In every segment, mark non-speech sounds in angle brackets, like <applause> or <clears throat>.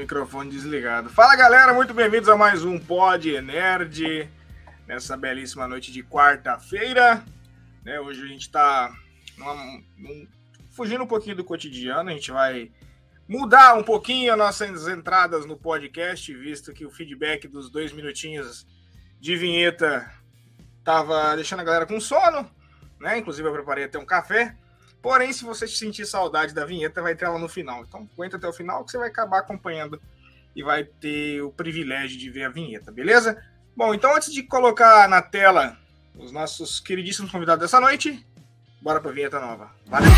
microfone desligado. Fala galera, muito bem-vindos a mais um Pod Nerd nessa belíssima noite de quarta-feira. Né, hoje a gente está fugindo um pouquinho do cotidiano, a gente vai mudar um pouquinho as nossas entradas no podcast, visto que o feedback dos dois minutinhos de vinheta tava deixando a galera com sono, né? Inclusive eu preparei até um café. Porém, se você sentir saudade da vinheta, vai ter ela no final. Então, aguenta até o final que você vai acabar acompanhando e vai ter o privilégio de ver a vinheta, beleza? Bom, então antes de colocar na tela os nossos queridíssimos convidados dessa noite, bora para a vinheta nova. Valeu!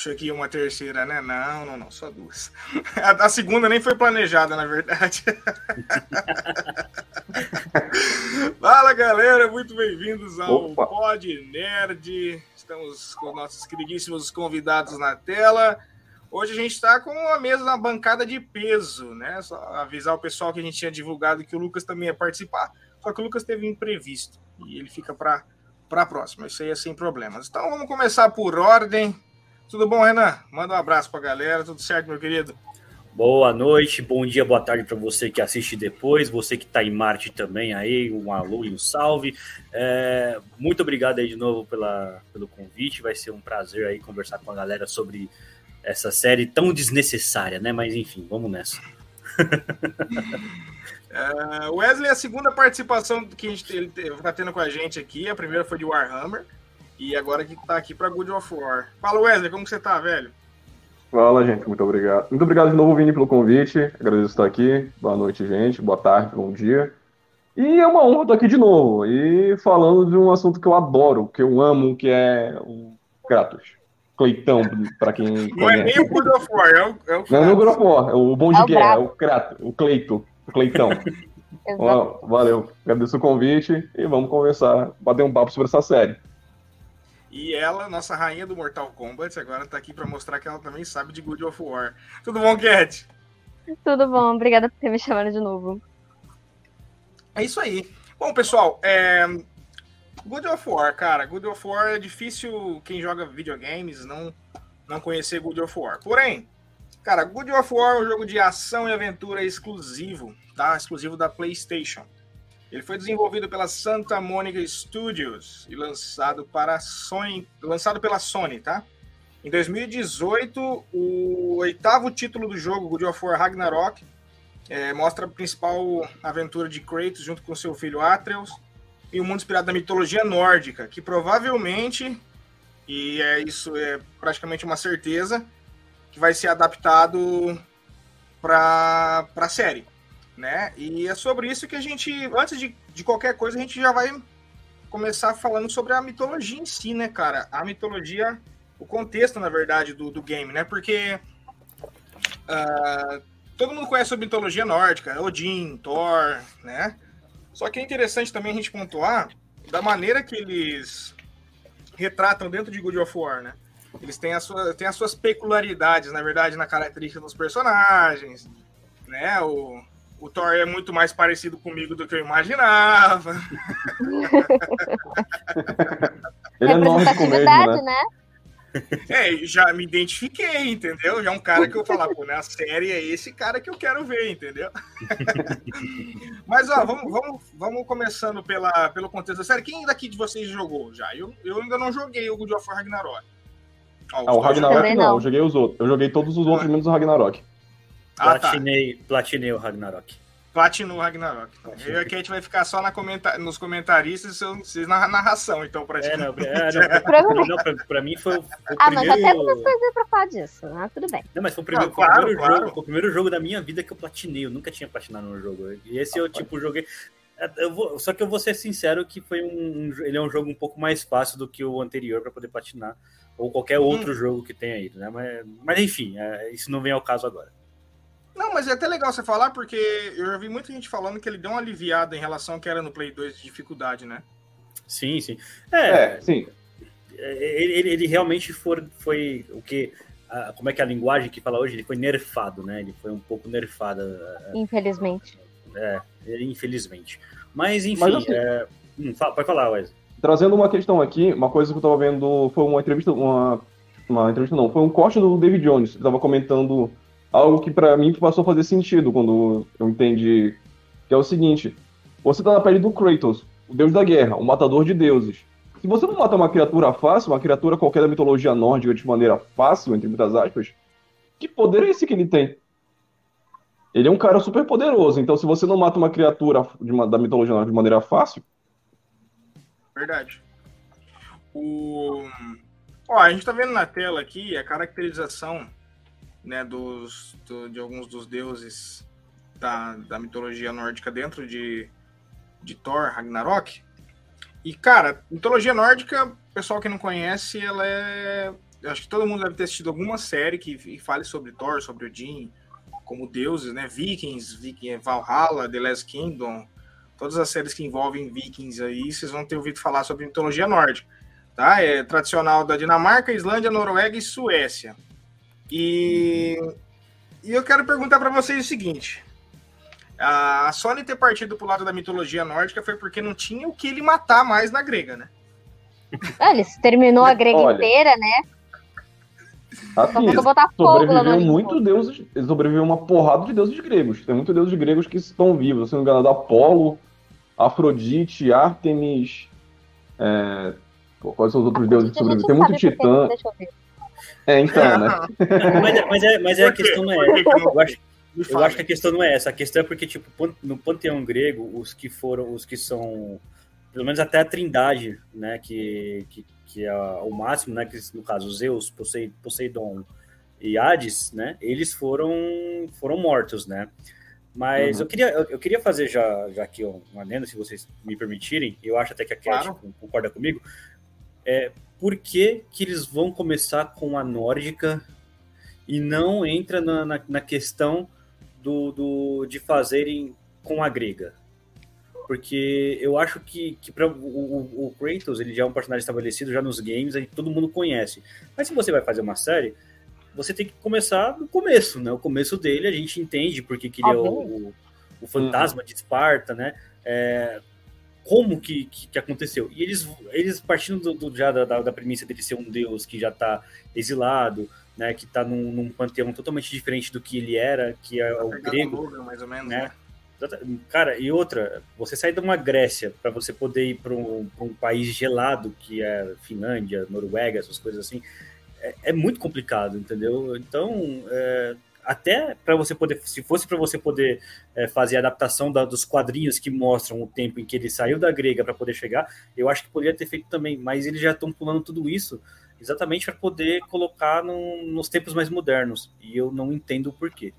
Achou que ia uma terceira, né? Não, não, não, só duas. <laughs> A, a segunda nem foi planejada, na verdade. <laughs> Fala, galera, muito bem-vindos ao Opa. Pod Nerd. Estamos com nossos queridíssimos convidados na tela. Hoje a gente está com a mesa, bancada de peso, né? Só avisar o pessoal que a gente tinha divulgado que o Lucas também ia participar, só que o Lucas teve imprevisto e ele fica para a próxima. Isso aí é sem problemas. Então vamos começar por ordem. Tudo bom, Renan? Manda um abraço para a galera. Tudo certo, meu querido? Boa noite, bom dia, boa tarde para você que assiste depois, você que está em Marte também aí, um alô e um salve. É, muito obrigado aí de novo pela, pelo convite, vai ser um prazer aí conversar com a galera sobre essa série tão desnecessária, né? Mas enfim, vamos nessa. <laughs> é, Wesley, a segunda participação que a gente, ele está tendo com a gente aqui, a primeira foi de Warhammer. E agora que tá aqui pra Good of War. Fala, Wesley, como que você tá, velho? Fala, gente, muito obrigado. Muito obrigado de novo, Vini, pelo convite. Agradeço estar aqui. Boa noite, gente. Boa tarde, bom dia. E é uma honra estar aqui de novo. E falando de um assunto que eu adoro, que eu amo, que é o Kratos. Cleitão, pra quem Não conhece. é nem o God of War, é o, é o Não, não é o God of War, é o Bom de é Guerra, é o Kratos, o Cleito, o Cleitão. <laughs> valeu, agradeço o convite e vamos conversar, bater um papo sobre essa série. E ela, nossa rainha do Mortal Kombat, agora tá aqui para mostrar que ela também sabe de Good of War. Tudo bom, Cat? Tudo bom, obrigada por ter me chamado de novo. É isso aí. Bom, pessoal, é... Good of War, cara, Good of War é difícil quem joga videogames não, não conhecer Good of War. Porém, cara, Good of War é um jogo de ação e aventura exclusivo, tá? Exclusivo da PlayStation. Ele foi desenvolvido pela Santa Monica Studios e lançado para Sony, lançado pela Sony, tá? Em 2018, o oitavo título do jogo, God of War Ragnarok, é, mostra a principal aventura de Kratos junto com seu filho Atreus e um mundo inspirado na mitologia nórdica, que provavelmente, e é isso é praticamente uma certeza, que vai ser adaptado para a série né? E é sobre isso que a gente, antes de, de qualquer coisa, a gente já vai começar falando sobre a mitologia em si, né, cara? A mitologia, o contexto, na verdade, do, do game, né? Porque uh, todo mundo conhece a mitologia nórdica, Odin, Thor, né? Só que é interessante também a gente pontuar da maneira que eles retratam dentro de God of War, né? Eles têm, a sua, têm as suas peculiaridades, na verdade, na característica dos personagens, né? O, o Thor é muito mais parecido comigo do que eu imaginava. <laughs> Ele é nórdico mesmo, né? né? É, já me identifiquei, entendeu? Já é um cara que eu falar, pô, né? A série é esse cara que eu quero ver, entendeu? <laughs> Mas, ó, vamos, vamos, vamos começando pela, pelo contexto da série. Quem daqui de vocês jogou já? Eu, eu ainda não joguei o God of War Ragnarok. Ó, ah, o Ragnarok não, não, eu joguei os outros. Eu joguei todos os outros menos o Ragnarok. Ah, tá. platinei, tá. platinei o Ragnarok. Platinou o Ragnarok. Então. Eu e a Kate vai ficar só na comenta nos comentaristas e vocês na narração, então, pra gente. É, não, é, não, <laughs> não, pra, pra, mim foi, o ah, primeiro... mas até muitas coisas pra falar disso, mas tudo bem. Não, mas foi o primeiro, não, claro, foi o primeiro claro. jogo, o primeiro jogo da minha vida que eu platinei. Eu nunca tinha platinado no jogo. E esse ah, eu, tipo, joguei... É, eu vou, só que eu vou ser sincero que foi um, ele é um jogo um pouco mais fácil do que o anterior para poder platinar ou qualquer hum. outro hum. jogo que tenha aí, né? Mas, mas enfim, é, isso não vem ao caso agora. Não, mas é até legal você falar, porque eu já vi muita gente falando que ele deu uma aliviada em relação ao que era no Play 2 de dificuldade, né? Sim, sim. É, é sim. ele, ele, ele realmente for, foi o que. como é que é a linguagem que fala hoje? Ele foi nerfado, né? Ele foi um pouco nerfado. é, Infelizmente. É, infelizmente. Mas enfim, Mas, assim- é, hum, fala- pode falar, Wesley. Trazendo uma questão aqui, uma coisa que eu tava vendo foi uma entrevista, uma, uma entrevista não, foi um corte do David Jones, ele tava comentando algo que pra mim passou a fazer sentido quando eu entendi, que é o seguinte, você tá na pele do Kratos, o deus da guerra, o matador de deuses. Se você não mata uma criatura fácil, uma criatura qualquer da mitologia nórdica de maneira fácil, entre muitas aspas, que poder é esse que ele tem? Ele é um cara super poderoso, então se você não mata uma criatura uma- da mitologia nórdica de maneira fácil, Verdade. O... Ó, a gente tá vendo na tela aqui a caracterização né, dos, do- de alguns dos deuses da, da mitologia nórdica dentro de, de Thor, Ragnarok. E, cara, mitologia nórdica, pessoal que não conhece, ela é. Acho que todo mundo deve ter assistido alguma série que fale sobre Thor, sobre Odin, como deuses, né? Vikings, Viking, Valhalla, The Last Kingdom, todas as séries que envolvem vikings aí, vocês vão ter ouvido falar sobre mitologia nórdica, tá? É tradicional da Dinamarca, Islândia, Noruega e Suécia. E, e eu quero perguntar para vocês o seguinte: a Sony ter partido pro lado da mitologia nórdica foi porque não tinha o que ele matar mais na grega, né? Ah, Eles terminou a grega Olha, inteira, né? Assim, falta botar fogo lá no sobreviveu muito deuses, sobreviveu uma porrada de deuses gregos. Tem muitos deuses gregos que estão vivos. Se não me engano, Apolo, Afrodite, Ártemis. É... quais são os outros deuses que sobrevivem? Tem muito sabe porque- É, então, né? <laughs> Mas, é- mas, é, mas é a questão não é. Eu acho, eu acho que a questão não é essa. A questão é porque, tipo, no panteão grego, os que foram, os que são, pelo menos até a trindade, né, que, que, que é o máximo, né, que no caso Zeus, Posei- Poseidon e Hades, né, eles foram, foram mortos, né. Mas Uhum. eu, queria, eu, eu queria fazer já, já aqui um adendo, se vocês me permitirem, eu acho até que a Cat Claro. concorda comigo, é por que, que eles vão começar com a nórdica e não entra na, na, na questão do, do, de fazerem com a grega. Porque eu acho que, que pra, o, o, Kratos ele já é um personagem estabelecido já nos games, aí todo mundo conhece. Mas se você vai fazer uma série, você tem que começar do começo, né? O começo dele a gente entende porque que ele é o, o, o fantasma de Esparta, né? É, como que, que, que aconteceu. E eles, eles partindo do, do- já da, da, da premissa dele ser um deus que já está exilado, né, que está num, num panteão totalmente diferente do que ele era, que é o grego, Logan, mais ou menos, né? né? Cara, e outra, você sair de uma Grécia para você poder ir para um, um país gelado, que é Finlândia, Noruega, essas coisas assim, é, é muito complicado, entendeu? Então, é, até para você poder, se fosse para você poder é, fazer a adaptação da- dos quadrinhos que mostram o tempo em que ele saiu da grega para poder chegar, eu acho que poderia ter feito também, mas eles já estão pulando tudo isso exatamente para poder colocar no- nos tempos mais modernos, e eu não entendo o porquê.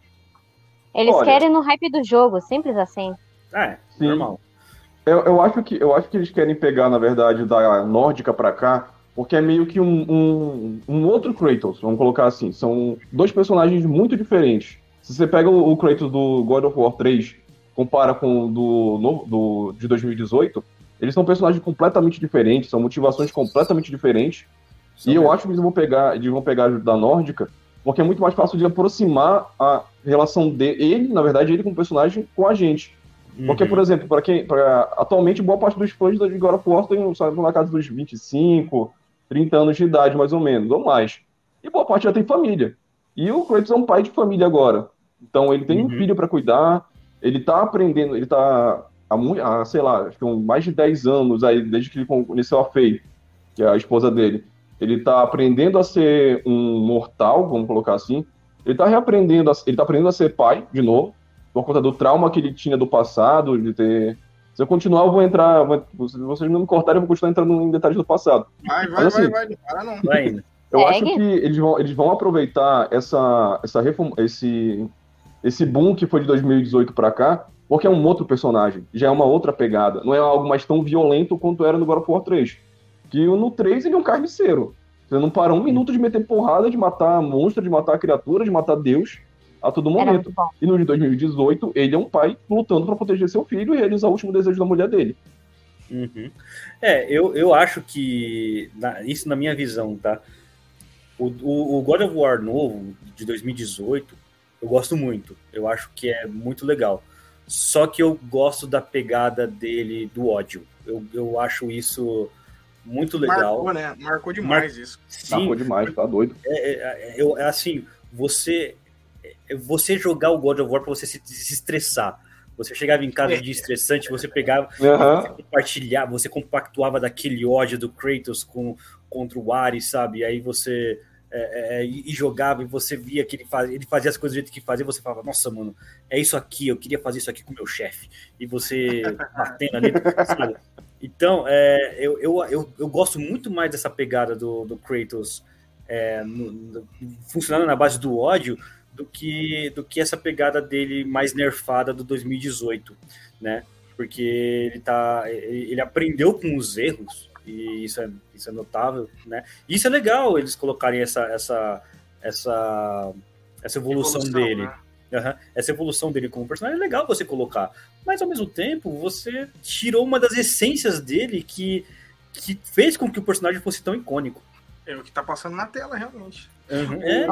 Eles Olha. querem no hype do jogo, simples assim. É, Sim. normal. Eu, eu, acho que, eu acho que eles querem pegar, na verdade, da nórdica pra cá, porque é meio que um, um, um outro Kratos, vamos colocar assim. São dois personagens muito diferentes. Se você pega o, o Kratos do God of War 3, compara com o do, no- do, de 2018, eles são personagens completamente diferentes, são motivações completamente diferentes. E eu acho que eles vão pegar, eles vão pegar da nórdica, porque é muito mais fácil de aproximar a relação dele, na verdade, ele como personagem, com a gente. Porque, Uhum. por exemplo, para quem. Pra, atualmente, boa parte dos fãs de God of War estão na casa dos 25, 30 anos de idade, mais ou menos, ou mais. E boa parte já tem família. E o Kratos é um pai de família agora. Então ele tem um Uhum. filho para cuidar, ele tá aprendendo, ele tá há, sei lá, acho que um- mais de 10 anos aí, desde que ele conheceu a Faye, que é a esposa dele. Ele tá aprendendo a ser um mortal, vamos colocar assim. Ele tá reaprendendo, a, ele tá aprendendo a ser pai, de novo por conta do trauma que ele tinha do passado, de ter. Se eu continuar, eu vou entrar. vou- se vocês não me cortarem, eu vou continuar entrando em detalhes do passado. Vai, vai, Mas, vai, assim, vai, não para não. Vai. Eu acho que eles vão, eles vão aproveitar essa, essa reform, esse, esse boom que foi de 2018 pra cá, porque é um outro personagem, já é uma outra pegada. Não é algo mais tão violento quanto era no God of War 3. Que no 3 ele é um carniceiro. Você não para um minuto de meter porrada, de matar monstro, de matar criatura, de matar Deus a todo momento. E no de 2018, ele é um pai lutando para proteger seu filho e realizar o último desejo da mulher dele. Uhum. É, eu, eu acho que, na, isso na minha visão, tá? O, o, o, God of War novo, de 2018, eu gosto muito. Eu acho que é muito legal. Só que eu gosto da pegada dele do ódio. Eu, eu acho isso muito legal. Marcou, né? Marcou demais Mar... isso. Sim, Marcou demais, tá doido. É, é, é, é assim, você, você jogar o God of War pra você se, se estressar você chegava em casa de estressante, você pegava, <laughs> uhum. você compartilhava, você compactuava daquele ódio do Kratos com, contra o Ares, sabe? E aí você é, é, e jogava e você via que ele fazia, ele fazia as coisas do jeito que fazia, você falava, nossa, mano, é isso aqui, eu queria fazer isso aqui com o meu chefe. E você <laughs> batendo ali, sabe? Então, é, eu, eu, eu, eu, gosto muito mais dessa pegada do, do Kratos é, no, no, funcionando na base do ódio do que, do que essa pegada dele mais nerfada do 2018, né? Porque ele tá. Ele, ele aprendeu com os erros, e isso é, isso é notável, né? E isso é legal eles colocarem essa, essa, essa, essa evolução, evolução dele. Né? Uhum. Essa evolução dele como personagem é legal você colocar. Mas ao mesmo tempo, você tirou uma das essências dele que, que fez com que o personagem fosse tão icônico. É o que tá passando na tela, realmente. Uhum. É,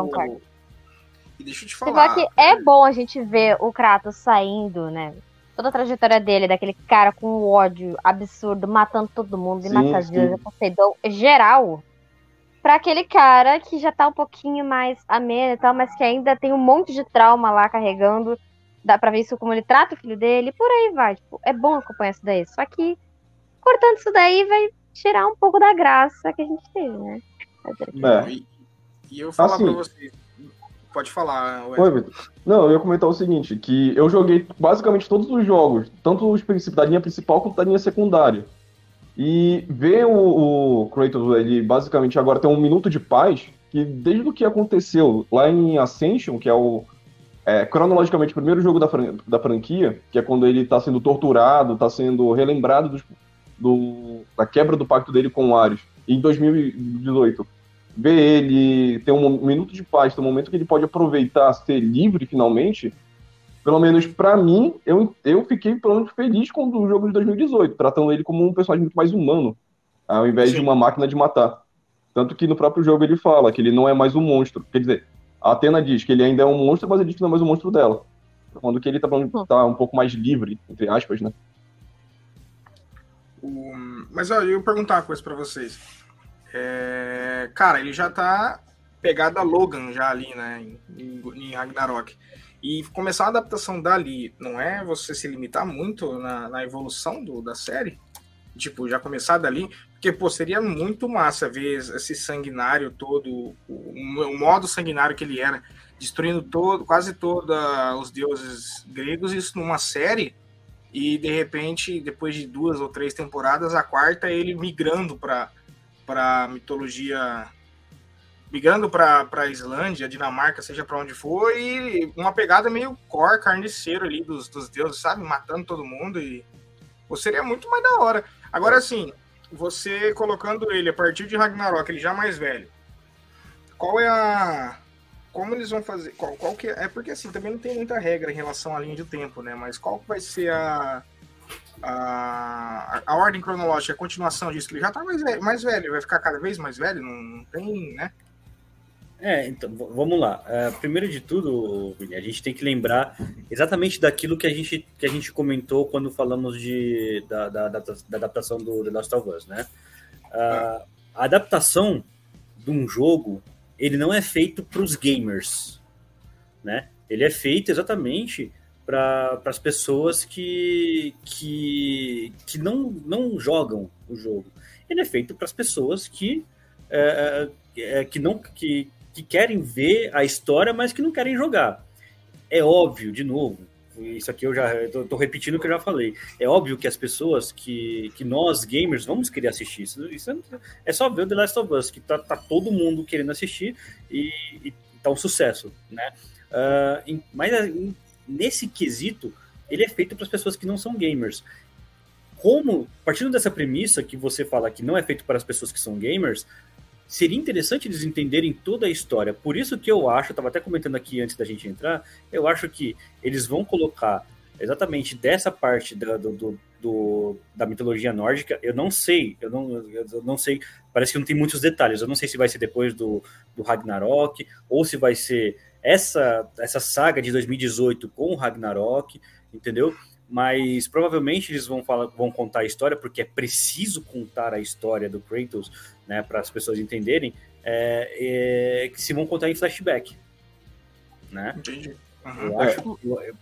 e deixa eu te falar. que é bom a gente ver o Kratos saindo, né? Toda a trajetória dele, daquele cara com ódio absurdo, matando todo mundo e matando Zeus, Poseidon, geral. Pra aquele cara que já tá um pouquinho mais ameno e tal, mas que ainda tem um monte de trauma lá carregando. Dá pra ver isso como ele trata o filho dele, por aí vai. Tipo, é bom acompanhar isso daí. Só que cortando isso daí vai tirar um pouco da graça que a gente teve, né? É. E, e eu falar assim, pra vocês, Pode falar, Oi. Não, eu ia comentar o seguinte, que eu joguei basicamente todos os jogos, tanto os da linha principal quanto da linha secundária. E ver o, o Kratos, ele basicamente agora tem um minuto de paz, que desde o que aconteceu lá em Ascension, que é o é, cronologicamente o primeiro jogo da, fran da franquia, que é quando ele está sendo torturado, está sendo relembrado do, do, da quebra do pacto dele com o Ares, em 2018 ver ele ter um minuto de paz, ter um momento que ele pode aproveitar, ser livre finalmente, pelo menos para mim, eu, eu fiquei pelo menos feliz com o jogo de 2018, tratando ele como um personagem muito mais humano, ao invés Sim. de uma máquina de matar. Tanto que no próprio jogo ele fala que ele não é mais um monstro. Quer dizer, a Atena diz que ele ainda é um monstro, mas ele diz que não é mais um monstro dela. Quando que ele tá, tá um pouco mais livre, entre aspas, né? Um, mas olha, eu ia perguntar uma coisa para vocês. É, cara, ele já tá pegado a Logan já ali, né, em, em, Ragnarok. E começar a adaptação dali, não é você se limitar muito na, na evolução do, da série? Tipo, já começar dali, porque, pô, seria muito massa ver esse sanguinário todo, o, o modo sanguinário que ele era, destruindo todo, quase todos os deuses gregos, isso numa série, e de repente, depois de duas ou três temporadas, a quarta ele migrando para para mitologia migrando para a Islândia, Dinamarca, seja para onde for, e uma pegada meio core, carniceiro ali dos, dos deuses, sabe? Matando todo mundo e. Ou seria muito mais da hora. Agora, assim, você colocando ele a partir de Ragnarok, ele já mais velho, qual é a. Como eles vão fazer. Qual, qual que é... é porque assim, também não tem muita regra em relação à linha de tempo, né? Mas qual vai ser a a, a ordem cronológica, a continuação disso, que ele já tá mais velho, mais velho, vai ficar cada vez mais velho, não, não tem, né? É, então, vamos lá. Uh, primeiro de tudo, a gente tem que lembrar exatamente daquilo que a gente, que a gente comentou quando falamos de, da, da, da, da adaptação do The Last of Us, né? Uh, a adaptação de um jogo, ele não é feito para os gamers, né? Ele é feito exatamente para as pessoas que, que, que não, não jogam o jogo. Ele é feito para as pessoas que, é, é, é, que, não, que, que querem ver a história, mas que não querem jogar. É óbvio, de novo, isso aqui eu já estou repetindo o que eu já falei. É óbvio que as pessoas que, que nós gamers vamos querer assistir. Isso, isso é só ver o The Last of Us, que tá, tá todo mundo querendo assistir e, e tá um sucesso, né? Uh, mas nesse quesito, ele é feito para as pessoas que não são gamers. Como, partindo dessa premissa que você fala que não é feito para as pessoas que são gamers, seria interessante eles entenderem toda a história. Por isso que eu acho, estava até comentando aqui antes da gente entrar, eu acho que eles vão colocar exatamente dessa parte do, do, do, da mitologia nórdica. Eu não sei, eu não, eu não sei, parece que não tem muitos detalhes. Eu não sei se vai ser depois do, do Ragnarok ou se vai ser essa, essa saga de 2018 com o Ragnarok, entendeu? Mas provavelmente eles vão, falar, vão contar a história, porque é preciso contar a história do Kratos, né, para as pessoas entenderem, é, é, que se vão contar em flashback. Né? Entendi. Uhum. Eu acho,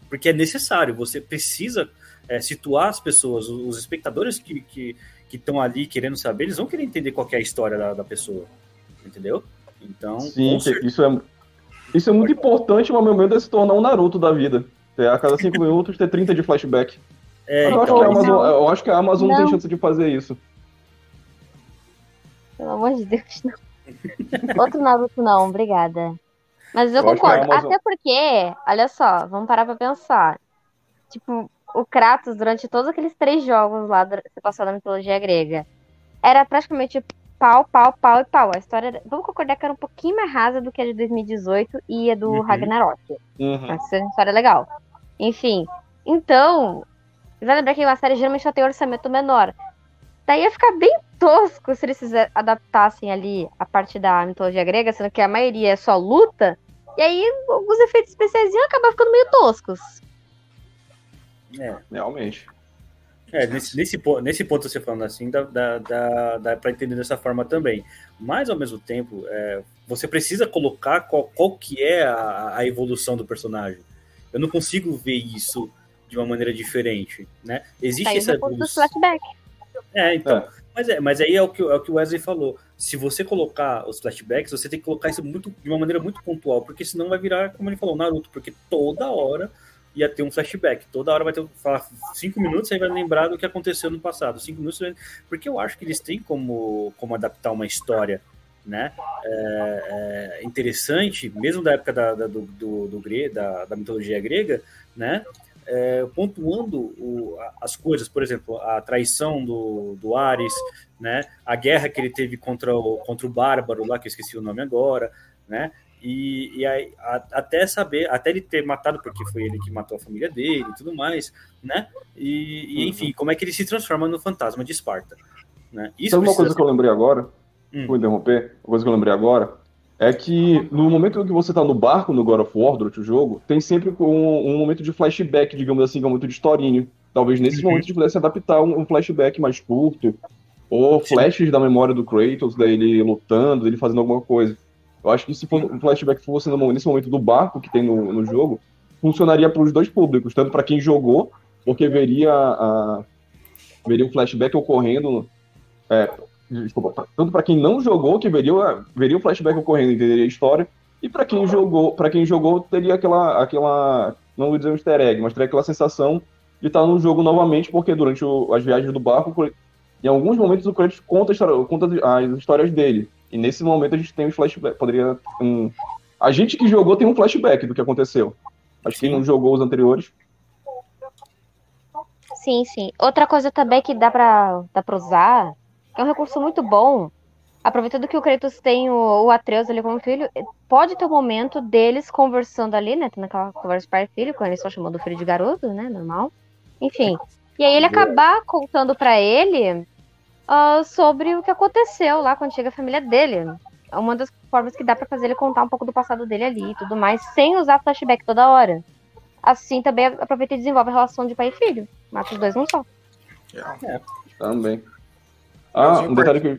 porque é necessário, você precisa é, situar as pessoas, os espectadores que estão que, que ali querendo saber, eles vão querer entender qual é a história da, da pessoa, entendeu? Então, Sim, isso é, isso é muito importante, mas meu medo é se tornar um Naruto da vida. É, a cada cinco <laughs> minutos ter 30 de flashback. É, eu, então, acho Amazon, eu, acho que a Amazon, não. tem chance de fazer isso. Pelo amor de Deus, não. Outro Naruto não, obrigada. Mas eu, eu concordo. Amazon... Até porque, olha só, vamos parar pra pensar. Tipo, o Kratos, durante todos aqueles três jogos lá se passou na mitologia grega, era praticamente pau, pau, pau e pau. A história. Vamos concordar que era um pouquinho mais rasa do que a de 2018 e a do uhum. Ragnarok. Uhum. Essa é uma história legal. Enfim. Então, vai lembrar que uma série geralmente só tem orçamento menor. Daí ia ficar bem tosco se eles adaptassem ali a parte da mitologia grega, sendo que a maioria é só luta. E aí alguns efeitos especiais iam acabar ficando meio toscos. É, realmente. É, nesse, nesse, nesse ponto você falando assim, dá, dá, dá, dá para entender dessa forma também. Mas, ao mesmo tempo, é, você precisa colocar qual, qual que é a, a, evolução do personagem. Eu não consigo ver isso de uma maneira diferente, né? Existe tá essa evolução... flashback. É, então. É. Mas, é, mas aí é o, que, é o que o Wesley falou. Se você colocar os flashbacks, você tem que colocar isso muito, de uma maneira muito pontual, porque senão vai virar, como ele falou, Naruto, porque toda hora ia ter um flashback. Toda hora vai ter falar cinco minutos, aí vai lembrar do que aconteceu no passado. Cinco minutos, porque eu acho que eles têm como, como adaptar uma história, né? É, é interessante, mesmo da época da, da do, do, do da, da mitologia grega, né? É, pontuando o, as coisas, por exemplo, a traição do, do Ares, né? A guerra que ele teve contra o, contra o Bárbaro lá, que eu esqueci o nome agora, né? E, e aí, a, até saber, até ele ter matado, porque foi ele que matou a família dele e tudo mais, né? E, e enfim, como é que ele se transforma no fantasma de Esparta. Né? Isso Sabe uma coisa ser... que eu lembrei agora? Hum. Vou interromper. Uma coisa que eu lembrei agora é que no momento que você tá no barco no God of War, durante o jogo, tem sempre um, um momento de flashback, digamos assim, que é muito de historinho. Talvez nesses uhum. momentos pudesse adaptar um, um, flashback mais curto, ou flashes Sim. da memória do Kratos, dele lutando, dele fazendo alguma coisa. Eu acho que se for um flashback fosse nesse momento do barco que tem no, no jogo, funcionaria para os dois públicos, tanto para quem jogou, porque veria a, veria um flashback ocorrendo, é, desculpa, tanto para quem não jogou que veria veria o flashback ocorrendo, entenderia a história, e para quem jogou, para quem jogou teria aquela aquela não vou dizer um easter egg, mas teria aquela sensação de estar no jogo novamente, porque durante o, as viagens do barco, em alguns momentos o Kratos conta, conta as histórias dele. E nesse momento a gente tem um flashback. Poderia. Um... A gente que jogou tem um flashback do que aconteceu. Acho que quem não jogou os anteriores. Sim, sim. Outra coisa também que dá pra, dá pra usar, é um recurso muito bom. Aproveitando que o Kratos tem o, o Atreus ali como filho, pode ter um momento deles conversando ali, né? Tendo aquela conversa pai e filho, quando eles só chamando o filho de garoto, né? Normal. Enfim. E aí ele acabar contando para ele uh, sobre o que aconteceu lá com a antiga família dele. É uma das formas que dá para fazer ele contar um pouco do passado dele ali e tudo mais, sem usar flashback toda hora. Assim também aproveita e desenvolve a relação de pai e filho. Mata os dois num só. É. Também. Ah, um detalhe que.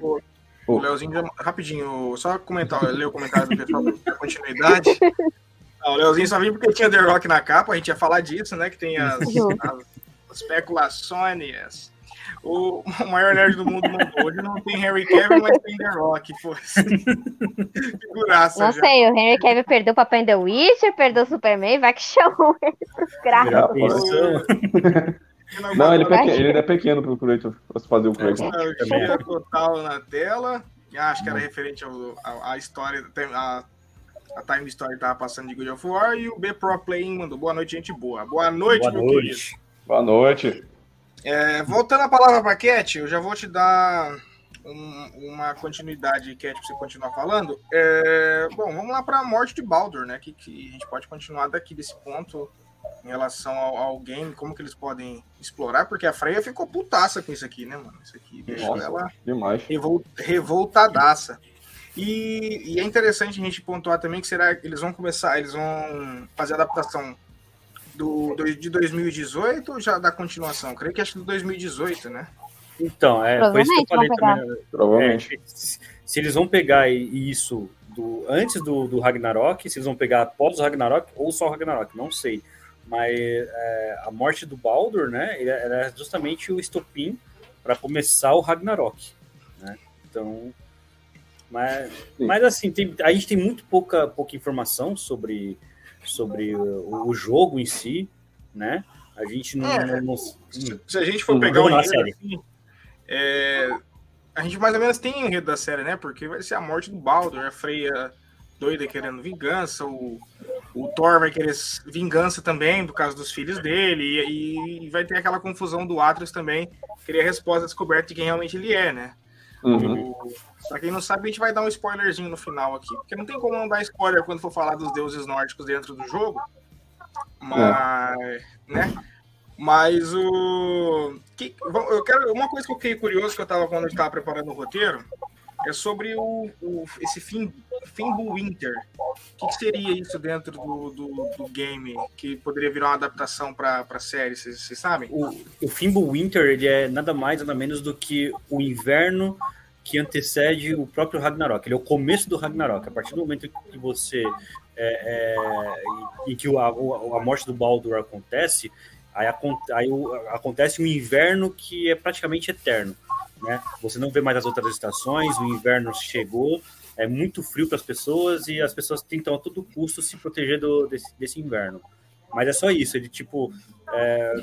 O Leozinho, já, rapidinho, só comentar, ler o comentário do pessoal da continuidade. <laughs> o Leozinho só viu porque tinha The Rock na capa, a gente ia falar disso, né? Que tem as, as especulações o, <laughs> maior nerd do mundo mandou. Hoje não tem Harry Cavill, mas tem The Rock. <laughs> Figuraça. Não já. sei, o Henry Cavill perdeu o papel em The Witcher, perdeu o Superman, vai que chamou ele pros craques. Não, ele, é pequeno, ele é pequeno pro Kratos, fazer o Kratos. É, total na tela. Ah, acho que era referente à história, a, a Time Story que tava passando de God of War. E o B Pro Playing mandou boa noite, gente boa. Boa noite, boa meu noite. querido. Boa noite. É, voltando a palavra para Cat, eu já vou te dar um, uma continuidade, Cat, para você continuar falando. É, bom, vamos lá para a morte de Baldur, né? Que, que a gente pode continuar daqui desse ponto em relação ao, ao, game, como que eles podem explorar, porque a Freya ficou putaça com isso aqui, né, mano? Isso aqui deixou Nossa, ela demais. Revol, revoltadaça. E, e, é interessante a gente pontuar também que será que eles vão começar, eles vão fazer adaptação do, do de 2018 ou já da continuação? creio que acho que do 2018, né? Então, é, foi isso que eu falei também. Provavelmente. É, se, se, eles vão pegar isso do, antes do, do Ragnarok, se eles vão pegar após o Ragnarok ou só o Ragnarok, não sei. Mas é, a morte do Baldur, né, era justamente o estopim para começar o Ragnarok, né? Então, mas, mas assim, tem, a gente tem muito pouca, pouca informação sobre, sobre o, o jogo em si, né? A gente não. É, não, se, se, a gente for pegar o enredo, assim, é, a gente mais ou menos tem enredo da série, né? Porque vai ser a morte do Baldur, a Freya doida querendo vingança, o, o Thor vai querer vingança também por causa dos filhos dele, e, e vai ter aquela confusão do Atlas também, querer a resposta descoberta de quem realmente ele é, né? Uhum. Pra quem não sabe, a gente vai dar um spoilerzinho no final aqui, porque não tem como não dar spoiler quando for falar dos deuses nórdicos dentro do jogo. Mas, é. né? Mas o. Que, eu quero. Uma coisa que eu fiquei curioso que eu tava quando eu estava preparando o roteiro é sobre o, o esse fim, Winter. O que, seria isso dentro do, do, do, game que poderia virar uma adaptação para a série? Vocês sabem? O, o Winter ele é nada mais nada menos do que o inverno que antecede o próprio Ragnarok. Ele é o começo do Ragnarok. A partir do momento que você é, é, em que a, a morte do Baldur acontece, aí, aí acontece um inverno que é praticamente eterno. Né? Você não vê mais as outras estações, o inverno chegou, é muito frio para as pessoas e as pessoas tentam a todo custo se proteger do, desse, desse inverno. Mas é só isso, ele tipo é,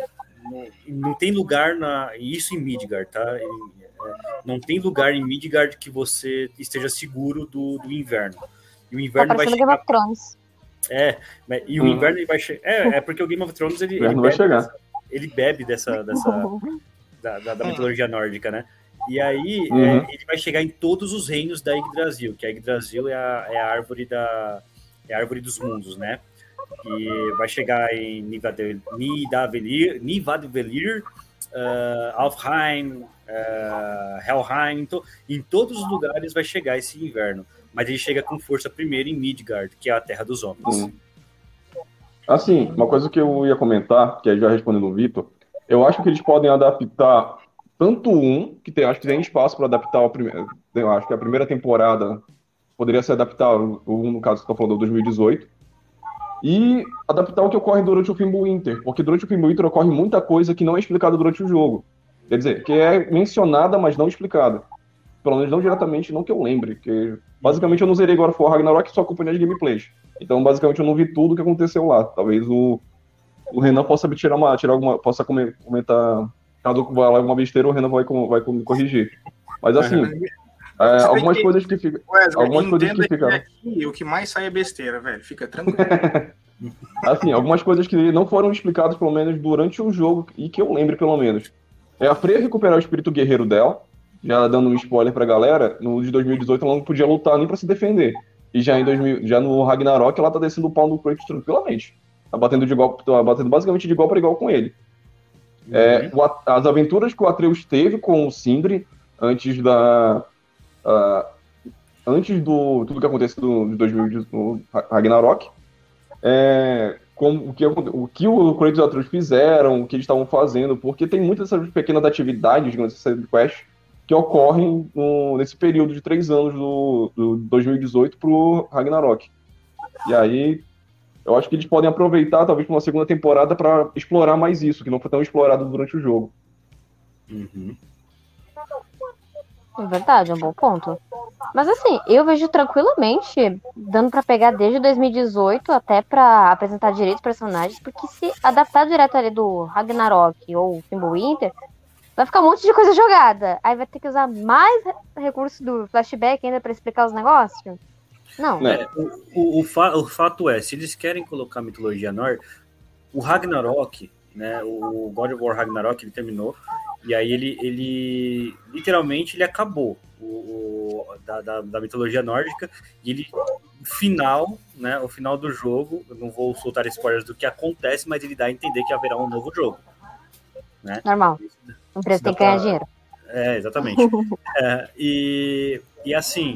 não, não, tem lugar na isso em Midgard, tá? Ele, é, não tem lugar em Midgard que você esteja seguro do, do inverno. E o inverno tá vai chegar. Game of Thrones. É, e o hum. inverno vai chegar. É, é porque o Game of Thrones ele, ele, bebe, dessa, ele bebe dessa, dessa <laughs> da, da, da mitologia nórdica, né? E aí uhum. é, ele vai chegar em todos os reinos da Yggdrasil, que a Yggdrasil é a, é a árvore da é a árvore dos mundos, né? E vai chegar em Nidavellir, Nivadvellir, uh, Alfheim, uh, Helheim, então, em todos os lugares vai chegar esse inverno. Mas ele chega com força primeiro em Midgard, que é a terra dos homens. Uhum. Assim, uma coisa que eu ia comentar, que aí já respondendo o Vitor, eu acho que eles podem adaptar tanto um, que tem, acho que tem espaço para adaptar o primeiro. Eu acho que a primeira temporada poderia ser adaptar, o um, no caso que eu tô falando, do 2018. E adaptar o que ocorre durante o Winter, porque durante o Winter ocorre muita coisa que não é explicada durante o jogo. Quer dizer, que é mencionada, mas não explicada. Pelo menos não diretamente, não que eu lembre. Que basicamente eu não zerei agora for Ragnarok só acompanhei de gameplays. Então, basicamente, eu não vi tudo o que aconteceu lá. Talvez o, o Renan possa tirar uma, tirar alguma, possa comentar Caso eu falar alguma besteira, o Renan vai, vai me corrigir. Mas assim, é, algumas que, coisas que ficam. Algumas coisas que ficaram. o que mais sai é besteira, velho. Fica tranquilo. <laughs> assim, algumas coisas que não foram explicadas, pelo menos, durante o jogo, e que eu lembre, pelo menos. É a Freya recuperar o espírito guerreiro dela, já dando um spoiler pra galera, no de 2018 ela não podia lutar nem pra se defender. E já, em 2000, já no Ragnarok ela tá descendo o pau do Kratos tranquilamente. Tá batendo, de igual, tá batendo basicamente de igual para igual com ele. É, uhum. o, as aventuras que o Atreus teve com o Sindri antes da. Uh, antes do tudo que aconteceu de 2000 no Ragnarok. É, como, o, que, o que o Kratos e o Atreus fizeram, o que eles estavam fazendo, porque tem muitas dessas pequenas atividades, digamos assim, quest, que ocorrem no, nesse período de três anos do, do 2018 pro Ragnarok. E aí eu acho que eles podem aproveitar, talvez, para uma segunda temporada para explorar mais isso, que não foi tão explorado durante o jogo. Uhum. É verdade, é um bom ponto. Mas assim, eu vejo tranquilamente dando para pegar desde 2018 até para apresentar direitos personagens, porque se adaptar direto ali do Ragnarok ou Fimbulwinter, vai ficar um monte de coisa jogada. Aí vai ter que usar mais recurso do flashback ainda para explicar os negócios. Não. É, o, o, fa, o, fato é, se eles querem colocar mitologia nórdica, o Ragnarok, né, o God of War Ragnarok, ele terminou, e aí ele, ele literalmente, ele acabou o, o da, da, da, mitologia nórdica, e ele final, né? O final do jogo, eu não vou soltar spoilers do que acontece, mas ele dá a entender que haverá um novo jogo. Né? Normal. A empresa tem que ganhar dinheiro. É, exatamente. <laughs> é, e, e assim,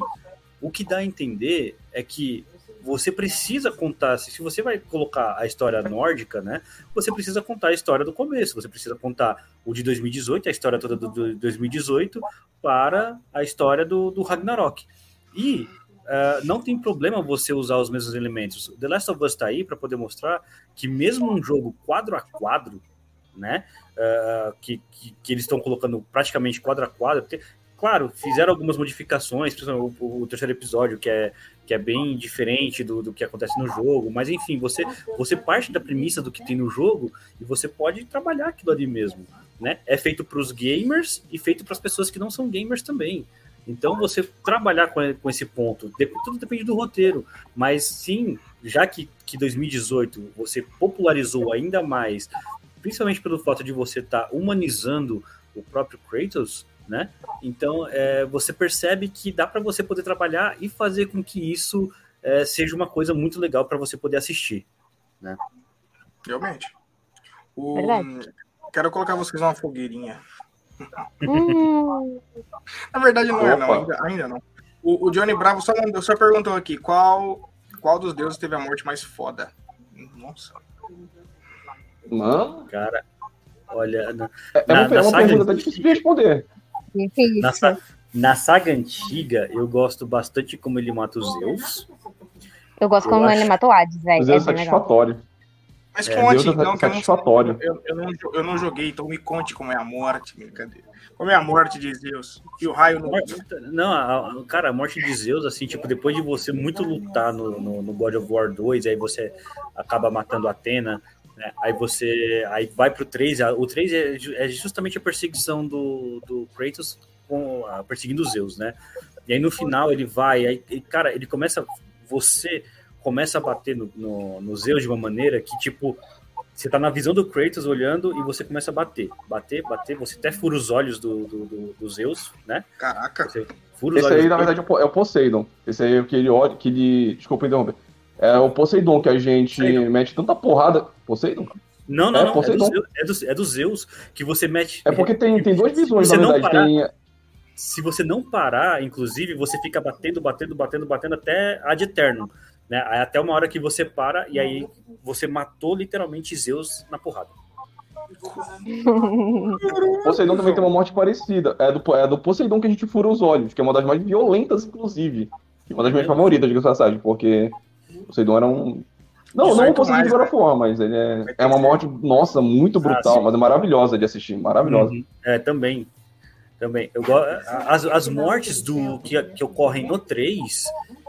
o que dá a entender é que você precisa contar, se você vai colocar a história nórdica, né? Você precisa contar a história do começo, você precisa contar o de 2018, a história toda do, do 2018, para a história do, do Ragnarok. E uh, não tem problema você usar os mesmos elementos. The Last of Us está aí para poder mostrar que mesmo um jogo quadro a quadro, né? Uh, que, que, que, eles estão colocando praticamente quadro a quadro, porque claro, fizeram algumas modificações, principalmente o, o, terceiro episódio, que é, que é bem diferente do, do que acontece no jogo, mas enfim, você, você parte da premissa do que tem no jogo e você pode trabalhar aquilo ali mesmo. Né? É feito para os gamers e feito para as pessoas que não são gamers também. Então, você trabalhar com, com esse ponto, tudo depende do roteiro, mas sim, já que, que 2018 você popularizou ainda mais, principalmente pelo fato de você estar tá humanizando o próprio Kratos, né? Então é, você percebe que dá para você poder trabalhar e fazer com que isso é, seja uma coisa muito legal para você poder assistir, né? Realmente. O... Quero colocar vocês numa fogueirinha. Hum. <laughs> Na verdade não é, não, ainda, ainda não. O, o, Johnny Bravo só, só perguntou aqui qual, qual dos deuses teve a morte mais foda. Nossa. Mano. Cara, olha. Na, é, é uma, na é uma pergunta difícil de responder. Na, na, saga antiga, eu gosto bastante como ele mata os Zeus. Eu gosto eu como acho... ele mata o Hades, velho. Zeus é, satisfatório. Mas é, conte, é, então, que satisfatório. Eu não, eu, eu, não, eu não joguei, então me conte como é a morte, brincadeira. Como é a morte de Zeus? E o raio não. Não, a, a, cara, a morte de Zeus, assim, tipo, depois de você muito lutar no, no, no God of War 2, aí você acaba matando Atena, né? Aí você aí vai pro 3, o 3 é, é justamente a perseguição do, do Kratos com, a, perseguindo os Zeus, né? E aí no final ele vai, aí, cara, ele começa, você começa a bater no, no, no Zeus de uma maneira que, tipo, você tá na visão do Kratos olhando e você começa a bater, bater, bater, você até fura os olhos do, do, do, do Zeus, né? Caraca. Você fura os Esse olhos aí, na verdade, é o Poseidon. Esse aí é o que ele olha, que ele. Desculpa interromper. É o Poseidon que a gente Poseidon. mete tanta porrada. Poseidon? Não, não, é, não. Poseidon. É, do, é, do, é do Zeus que você mete. É porque tem, tem duas visões, na verdade. Parar, tem... Se você não parar, inclusive, você fica batendo, batendo, batendo, batendo até ad eterno. Né? Até uma hora que você para e aí você matou literalmente Zeus na porrada. <laughs> Poseidon também tem uma morte parecida. É do, é do Poseidon que a gente fura os olhos, que é uma das mais violentas, inclusive. Uma das minhas favoritas, de passagem, porque Poseidon era um. Não, não o Poseidon de God mas ele é, é uma morte, nossa, muito brutal, ah, mas é maravilhosa de assistir, maravilhosa. Uhum. É, também. Também. Eu, as, as mortes do que, que ocorrem no 3,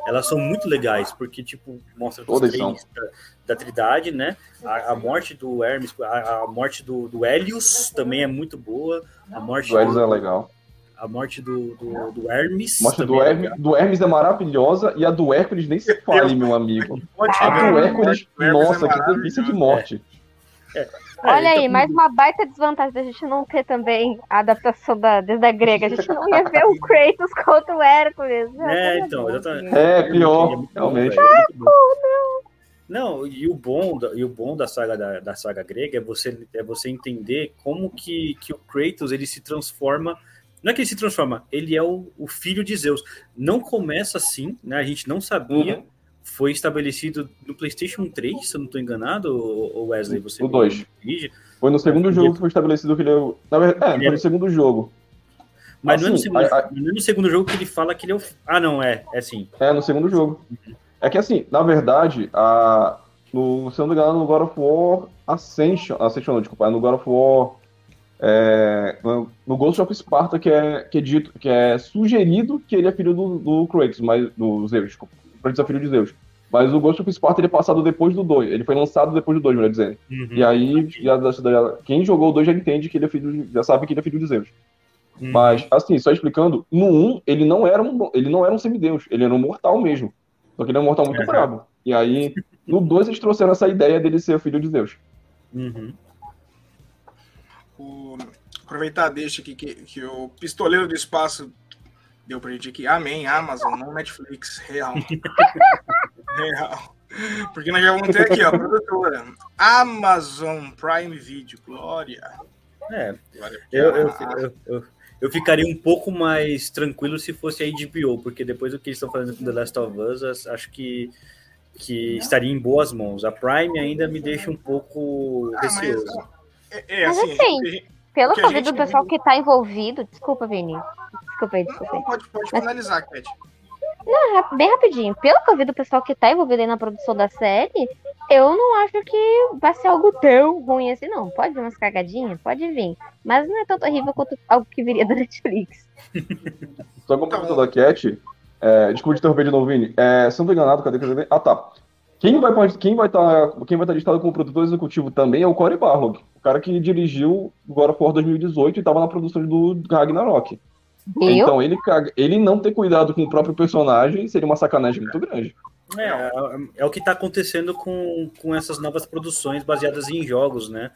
elas são muito legais, porque, tipo, mostra os três da, da Trindade, né? A, a, morte do Hermes, a, a morte do, do Helios também é muito boa. A morte do Helios é legal a morte do, do, do Hermes. A morte do Hermes, do Hermes é maravilhosa e a do Hércules nem se fale, meu amigo. A do Hércules, nossa, que delícia de morte. É. É, Olha aí, então... mais uma baita desvantagem da gente não ter também a adaptação da, da grega. A gente não ia ver o Kratos contra o Hércules. É, então, exatamente. É, pior, realmente. não. Não, e o bom da, e o bom da saga da, da saga grega é você, é você entender como que, que o Kratos ele se transforma não é que ele se transforma, ele é o, o filho de Zeus. Não começa assim, né? A gente não sabia. Uhum. Foi estabelecido no PlayStation 3, se eu não estou enganado, ou Wesley? Você o 2. Foi no segundo jogo que foi estabelecido que ele é o. Na verdade, é, foi no é- segundo jogo. Mas assim, não, é no assim, segundo, a, a... não é no segundo jogo que ele fala que ele é o. Ah, não, é. É sim. É, no segundo jogo. Uhum. É que assim, na verdade, a. No, se eu não me engano, no God of War Ascension. Ascension não, desculpa, é no God of War é, no Ghost of Sparta, que é, que é dito, que é sugerido que ele é filho do, do Kratos, mas, do Zeus. Kratos é filho de Zeus. Mas o Ghost of Sparta ele é passado depois do 2. Ele foi lançado depois do 2, melhor dizendo. Uhum. E aí, já, já, quem jogou o 2 já entende que ele é filho, já sabe que ele é filho de Zeus. Uhum. Mas, assim, só explicando, no 1, ele não era um, ele não era um semideus, ele era um mortal mesmo. Só que ele é um mortal muito brabo. E aí, no 2, eles trouxeram essa ideia dele ser filho de Zeus. Uhum o, aproveitar deixa aqui que, que o Pistoleiro do Espaço deu pra gente aqui. Amém, Amazon, não Netflix, real. <laughs> Real. Porque nós já vamos ter aqui, ó, produtora. Amazon Prime Video, Glória. É, eu, eu, eu, eu, eu ficaria um pouco mais tranquilo se fosse a HBO, porque depois do que eles estão fazendo com The Last of Us, acho que, que estaria em boas mãos. A Prime ainda me deixa um pouco ah, receoso. Mas, é, é, assim, mas assim, pelo que eu vi do pessoal que está envolvido. Desculpa, Vini. Desculpa aí, desculpa aí. Não, pode, pode mas... finalizar, Cat. Não, bem rapidinho. Pelo que eu vi do pessoal que tá envolvido aí na produção da série, eu não acho que vai ser algo tão ruim assim, não. Pode vir umas cagadinhas? Pode vir. Mas não é tão terrível quanto algo que viria <laughs> da Netflix. Só complementando da Cat, é, desculpa te interromper de novo, Vini. É, se não tô enganado, cadê que Ah, tá. Quem vai quem vai estar tá, quem vai estar tá listado como produtor executivo também é o Corey Barlog, o cara que dirigiu God of War 2018 e estava na produção do Ragnarok. Viu? Então, ele, ele não ter cuidado com o próprio personagem seria uma sacanagem muito grande. É, é, é o que está acontecendo com, com essas novas produções baseadas em jogos, né?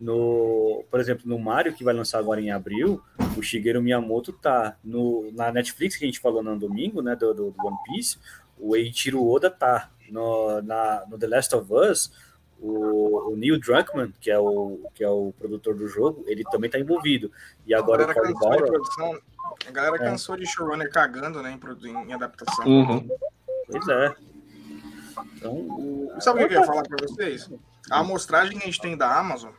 No, por exemplo, no Mario, que vai lançar agora em abril, o Shigeru Miyamoto tá no, na Netflix, que a gente falou no domingo, né? Do, do, do One Piece, o Eiichiro Oda tá no, na, no The Last of Us, o, o, Neil Druckmann, que é o, que é o produtor do jogo, ele também está envolvido. E agora o Cory Barlog... A galera é. cansou de showrunner cagando, né, em, em adaptação. Uhum. Pois é. Então, Sabe o que eu ia falar para vocês? A amostragem que a gente tem da Amazon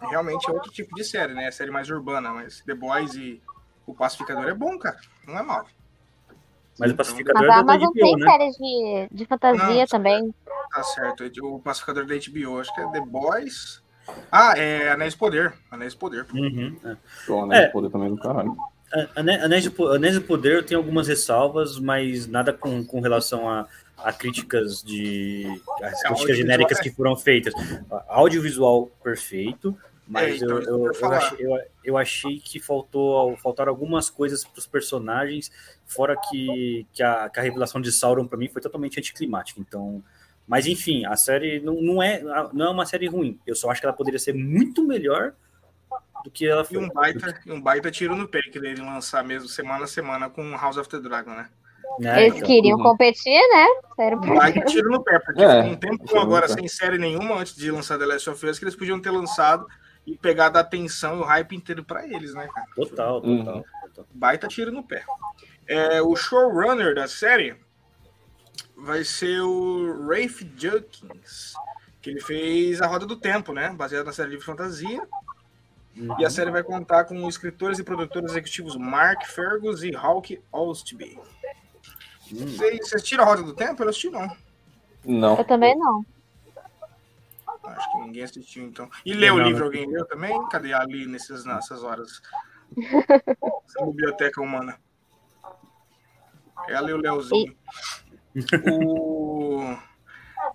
realmente é outro tipo de série, né? É série mais urbana, mas The Boys e o Pacificador é bom, cara. Não é mal. Mas o Pacificador mas a é Amazon HBO, tem né? séries de, de fantasia Não, também. Tá certo. O Pacificador da HBO, acho que é The Boys. Ah, é Anéis Poder. Anéis Poder. Uhum, é. O Anéis é. Poder também é do caralho. Anéis de Poder tem algumas ressalvas, mas nada com, com relação a, a críticas de as é, críticas genéricas que foram feitas. Audiovisual perfeito, mas é, então, eu, eu, eu, achei, eu, eu, achei, que faltou faltaram algumas coisas para os personagens, fora que, que, a, que a revelação de Sauron para mim foi totalmente anticlimática. Então, mas enfim, a série não, não, é, não é uma série ruim. Eu só acho que ela poderia ser muito melhor do que ela foi. E um baita, um baita tiro no pé que ele lançar mesmo semana a semana com House of the Dragon, né? É, Eles então. queriam uhum. competir, né? Sério, Vai tiro no pé, porque é, um tempo agora sem série nenhuma antes de lançar The Last of Us que eles podiam ter lançado e pegado a atenção e o hype inteiro para eles, né, cara? Total, total, uhum. Baita tiro no pé. É, o showrunner da série vai ser o Rafe Judkins, que ele fez A Roda do Tempo, né? Baseado na série de fantasia. Uhum. E a série vai contar com escritores e produtores executivos Mark Fergus e Hawk Ostby. Hum. Vocês assistiram a Roda do Tempo? Eu assisti, não. Não. Eu também não. Acho que ninguém assistiu, então. E leu o livro, alguém leu também? Cadê ali nessas, nessas horas? <laughs> Essa biblioteca humana. Ela e o Leozinho. E... O...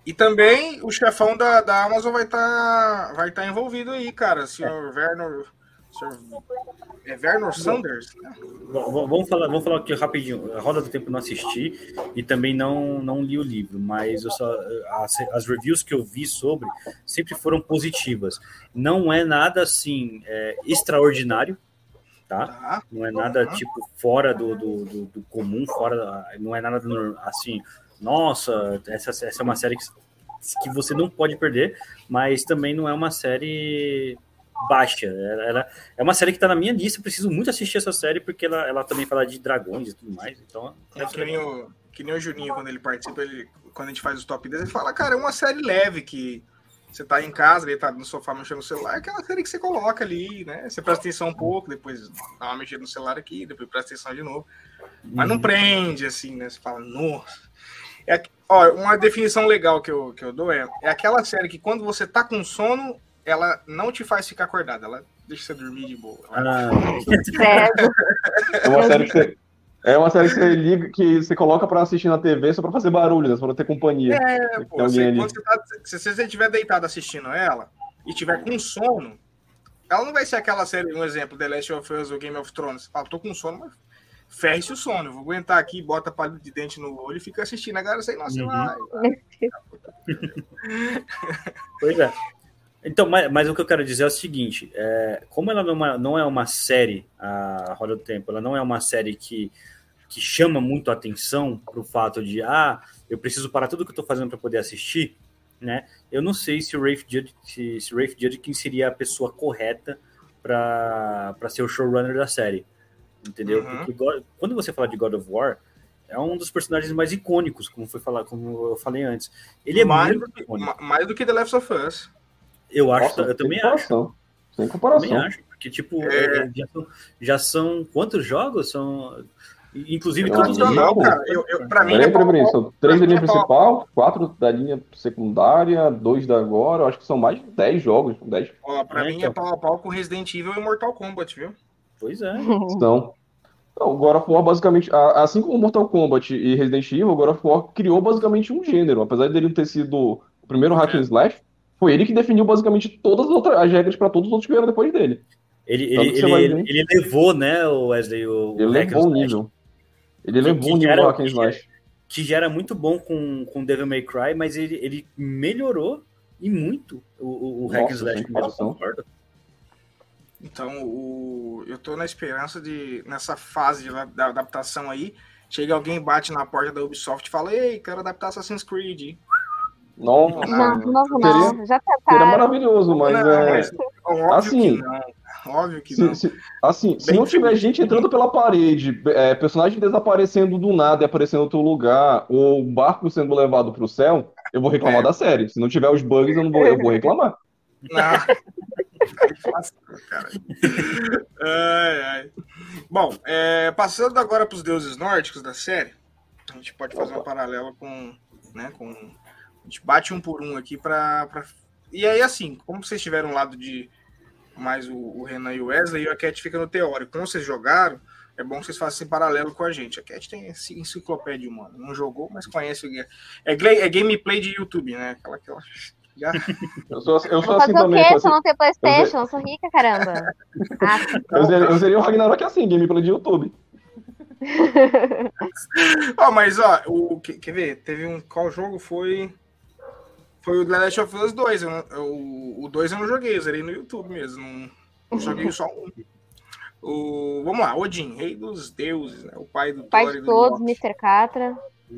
e também o chefão da, da Amazon vai estar tá, vai tá envolvido aí, cara. O senhor Werner é Werner Sanders? Vamos falar, vamos falar aqui rapidinho. A Roda do Tempo não assisti e também não, não li o livro, mas só, as, as reviews que eu vi sobre sempre foram positivas. Não é nada assim é, extraordinário, tá? tá? Não é nada tipo fora do, do, do, do, comum, fora, não é nada assim. Nossa, essa, essa é uma série que, que você não pode perder, mas também não é uma série baixa. Ela, é uma série que está na minha lista, preciso muito assistir essa série, porque ela, ela também fala de dragões e tudo mais. Então, é que, nem o, que nem o Juninho, quando ele participa, ele, quando a gente faz os top 10, ele fala, cara, é uma série leve que você tá em casa, ele tá no sofá mexendo no celular, é aquela série que você coloca ali, né? Você presta atenção um pouco, depois dá uma mexida no celular aqui, depois presta atenção de novo. Mas não uhum. prende, assim, né? Você fala, nossa. É, ó, uma definição legal que eu, que eu dou é, é aquela série que quando você tá com sono, ela não te faz ficar acordada, ela deixa você dormir de boa. Ah. é uma série que você. É uma série que você liga, que você coloca pra assistir na TV só pra fazer barulho, né? Só pra ter companhia. É, pô, você, você tá, se você estiver deitado assistindo ela e tiver com sono, ela não vai ser aquela série, um exemplo, The Last of Us ou Game of Thrones. Você fala, tô com sono, mas ferre-se o sono. Eu vou aguentar aqui, bota palito de dente no olho e fica assistindo. Agora sei lá, sei lá. <laughs> Pois é. Então, mas, mas, o que eu quero dizer é o seguinte: é, como ela não é, uma, não é uma série, a Roda do Tempo, ela não é uma série que, que chama muito a atenção pro fato de, ah, eu preciso parar tudo que eu tô fazendo para poder assistir, né? Eu não sei se o Rafe Judkins, se, se Rafe Judkins seria a pessoa correta para ser o showrunner da série, entendeu? Uhum. Porque quando você fala de God of War, é um dos personagens mais icônicos, como foi falar, como eu falei antes. Ele é mais do mais do que The Last of Us. Eu acho, Nossa, eu também acho. Sem comparação. Eu também acho, porque tipo, é... é já, são, já são quantos jogos? São Inclusive, eu todos os jogos. Cara, eu, eu, pra mim, peraí, peraí, são três da linha é principal, quatro da linha secundária, dois da agora. Eu acho que são mais de 10 jogos. 10. Ó, pra é, mim é então. é pau a pau com Resident Evil e Mortal Kombat, viu? Pois é. Então, então, God of War basicamente, assim como Mortal Kombat e Resident Evil, God of War criou basicamente um gênero. Apesar dele não ter sido o primeiro hack and é. slash, foi ele que definiu basicamente todas as, outras, as regras para todos os outros que vieram depois dele. Ele, ele, ele, ele, levou, né, o Wesley, o, ele levou o nível. Ele levou um nível Hack and Slash. Que já era muito bom com, com Devil May Cry, mas ele, ele melhorou e muito o, o Hack and Slash. Concordo. Então, o, eu tô na esperança de, nessa fase de, da adaptação aí, chega alguém, bate na porta da Ubisoft e fala, ei, quero adaptar Assassin's Creed. Não, não, não, não, não. já tentaram. Seria maravilhoso, mas não, é... Mas, assim, que não. Óbvio que se, não. Se, assim, se não tiver gente entrando pela parede, é, personagem desaparecendo do nada e aparecendo em outro lugar, ou barco sendo levado para o céu, eu vou reclamar é. da série. Se não tiver os bugs, eu não vou, eu vou reclamar. Não. ai, ai. Bom, é, passando agora para os deuses nórdicos da série, a gente pode fazer Opa. uma paralela com, né, com. A gente bate um por um aqui para. Pra... E aí, assim, como vocês tiveram um lado de mais o, o, Renan e o Wesley, e a Cat fica no teórico. Como vocês jogaram, é bom que vocês façam em paralelo com a gente. A Cat tem esse enciclopédia humana. Não jogou, mas conhece o é, é gameplay de YouTube, né? Aquela, aquela... Já... Eu sou, eu sou assim também. O quê? Você não tem Playstation? Eu, eu sou rica, caramba. <laughs> Ah, eu, seria, eu seria o Ragnarok assim, gameplay de YouTube. <laughs> ó, oh, mas ó, o, quer ver? Teve um. Qual jogo foi? Foi o The Last of Us 2. o, 2 eu não joguei, eu zerei no YouTube mesmo. Não, não joguei só um. O, vamos lá, Odin, rei dos deuses, né? O pai do Pai de todos, Mr. Catra.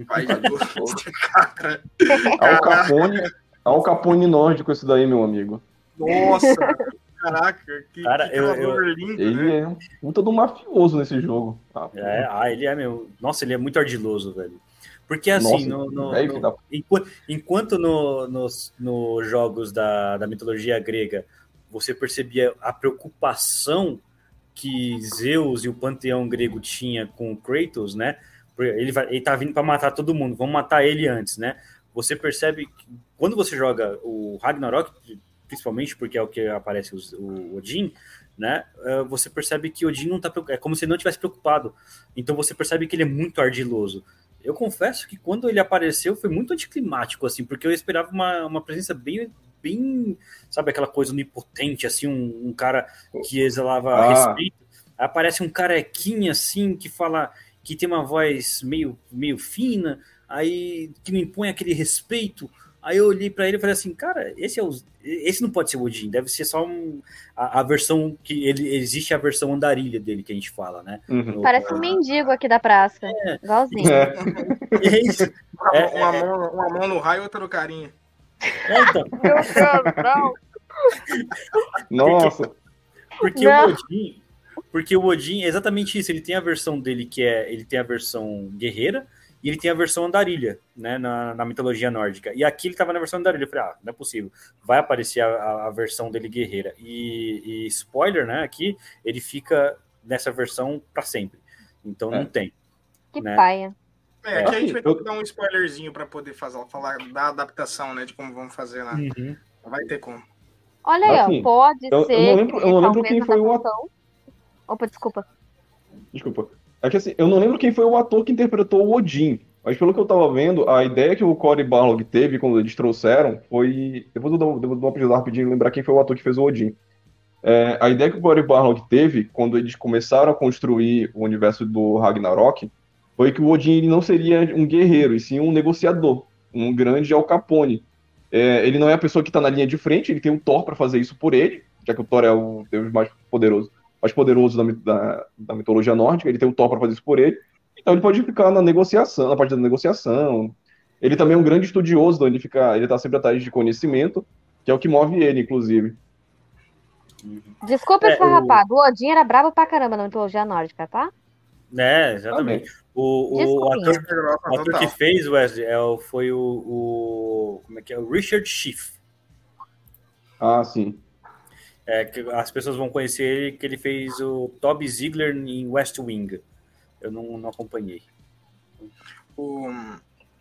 Pai de todos, <laughs> Mr. Catra. Al Capone, Al Capone nórdico esse daí, meu amigo. Nossa, caraca, que, Cara, que eu, eu, lindo, Ele né? é muito do mafioso nesse jogo. Ah, é, ah, ele é meu. Nossa, ele é muito ardiloso, velho. Porque assim, Nossa, no, no, no, enquanto, enquanto no, nos, nos jogos da, da mitologia grega você percebia a preocupação que Zeus e o panteão grego tinha com Kratos, né? Ele, vai, ele tá vindo para matar todo mundo, vamos matar ele antes, né? Você percebe que quando você joga o Ragnarok, principalmente porque é o que aparece o, o Odin, né? Eh, você percebe que Odin não tá é como se ele não tivesse preocupado. Então você percebe que ele é muito ardiloso eu confesso que quando ele apareceu foi muito anticlimático, assim, porque eu esperava uma, uma presença bem, bem, sabe, aquela coisa onipotente, assim, um, um cara que exalava ah. respeito. Aparece um carequinha, assim, que fala, que tem uma voz meio, meio fina, aí que me impõe aquele respeito. Aí eu olhei para ele e falei assim, cara, esse é o, esse não pode ser o Odin, deve ser só um, a, a, versão que ele existe a versão andarilha dele que a gente fala, né? Uhum. Parece um mendigo aqui da praça, é. igualzinho. É. é isso. Uma, é, uma, mão, uma mão no raio, outra no carinha. É, então. Meu Deus, não. Nossa. Porque, porque não. o Odin, porque o Odin é exatamente isso. Ele tem a versão dele que é, ele tem a versão guerreira e ele tem a versão andarilha, né, na, na mitologia nórdica. E aqui ele estava na versão andarilha. Eu falei, ah, não é possível. Vai aparecer a, a versão dele guerreira. E, e, spoiler, né, aqui, ele fica nessa versão para sempre. Então é. não tem. Que né? paia. É, aqui a gente vai ter que dar um spoilerzinho para poder fazer, falar da adaptação, né, de como vamos fazer lá. Uhum. Vai ter como. Olha aí, assim, ó, pode eu, ser. Eu não lembro, eu não lembro quem foi o ator. Opa, desculpa. Desculpa. É que assim, eu não lembro quem foi o ator que interpretou o Odin, mas pelo que eu tava vendo, a ideia que o Corey Barlog teve quando eles trouxeram foi. Depois eu vou, dar uma pesquisada rapidinho lembrar quem foi o ator que fez o Odin. É, a ideia que o Corey Barlog teve quando eles começaram a construir o universo do Ragnarok foi que o Odin não seria um guerreiro, e sim um negociador, um grande Al Capone. É, ele não é a pessoa que está na linha de frente, ele tem um Thor para fazer isso por ele, já que o Thor é o deus mais poderoso mais poderoso da, da, da mitologia nórdica, ele tem o Thor para fazer isso por ele. Então ele pode ficar na negociação, na parte da negociação. Ele também é um grande estudioso, então ele fica, ele tá sempre atrás de conhecimento, que é o que move ele, inclusive. Desculpa, é, esfarrapado. O... o Odin era brabo pra caramba na mitologia nórdica, tá? É, exatamente. O, o, ator, o ator que fez Wesley é, foi o, o, Como é que é? O Richard Schiff. Ah, sim. É, que as pessoas vão conhecer ele que ele fez o Toby Ziegler em West Wing. Eu não, não acompanhei. O,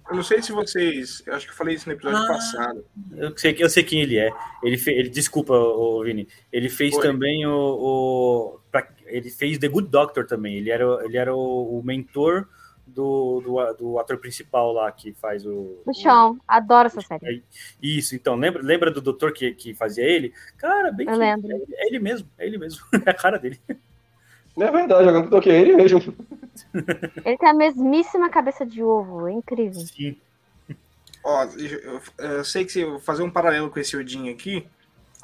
eu não sei se vocês. Eu acho que eu falei isso no episódio ah, passado. Eu sei, eu sei quem ele é. Ele, fe, ele Desculpa, o Vini. Ele fez Foi. também o. o pra, ele fez The Good Doctor também. Ele era, ele era o, o mentor do, do, do, ator principal lá que faz o. O Sean, adoro essa série. É, isso, então, lembra, lembra do doutor que, que fazia ele? Cara, bem Eu que, lembro. É, é, ele mesmo, é ele mesmo. <laughs> É a cara dele. Não é verdade, agora que eu toquei, é ele mesmo. <laughs> Ele tem a mesmíssima cabeça de ovo, é incrível. Sim. Ó, eu, eu, sei que se eu fazer um paralelo com esse Odin aqui,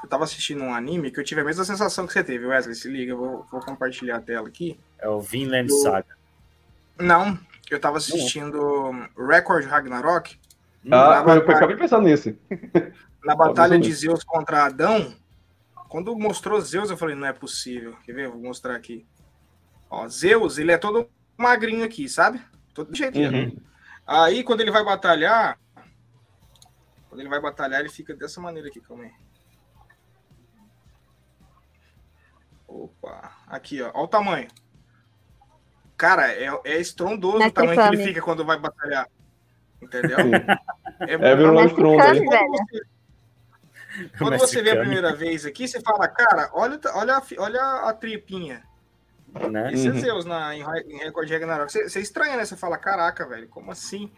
eu tava assistindo um anime que eu tive a mesma sensação que você teve, Wesley. Se liga, eu vou, vou compartilhar a tela aqui. É o Vinland Saga. Não, eu tava assistindo. Record Ragnarok. Ah, eu acabei pensando nesse. <laughs> Na batalha de Zeus contra Adão, quando mostrou Zeus, eu falei, não é possível. Quer ver? Vou mostrar aqui. Ó, Zeus, ele é todo magrinho aqui, sabe? Todo jeito. Uhum. Aí, quando ele vai batalhar, quando ele vai batalhar, ele fica dessa maneira aqui, calma aí. Opa, aqui, ó. Olha o tamanho. Cara, é, é estrondoso o tamanho que ele fica quando vai batalhar. Entendeu? é, é virou estrondo. Quando, você, <laughs> quando você vê a primeira vez aqui, você fala, cara, olha, olha, olha a tripinha. Né? Esse é uhum. Zeus na, em, em Record Ragnarok. Você, você estranha, né? Você fala, caraca, velho, como assim?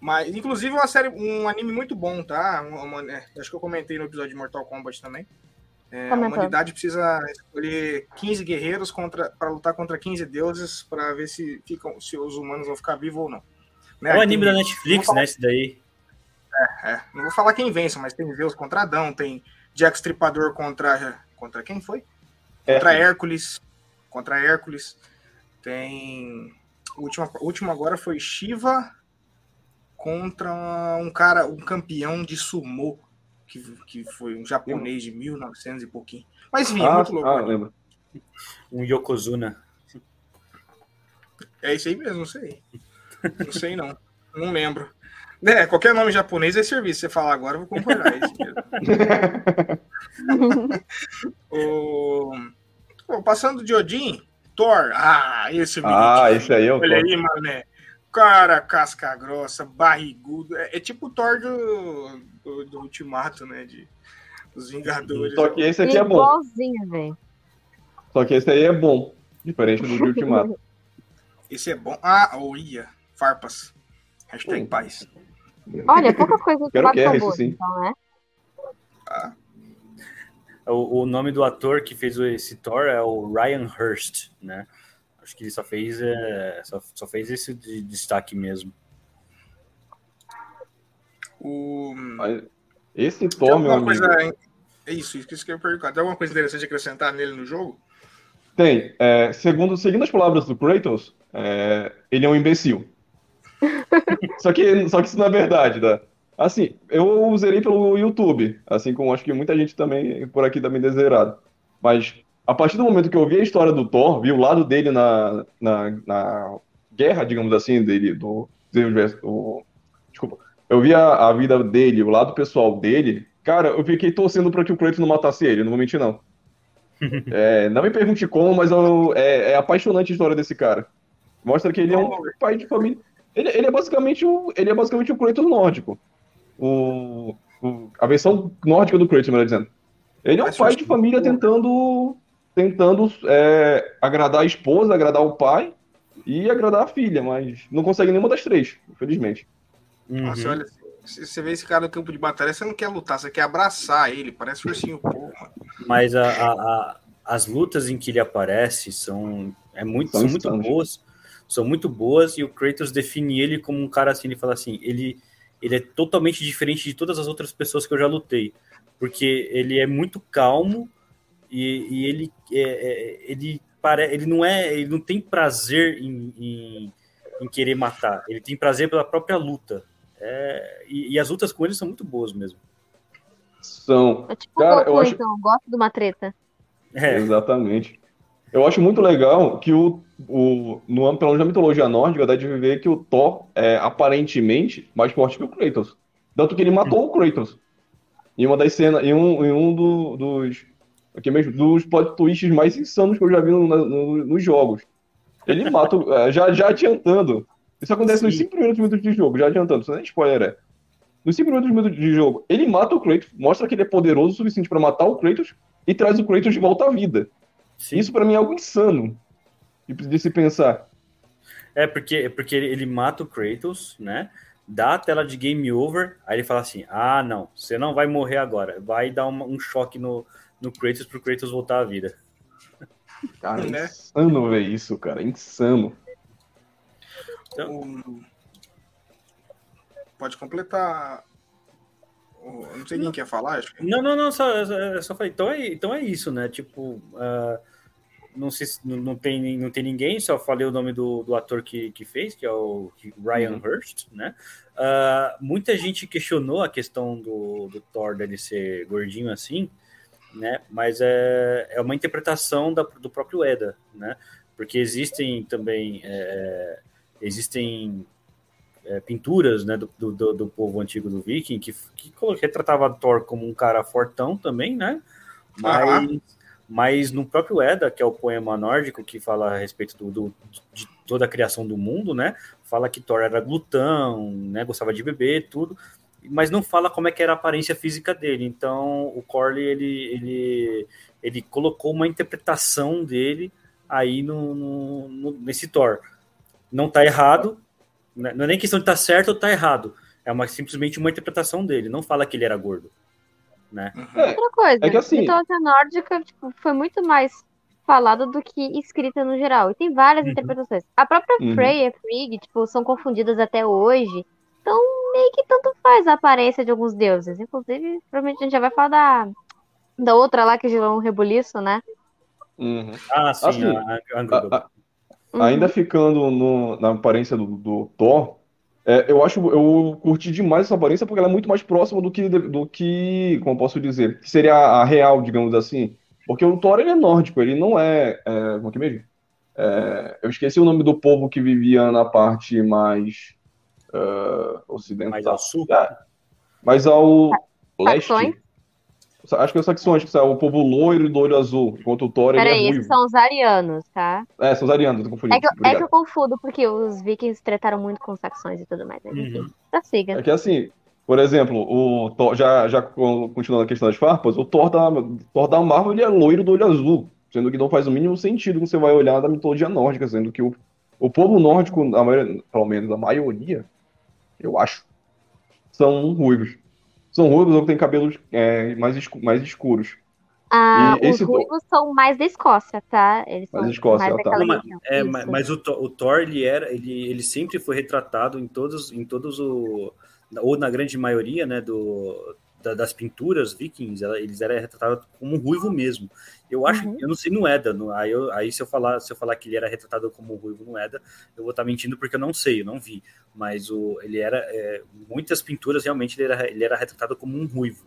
Mas, inclusive, uma série, um anime muito bom, tá? Uma, uma, é, acho que eu comentei no episódio de Mortal Kombat também. É, a humanidade precisa escolher 15 guerreiros para lutar contra 15 deuses para ver se, ficam, se os humanos vão ficar vivos ou não. Né? É o anime tem, da Netflix, né? Esse daí. É, é, Não vou falar quem vence, mas tem Zeus contra Adão, tem Jack Stripador contra. Contra quem foi? Contra Hércules contra Hércules. Tem. O último, o último agora foi Shiva contra um cara, um campeão de sumô, que, que foi um japonês de 1900 e pouquinho. Mas enfim, ah, muito louco. Ah, lembro. Um Yokozuna. É isso aí mesmo, não sei. Não sei não. Não lembro. É, qualquer nome japonês é serviço. Você falar agora, eu vou concordar. É isso mesmo. <laughs> <laughs> o... Passando de Odin, Thor. Ah, esse Ah, esse aí é o Olha Thor. aí, mané. Cara, casca grossa, barrigudo. É, é tipo o Thor do, do, do, Ultimato, né? De, dos Vingadores. Só que esse aqui é bom. Igualzinho, velho. Só que esse aí é bom. Diferente do de Ultimato. <laughs> esse é bom. Ah, olha. Farpas. Hashtag hum. paz. Olha, pouca coisa que <laughs> Quero que é, sim. então, né? Ah. O, o, nome do ator que fez esse Thor é o Ryan Hurst, né? Acho que ele só fez, é, só, só, fez esse de destaque mesmo. O... Esse Thor, meu amigo... Coisa... É isso, isso que eu ia perguntar. Tem alguma coisa interessante a acrescentar nele no jogo? Tem. É, segundo, seguindo as palavras do Kratos, é, ele é um imbecil. <laughs> só, que, só que isso não é verdade, tá? Assim, eu zerei pelo YouTube, assim como acho que muita gente também por aqui também tem zerado. Mas a partir do momento que eu vi a história do Thor, vi o lado dele na, na, na guerra, digamos assim, dele, do, do desculpa, eu vi a, a, vida dele, o lado pessoal dele, cara, eu fiquei torcendo para que o Kratos não matasse ele, não vou mentir não. <laughs> é, não me pergunte como, mas eu, é, é, apaixonante a história desse cara. Mostra que ele é um pai de família. Ele, ele é basicamente o, ele é basicamente o Kratos nórdico o, o, a versão nórdica do Kratos, melhor dizendo. Ele é um pai de família tentando, tentando é, agradar a esposa, agradar o pai e agradar a filha, mas não consegue nenhuma das três, infelizmente. Uhum. Nossa, olha, você vê esse cara no campo de batalha, você não quer lutar, você quer abraçar ele, parece um ursinho porra. Mas a, a, a, as lutas em que ele aparece são, é muito, são, são muito boas, são muito boas, e o Kratos define ele como um cara assim, ele fala assim, ele ele é totalmente diferente de todas as outras pessoas que eu já lutei, porque ele é muito calmo e, e ele, é, é, ele, para, ele não é, ele não tem prazer em, em, em querer matar. Ele tem prazer pela própria luta. É, e, e, as lutas com ele são muito boas mesmo. São. É tipo Cara, Goku, eu acho... então, gosto de uma treta. É. Exatamente. Eu acho muito legal que o, o no âmbito da mitologia nórdica dá de ver que o Thor é aparentemente mais forte que o Kratos. Tanto que ele matou o Kratos. Em uma das cenas, em um, em um do, dos. Aqui mesmo, dos plot twists mais insanos que eu já vi no, no, nos jogos. Ele <laughs> mata, é, já, já adiantando. Isso acontece Sim. nos 5 primeiros minutos de jogo, já adiantando, isso não é spoiler, é. Nos 5 primeiros minutos de jogo, ele mata o Kratos, mostra que ele é poderoso o suficiente para matar o Kratos e traz o Kratos de volta à vida. Sim. Isso para mim é algo insano de, de, se pensar. É, porque, porque ele, ele mata o Kratos, né? Dá a tela de game over, aí ele fala assim: Ah, não, você não vai morrer agora. Vai dar um, um choque no, no Kratos pro Kratos voltar à vida. Cara, é insano ver isso, cara. Insano. Então... Pode completar. não sei quem quer falar, acho que... Não, não, não, só, só falei. Então é, então é isso, né? Tipo, uh, não, não, não, tem, não tem ninguém, só falei o nome do, do ator que, que fez, que é o Ryan uhum. Hurst, né? Uh, muita gente questionou a questão do, do Thor dele ser gordinho assim, né? Mas é, é uma interpretação da, do próprio Eda, né? Porque existem também é, existem é, pinturas né, do, do, do, povo antigo do Viking que, que retratava Thor como um cara fortão também, né? Mas, uhum. mas no próprio Eda, que é o poema nórdico que fala a respeito do, do, de toda a criação do mundo, né? Fala que Thor era glutão, né? Gostava de beber, tudo mas não fala como é que era a aparência física dele. Então o Corley ele, ele, ele colocou uma interpretação dele aí no, no, no nesse Thor. Não está errado, né? não é nem questão de estar tá certo ou estar tá errado. É uma, simplesmente uma interpretação dele. Não fala que ele era gordo. Né? É, Outra coisa, é que assim... mitologia nórdica tipo, foi muito mais falada do que escrita no geral. E tem várias uhum. interpretações. A própria uhum. Freya e Frigg, tipo, são confundidas até hoje. Então, meio que tanto faz a aparência de alguns deuses. Inclusive, provavelmente a gente já vai falar da, da outra lá que gerou um rebuliço, né? Uhum. Ah, sim. Assim, a, a, a, uhum. Ainda ficando no, na aparência do, do Thor, é, eu acho, eu curti demais essa aparência porque ela é muito mais próxima do que, do que como posso dizer, que seria a, real, digamos assim. Porque o Thor, ele é nórdico, ele não é, é como é que é mesmo? É, eu esqueci o nome do povo que vivia na parte mais uh, ocidental. Mais ao sul? É, mais ao leste. Acho que é Saxões, que é o povo loiro e do olho azul, enquanto o Thor Peraí, é esses são os arianos, tá? É, são os arianos, tô confundindo. É que, eu, é que eu confundo, porque os vikings trataram muito com saxões e tudo mais. Mas, enfim, uhum. siga. É que assim, por exemplo, o Thor, já, já continuando a questão das farpas, o Thor da, Thor da Marvel ele é loiro do olho azul, sendo que não faz o mínimo sentido quando você vai olhar da mitologia nórdica, sendo que o, o povo nórdico, a maioria, pelo menos a maioria, eu acho, são ruivos. São ruivos ou têm cabelos é, mais, escu mais escuros. Ah, os ruivos são mais da Escócia, tá? Eles mais da Escócia, mais tá. Mas, é, mas, o, o, Thor, ele, era, ele, ele sempre foi retratado em todos, em todos o... Ou na grande maioria, né, do, da, das pinturas vikings, eles eram retratados como ruivo mesmo. Eu acho, uhum. eu não sei no Eda, no, aí, eu, aí se eu falar se eu falar que ele era retratado como ruivo no Eda, eu vou estar mentindo porque eu não sei, eu não vi. Mas o, ele era, é, muitas pinturas realmente ele era, ele era retratado como um ruivo.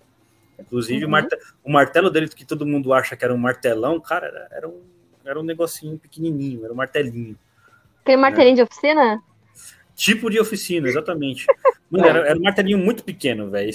Inclusive uhum. o, martelo dele que todo mundo acha que era um martelão, cara, era, era um, era um negocinho pequenininho, era um martelinho. Aquele martelinho né? de oficina? Tipo de oficina, exatamente. <laughs> Mano, era, era, um martelinho muito pequeno, velho.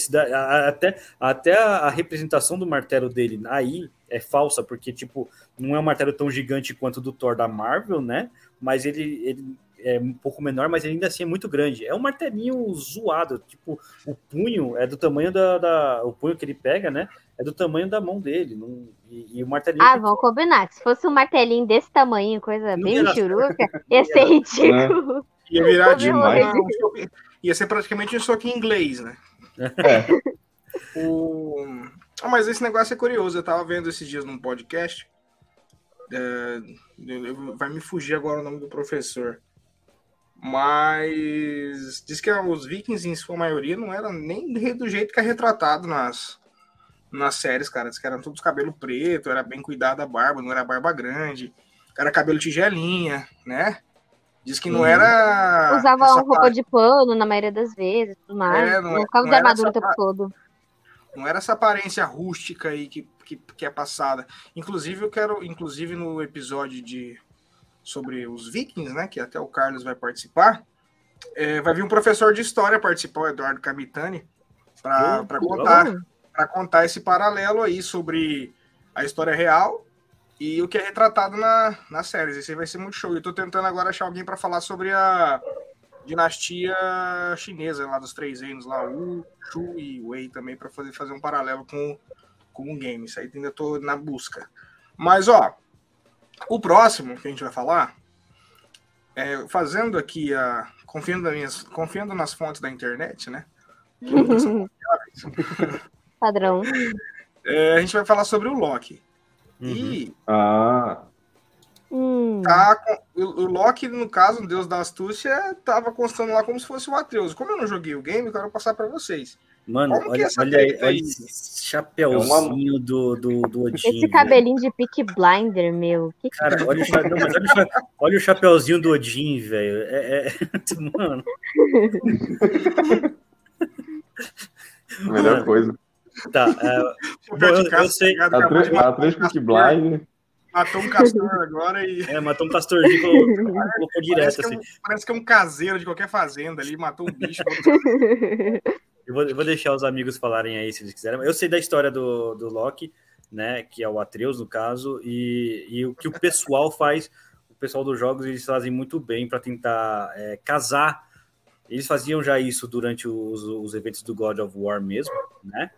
Até, até a, representação do martelo dele aí é falsa, porque, tipo, não é um martelo tão gigante quanto o do Thor da Marvel, né? Mas ele, ele é um pouco menor, mas ainda assim é muito grande. É um martelinho zoado, tipo, o punho é do tamanho da, da o punho que ele pega, né? É do tamanho da mão dele. Não, e, e, o martelinho. Ah, vamos combinar. Se fosse um martelinho desse tamanho, coisa bem churuca, <laughs> ia ser ridículo. Ia virar demais. Ia ser praticamente isso aqui em inglês, né? É. o... Ah, mas esse negócio é curioso. Eu tava vendo esses dias num podcast. É... Vai me fugir agora o nome do professor. Mas diz que os vikings, em sua maioria, não era nem do jeito que é retratado nas, nas séries, cara. Diz que eram todos cabelo preto, era bem cuidado a barba, não era barba grande, era cabelo tigelinha, né? Diz que não era. Usava roupa parte... de pano na maioria das vezes, tudo mais. É, não, não ficava de armadura o tempo todo. Não era essa aparência rústica aí que, que, que, é passada. Inclusive, eu quero, inclusive, no episódio de sobre os vikings, né? Que até o Carlos vai participar. É, vai vir um professor de história participar, o Eduardo Camitani, para contar, para contar esse paralelo aí sobre a história real e o que é retratado na, nas séries. Esse vai ser muito show. Eu tô tentando agora achar alguém para falar sobre a dinastia chinesa lá dos três reinos, lá, Wu, Chu e Wei também, para fazer, fazer um paralelo com, com o game. Isso aí ainda tô na busca. Mas, ó, o próximo que a gente vai falar, é, fazendo aqui a. Confiando, nas minhas, confiando nas fontes da internet, né? <laughs> Padrão. É, a gente vai falar sobre o Loki. Uhum. E. Ah. Hum. Tá com, o, Loki, no caso, o Deus da Astúcia, tava constando lá como se fosse o Atreus. Como eu não joguei o game, eu quero passar para vocês. Mano, Como olha, é olha, aí, olha esse chapéuzinho é uma... do, do, do Odin. Esse cabelinho velho. de Peak Blinder, meu. Que Cara, que... Olha, o chapéu, olha, o olha, o chapéuzinho do Odin, velho. É, é... <laughs> Mano. Melhor Mano. coisa. Tá. <laughs> Uh, bom, eu, eu, sei. A, a três Peak Blinder. Matou um castor agora e. É, matou um castorzinho e colocou, <laughs> colocou direto. Parece que, é um, assim. parece que é um caseiro de qualquer fazenda ali, matou um bicho. <laughs> Eu vou, eu vou, deixar os amigos falarem aí se eles quiserem. Eu sei da história do, do Loki, né? Que é o Atreus, no caso, e, e o que o pessoal faz, o pessoal dos jogos, eles fazem muito bem para tentar é, casar. Eles faziam já isso durante os, os eventos do God of War mesmo, né?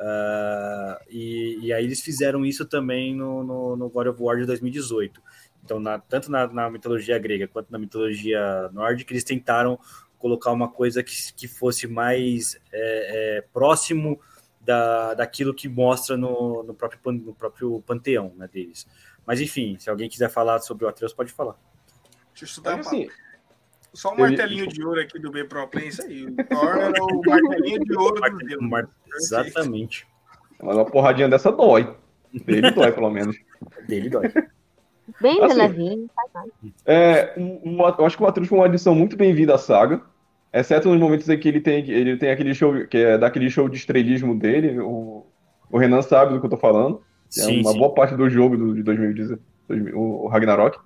Uh, e, e, aí eles fizeram isso também no, no, no, God of War de 2018. Então, na, tanto na, na mitologia grega quanto na mitologia nórdica, eles tentaram colocar uma coisa que, que fosse mais é, é, próximo da, daquilo que mostra no, no, próprio, no próprio panteão né, deles. Mas enfim, se alguém quiser falar sobre o Atreus, pode falar. Deixa eu estudar assim, Só um martelinho de ouro aqui do B Pro Play, isso aí. O Thor era o martelinho de ouro do dedo. Mar... Exatamente. Mas uma porradinha dessa dói. Dele <laughs> dói, pelo menos. Dele dói. Bem assim, levinho, é, um, um, eu acho que o Atreus foi uma adição muito bem-vinda à saga. Exceto nos momentos em que ele tem, ele tem aquele show, que é daquele show de estrelismo dele, o, o Renan sabe do que eu tô falando. É sim, é uma sim. boa parte do jogo do, de 2018, o Ragnarok.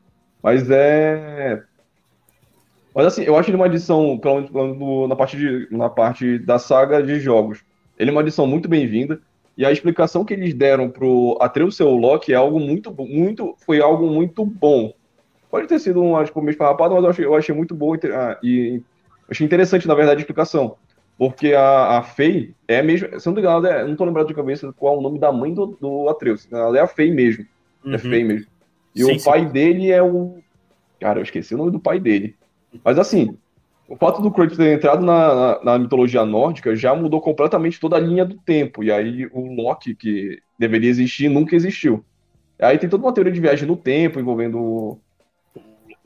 Mas é. Mas assim, eu acho ele uma edição, pelo menos na parte, de, na parte da saga de jogos. Ele é uma edição muito bem-vinda. E a explicação que eles deram pro Atreus ser o Loki é algo muito, muito, foi algo muito bom. Pode ter sido um, tipo, meio esfarrapado, mas eu achei, eu achei muito bom ah, e achei interessante, na verdade, a explicação. Porque a, a Fei é mesmo. Se não me engano, é, não tô lembrado de cabeça qual é o nome da mãe do, do Atreus. Ela é a Fei mesmo. É uhum. É Fei mesmo. E sim, o pai sim. dele é o. Cara, eu esqueci o nome do pai dele. Mas assim, o fato do Kratos ter entrado na, na, na, mitologia nórdica já mudou completamente toda a linha do tempo. E aí o Loki, que deveria existir, nunca existiu. Aí tem toda uma teoria de viagem no tempo envolvendo o,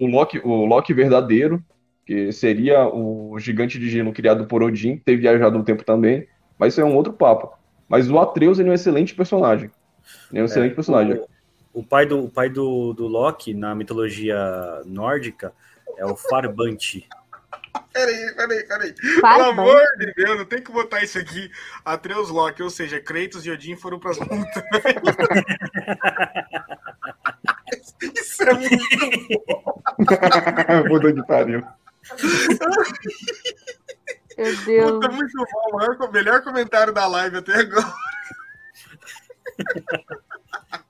o Loki, o Loki verdadeiro, que seria o gigante de gelo criado por Odin, ter viajado no tempo também, mas isso é um outro papo. Mas o Atreus ele é um excelente personagem. Ele é um é, excelente personagem. O, o, pai, do, o pai do, do Loki, na mitologia nórdica, é o Farbante. Peraí, peraí, peraí. Pelo amor de Deus, não tem que botar isso aqui. Atreus Loki, ou seja, Kratos e Odin foram para as montanhas. <laughs> isso é muito bom. Mudou de pariu. Meu Deus. Puta, muito bom. O melhor comentário da live até agora.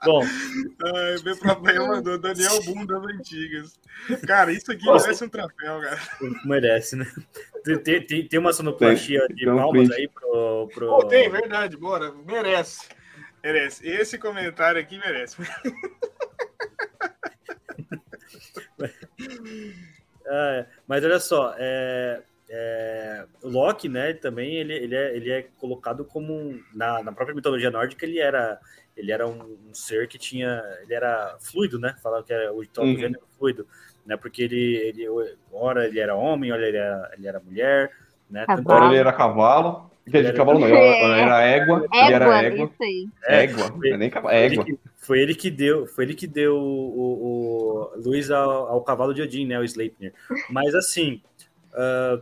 Bom. Ai, vem pra bem, mandou Daniel Boom das antigas. Cara, isso aqui Nossa. merece um troféu, cara. Merece, né? Tem, tem, tem uma sonoplastia de palmas aí pro. pro... Oh, tem, verdade, bora. Merece. Merece. Esse comentário aqui merece. <laughs> É, mas olha só, é, é, o Loki, né, também ele, ele, é, ele é colocado como um, na, na própria mitologia nórdica ele era ele era um, um, ser que tinha ele era fluido, né? Falava que era o tal uhum. gênero fluido, né? Porque ele ele ora ele era homem, ora ele era, ele era mulher, né? Ora ele era cavalo, que ele era cavalo não, ele era égua, égua, ele era égua. Isso aí. Égua, é, nem cavalo, égua. Ele, Foi ele que deu, foi ele que deu o, o, o Luiz ao, ao, cavalo de Odin, né? O Sleipnir. Mas assim, uh,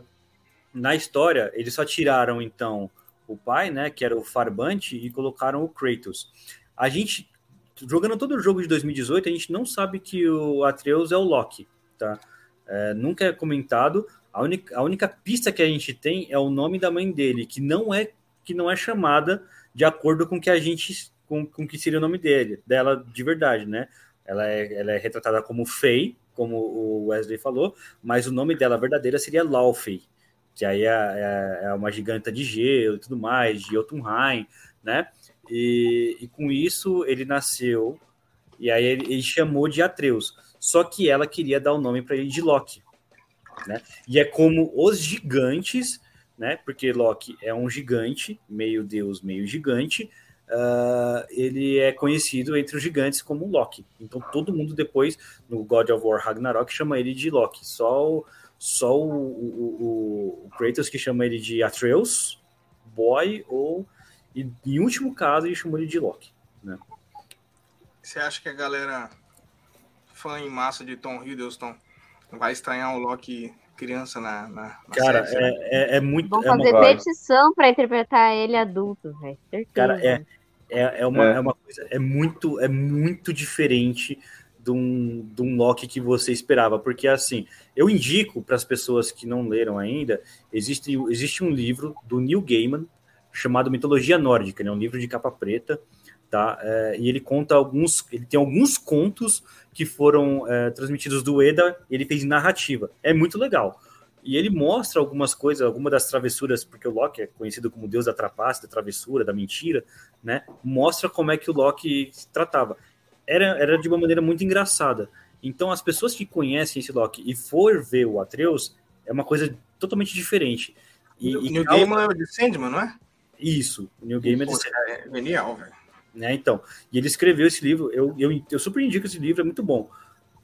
na história, eles só tiraram então o pai, né? Que era o Farbante, e colocaram o Kratos. A gente, jogando todo o jogo de 2018, a gente não sabe que o Atreus é o Loki, tá? É, nunca é comentado. A única, a única pista que a gente tem é o nome da mãe dele, que não é que não é chamada de acordo com que a gente com, com que seria o nome dele, dela de verdade, né? Ela é, ela é retratada como Faye, como o Wesley falou, mas o nome dela verdadeira seria Laufey, que aí é, é, é, uma giganta de gelo e tudo mais, de Jotunheim, né? E, e, com isso ele nasceu, e aí ele, ele, chamou de Atreus. Só que ela queria dar o nome para ele de Loki, né? E é como os gigantes, né? Porque Loki é um gigante, meio deus, meio gigante, uh, ele é conhecido entre os gigantes como Loki. Então todo mundo depois, no God of War Ragnarok, chama ele de Loki. Só o, só o, o, o Kratos que chama ele de Atreus, Boy, ou e, em último caso ele chamou ele de Loki. Né? Você acha que a galera fã em massa de Tom Hiddleston vai estranhar o Loki criança na, na, na Cara, série, é, é, é, muito. Vão fazer é petição para interpretar ele adulto, velho. Cara, é, é, é, uma, é. é. uma coisa, é muito, é muito diferente de um, de um Loki que você esperava, porque assim, eu indico para as pessoas que não leram ainda, existe, existe um livro do Neil Gaiman chamado Mitologia Nórdica, né, um livro de capa preta, tá? É, e ele conta alguns, ele tem alguns contos que foram é, transmitidos do Eda, ele fez narrativa, é muito legal. E ele mostra algumas coisas, algumas das travessuras, porque o Loki é conhecido como deus da trapaça, da travessura, da mentira, né? Mostra como é que o Loki se tratava. Era, era de uma maneira muito engraçada. Então, as pessoas que conhecem esse Loki e for ver o Atreus, é uma coisa totalmente diferente. E, o New Gaiman é de Sandman, não é? Isso, o New Gaiman é de Sandman. É genial, velho. Né, então, e ele escreveu esse livro, eu, eu, eu super indico esse livro, é muito bom.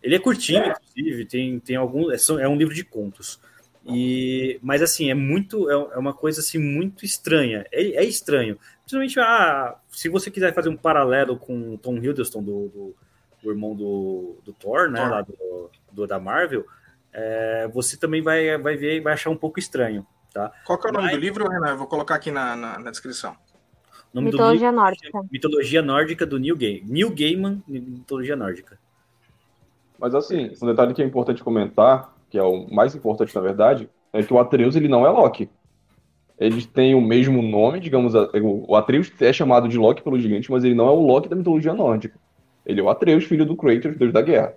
Ele é curtinho, é. inclusive, tem, tem algum. É, é um livro de contos. E, mas assim, é muito, é, é uma coisa assim muito estranha. É, é, estranho. Principalmente, ah, se você quiser fazer um paralelo com Tom Hiddleston, do, do, do irmão do, do Thor, né? Thor. Lá do, do, da Marvel, é, você também vai, vai ver vai achar um pouco estranho. Tá? Qual que é o nome mas... do livro, Renan? Eu vou colocar aqui na, na, na descrição. Mitologia livro, Nórdica. Mitologia Nórdica do Neil Gaiman. Neil Gaiman, Mitologia Nórdica. Mas assim, um detalhe que é importante comentar que é o mais importante na verdade, é que o Atreus ele não é Loki. Eles têm o mesmo nome, digamos, o Atreus é chamado de Loki pelo gigante, mas ele não é o Loki da mitologia nórdica. Ele é o Atreus, filho do Kratos, deus da guerra.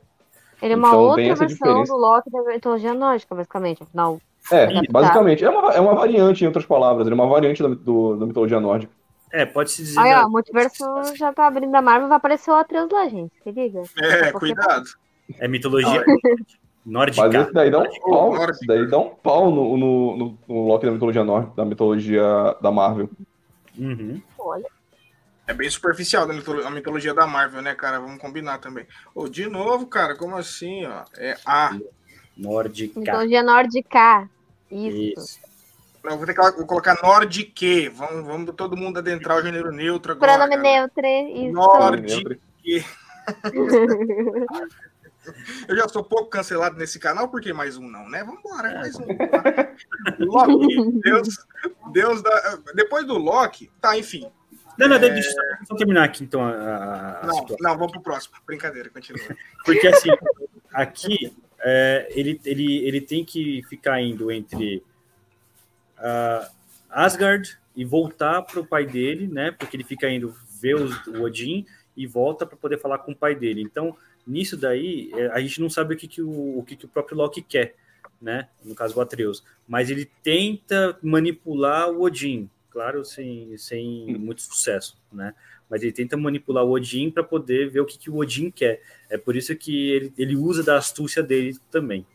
Ele é uma então, outra versão diferença. do Loki da mitologia nórdica, basicamente, afinal. É, basicamente. É uma, é uma variante, em outras palavras. Ele é uma variante da, do, da mitologia nórdica. É, pode se dizer. Olha, o multiverso já tá abrindo a Marvel, vai aparecer o Atreus lá, gente. Se liga. É, cuidado. É mitologia. <laughs> Nórdica. Mas esse daí dá um pau, daí dá um pau no, no, no, no Loki da mitologia nórdica, da mitologia da Marvel. Uhum. Olha. É bem superficial a mitologia da Marvel, né, cara? Vamos combinar também. Oh, de novo, cara, como assim, ó? É a. Nórdica. Mitologia nórdica. Isso. Isso. Eu vou ter que vou colocar Nordique. Vamos, vamos todo mundo adentrar o gênero neutro agora. Pronome neutro. Isso. Nordique. <laughs> <laughs> Eu já sou pouco cancelado nesse canal, porque mais um não, né? Vamos embora, mais um. Loki, Deus, Deus da... Depois do Loki, tá, enfim. Não, não, é... deixa eu terminar aqui, então. A não, não, vamos pro próximo. Brincadeira, continua. Porque assim, aqui é, ele, ele, ele tem que ficar indo entre uh, Asgard e voltar pro pai dele, né? Porque ele fica indo ver os, o Odin e volta para poder falar com o pai dele. Então, nisso daí, é, a gente não sabe o que, que, o, o, que, que o próprio Loki quer, né? No caso, o Atreus. Mas ele tenta manipular o Odin, claro, sem, sem muito sucesso, né? Mas ele tenta manipular o Odin para poder ver o que, que o Odin quer. É por isso que ele, ele usa da astúcia dele também.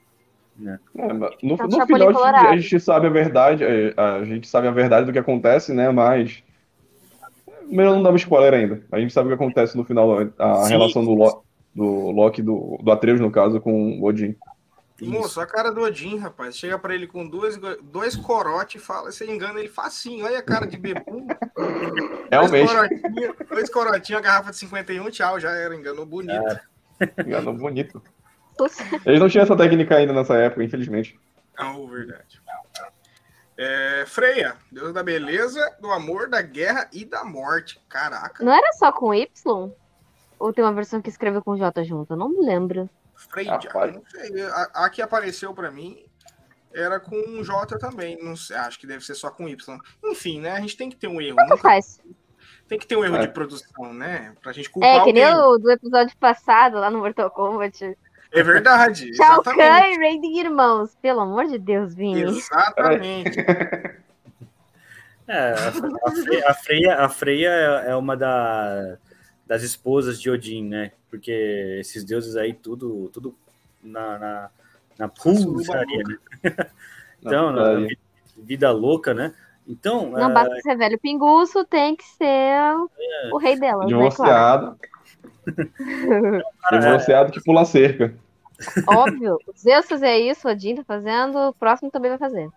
Né? É, no, no final a gente sabe a verdade, é, a gente sabe a verdade do que acontece, né? Mas melhor não dar um spoiler ainda. A gente sabe o que acontece no final, a Sim. relação do Loki do Loki, do, do Atreus, no caso, com o Odin. Moço, a cara do Odin, rapaz. Chega pra ele com dois, dois corote e fala, você engana ele facinho. Olha a cara de bebum. <laughs> Realmente. Dois corotinhos, dois corotinhos, a garrafa de 51, tchau, já era. Enganou bonito. É. Enganou bonito. Eles não tinham essa técnica ainda nessa época, infelizmente. Não, verdade. É, Freia, Deus da beleza, do amor, da guerra e da morte. Caraca. Não era só com Y? Ou tem uma versão que escreveu com J junto? Eu não me lembro. Freia, não sei. A, a, que apareceu para mim era com J também. Não sei, acho que deve ser só com Y. Enfim, né? A gente tem que ter um erro. Nunca faz. Tem que ter um erro é. de produção, né? Pra gente culpar É, que nem o do episódio passado lá no Mortal Kombat. É verdade. Shao Kahn e Raiden Irmãos. Pelo amor de Deus, Vini. Exatamente. É, a, Freya, a, Freya, a Freya é, é uma da, das esposas de Odin, né? Porque esses deuses aí, tudo, tudo na, na, na pulsaria, né? <laughs> então, na, na vida, louca, né? Então. Não é... basta ser velho pinguço, tem que ser é... o rei delas, Divorciado. né? Claro. Divorciado que pula cerca. Óbvio. Zeus fazer isso, Odin tá fazendo, o próximo também vai fazer.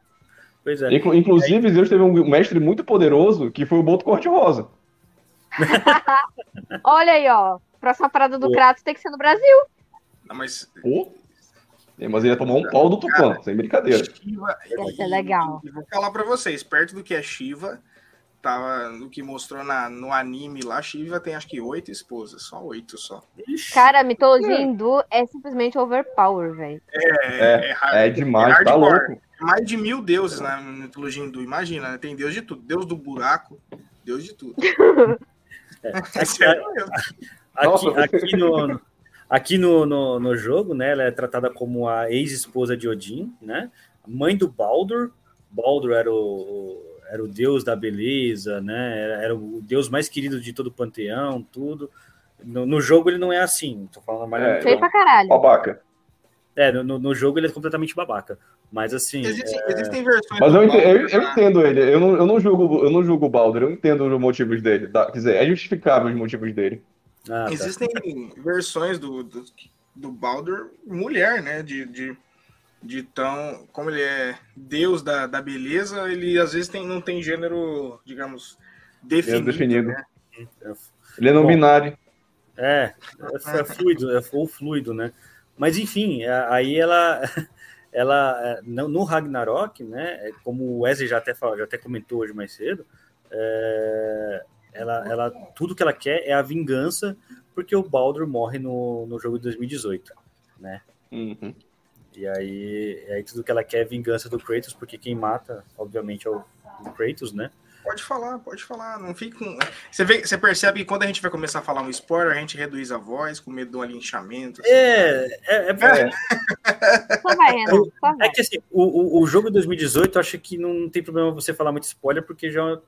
Pois é. Inclusive, Zeus teve um mestre muito poderoso que foi o Boto Cor-de-Rosa. <laughs> Olha aí, ó. Próxima parada do Kratos tem que ser no Brasil. Não, mas. Pô. Mas ele ia tomar um pau do Tupã, sem brincadeira. Shiva, Ia ser legal. vou falar pra vocês, perto do que é Shiva, tava no que mostrou na, no anime lá, Shiva tem acho que oito esposas, só oito só. Cara, a mitologia é. hindu é simplesmente overpower, velho. É, é, é, é, demais, tá louco mais de mil deuses na mitologia hindu. Imagina, né? tem deus de tudo. Deus do buraco, deus de tudo. <laughs> É, aqui, aqui, no, aqui no, no, no, jogo, né? Ela é tratada como a ex-esposa de Odin, né? Mãe do Baldur. Baldur era o, era o deus da beleza, né? Era, era o deus mais querido de todo o panteão, tudo. No, no jogo ele não é assim. Tô falando mais. É, Feio pra caralho. Babaca. É, no, no jogo ele é completamente babaca. Mas assim. Existe, é... Existem versões. Mas eu entendo, eu, eu entendo, ele. Eu não, eu, não julgo, eu não julgo o Baldur, eu entendo os motivos dele. Tá? Quer dizer, é justificável os motivos dele. Ah, tá. Existem versões do, do, do Baldur mulher, né? De, de, de tão. Como ele é deus da, da beleza, ele às vezes tem, não tem gênero, digamos, definido. definido. Né? Ele é não Bom, binário. É, é, é fluido, é ou fluido, né? Mas enfim, aí ela, <laughs> ela é, no Ragnarok, né? É, como o Wesley já até falou, já até comentou hoje mais cedo, é, ela, ela, tudo que ela quer é a vingança, porque o Baldur morre no, no jogo de 2018, né? Uhum. E aí, aí tudo que ela quer é vingança do Kratos, porque quem mata, obviamente, é o, o Kratos, né? Pode falar, pode falar. Não fique com. Você, vê, você percebe que quando a gente vai começar a falar um spoiler, a gente reduz a voz com medo do linchamento. Assim, é, é, é, é. é que assim, o, o, jogo 2018, eu acho que não tem problema você falar muito spoiler, porque já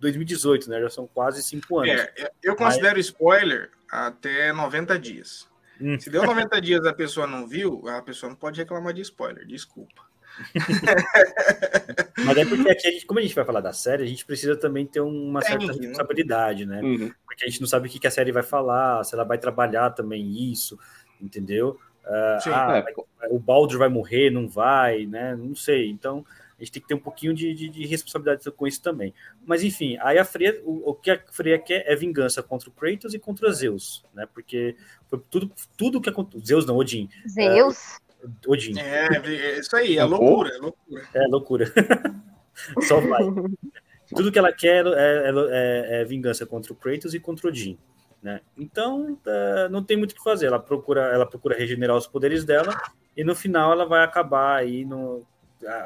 2018, é né? Já são quase cinco anos. É, eu considero Mas... spoiler até 90 dias. Hum. Se deu 90 dias e a pessoa não viu, a pessoa não pode reclamar de spoiler, desculpa. <laughs> Mas é porque aqui, a gente, como a gente vai falar da série, a gente precisa também ter uma certa né? responsabilidade, né? Uhum. Porque a gente não sabe o que a série vai falar, se ela vai trabalhar também isso, entendeu? Uh, ah, é. o Baldur vai morrer, não vai, né? Não sei. Então, a gente tem que ter um pouquinho de, de, de responsabilidade com isso também. Mas, enfim, aí a Freya, o, o, que a Freya quer é vingança contra o Kratos e contra Zeus, né? Porque tudo, tudo que aconteceu. Zeus não, Odin. Zeus? Uh, Odin. É, é isso aí, é loucura, é loucura. É loucura. <laughs> Só vai. <laughs> Tudo que ela quer é, é, é, é, vingança contra o Kratos e contra o Odin. Né? Então, uh, não tem muito o que fazer. Ela procura, ela procura regenerar os poderes dela e no final ela vai acabar aí, no,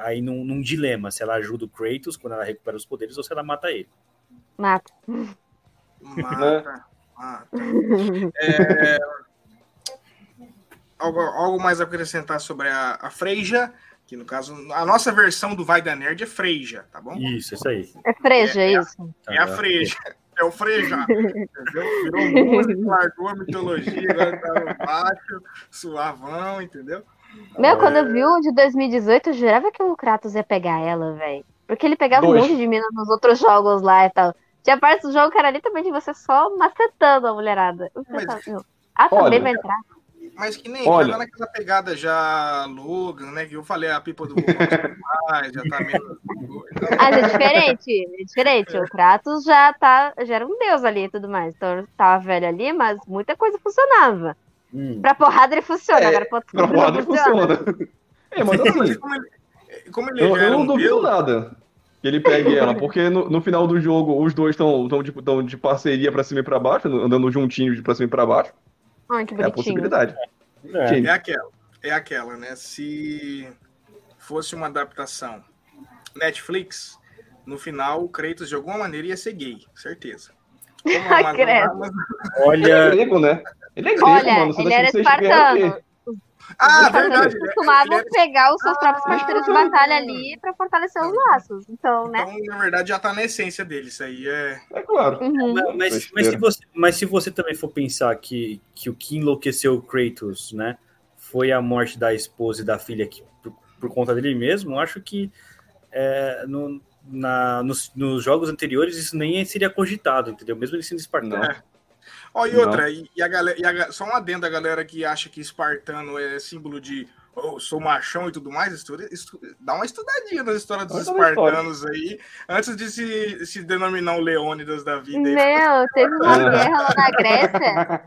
aí num, num dilema: se ela ajuda o Kratos quando ela recupera os poderes ou se ela mata ele. Mata. Mata. mata. <laughs> É, algo, algo mais a acrescentar sobre a, a Freja, que no caso, a nossa versão do Vai da Nerd é Freja, tá bom? Isso, isso aí. É Freja, é, é isso. É, a Freja. É o Freja, <laughs> entendeu? Virou largou a mitologia, agora tá baixo, suavão, entendeu? Meu, quando eu vi o de 2018, eu jurava que o Kratos ia pegar ela, velho. Porque ele pegava Dois. um monte de mina nos outros jogos lá e tal. Tinha parte do jogo que era literalmente você só macetando a mulherada. Mas, pensava, ah, também vai entrar. Mas que nem Olha. já tá naquela pegada já Logan, né? Que eu falei, a pipa do mais, já tá menos. Mas é diferente, é diferente. O Kratos já tá, já era um deus ali e tudo mais. Então ele tava velho ali, mas muita coisa funcionava. Hum. Pra porrada ele funciona, É, agora pra Pra porrada não funciona. funciona. É, mas assim, Como ele, como ele eu, já eu não um duvido deus, nada que ele pegue ela, porque no, no final do jogo os dois estão tão, tipo, tão de parceria pra cima e pra baixo, andando juntinhos de pra cima e pra baixo. Ai, que É a bonitinho. possibilidade. É. É aquela, é aquela, né? Se fosse uma adaptação Netflix, no final o Kratos de alguma maneira ia ser gay, certeza. Como <laughs> é uma- <laughs> Ele é Olha, grego, né? Ele é grego, Olha, mano. Você ele tá era que vocês vieram espartano. Aqui. Ah, Os espartanos verdade. ele- costumavam ele pegar os seus próprios Ah, parceiros de batalha ali pra fortalecer os laços. Então, né? Então, na verdade, já tá na essência dele. Isso aí é. É claro. Uhum. mas, mas, mas se você, mas se você também for pensar que, que o que enlouqueceu o Kratos, né, foi a morte da esposa e da filha que, por, por conta dele mesmo, eu acho que é, no- na- nos, nos jogos anteriores isso nem seria cogitado, entendeu? Mesmo ele sendo espartano. Não. Ó, e outra, e, e a galera, e a só um adendo a galera que acha que espartano é símbolo de oh, sou machão e tudo mais, estuda, estu- dá uma estudadinha nas histórias dos espartanos aí, antes de se, se denominar o Leônidas da vida. aí. Meu, teve uma guerra lá na Grécia.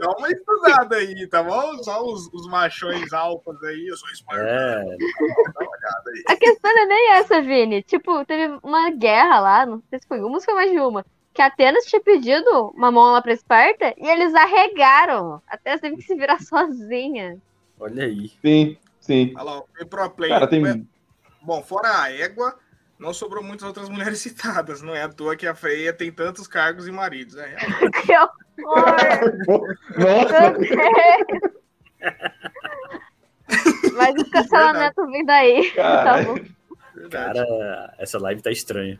Dá uma estudada aí, tá bom? Só os, os machões alfas aí, eu sou espartano. É, Dá uma olhada aí. A questão não é nem essa, Vini. Tipo, teve uma guerra lá, não sei se foi uma ou se foi mais de uma, que Atenas tinha pedido uma mão lá pra Esparta e eles arregaram. Atenas teve que se virar <laughs> sozinha. olha aí. Sim, sim. Olha lá, foi pro play. Cara, tem. Bom, fora a égua, não sobrou muitas outras mulheres <laughs> citadas. Não é à toa que a Freia tem tantos cargos e maridos. É. <laughs> Que horror! Nossa! Mas o cancelamento vindo aí. Tá Cara. bom. verdade. Cara, essa live tá estranha.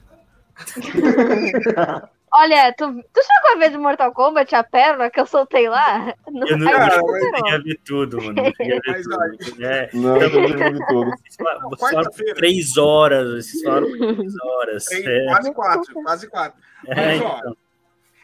Olha, tu, tu chegou a ver de Mortal Kombat a pérola que eu soltei lá? Não, Eu não, eu Cara, não conseguia ver tudo, mano. Não conseguia ver Mas olha. tudo. É, Não, eu não vi tudo. vocês falaram- três horas, vocês falaram três horas. Três, É, Quase quatro, quase quatro. é, Mas, ó, então.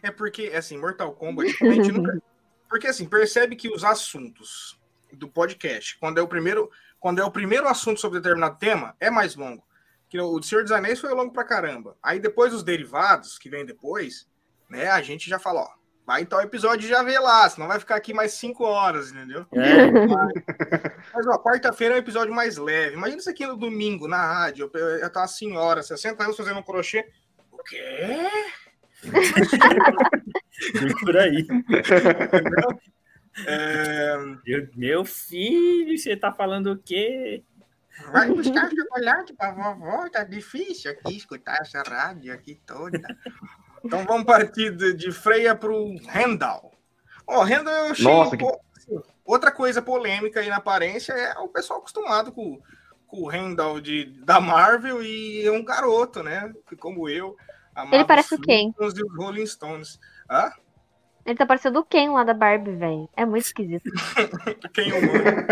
É porque, assim, Mortal Kombat, a gente nunca. <laughs> Porque, assim, percebe que os assuntos do podcast, quando é o primeiro, quando é o primeiro assunto sobre determinado tema, é mais longo. Que o de Senhor dos Anéis foi longo pra caramba. Aí depois os derivados, que vem depois, né, a gente já fala, ó, vai então o episódio e já vê lá, senão vai ficar aqui mais cinco horas, entendeu? É, <laughs> Mas, ó, quarta-feira é um episódio mais leve. Imagina isso aqui no domingo, na rádio. Eu, eu tô uma senhora, 60 anos fazendo um crochê. O quê? por aí. <laughs> É, Meu, meu filho, você tá falando o quê? Vai buscar chocolate pra vovó, tá difícil aqui escutar essa rádio aqui toda. Então vamos partir de, de Freia pro Randall. Ó, Randall eu achei. Nossa, um pouco- assim, outra coisa polêmica aí na aparência é o pessoal acostumado com, com o Randall de, da Marvel e é um garoto, né? Que Como eu. Ele parece o Ken. E os Rolling Stones. Hã? Ele tá parecendo o Ken lá da Barbie, velho. É muito esquisito. <laughs> Quem é humano?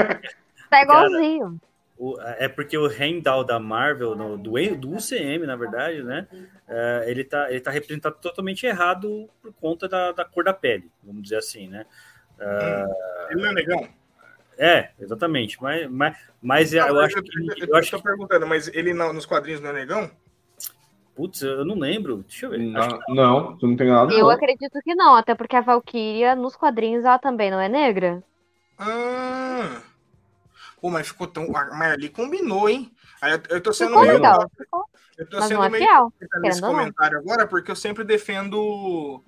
Tá igualzinho. O- é porque o Heimdall da Marvel, no- do, do UCM, na verdade, né? é, ele, tá, ele tá representado totalmente errado por conta da, da cor da pele, vamos dizer assim, né? Ele não é negão? É, exatamente. Mas, mas, mas Não, eu mas acho que. eu, Eu acho tô que. perguntando, mas ele não- nos quadrinhos não é negão? Putz, eu não lembro. Deixa eu ver. Não, não, tu não tem nada. Eu não. acredito que não, até porque a Valkyria, nos quadrinhos, ela também não é negra. Ah. Pô, mas ficou tão. Mas ali combinou, hein? Aí eu, eu tô sendo Ficou meio. legal. Eu tô mas sendo não é meio fiel. nesse ou não. comentário agora, porque eu sempre defendo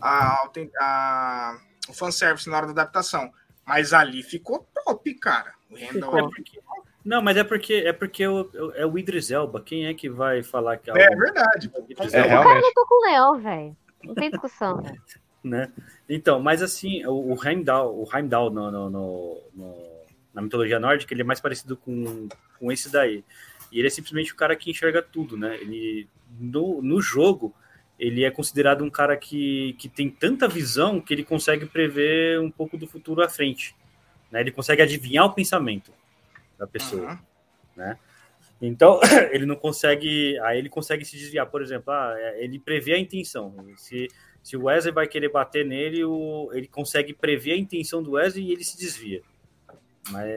a, a, o fanservice na hora da adaptação. Mas ali ficou top, cara. O Randall É porque- não, mas é porque é porque o- o- é o Idris Elba. Quem é que vai falar que é, é verdade. o Idris É, Elba, O cara lutou com o leão, velho. Não tem discussão. <laughs> né? Então, mas assim, o, o Heimdall, o Heimdall no, no- no- no- na mitologia nórdica, ele é mais parecido com, com esse daí. E ele é simplesmente o cara que enxerga tudo, né? Ele no, no jogo ele é considerado um cara que, que tem tanta visão que ele consegue prever um pouco do futuro à frente. Né? Ele consegue adivinhar o pensamento da pessoa. Uhum. Então, <clears throat> ele não consegue. Aí ele consegue se desviar. Por exemplo, ah, é, ele prevê a intenção. Se, Se o Wesley vai querer bater nele, o, ele consegue prever a intenção do Wesley e ele se desvia. Mas,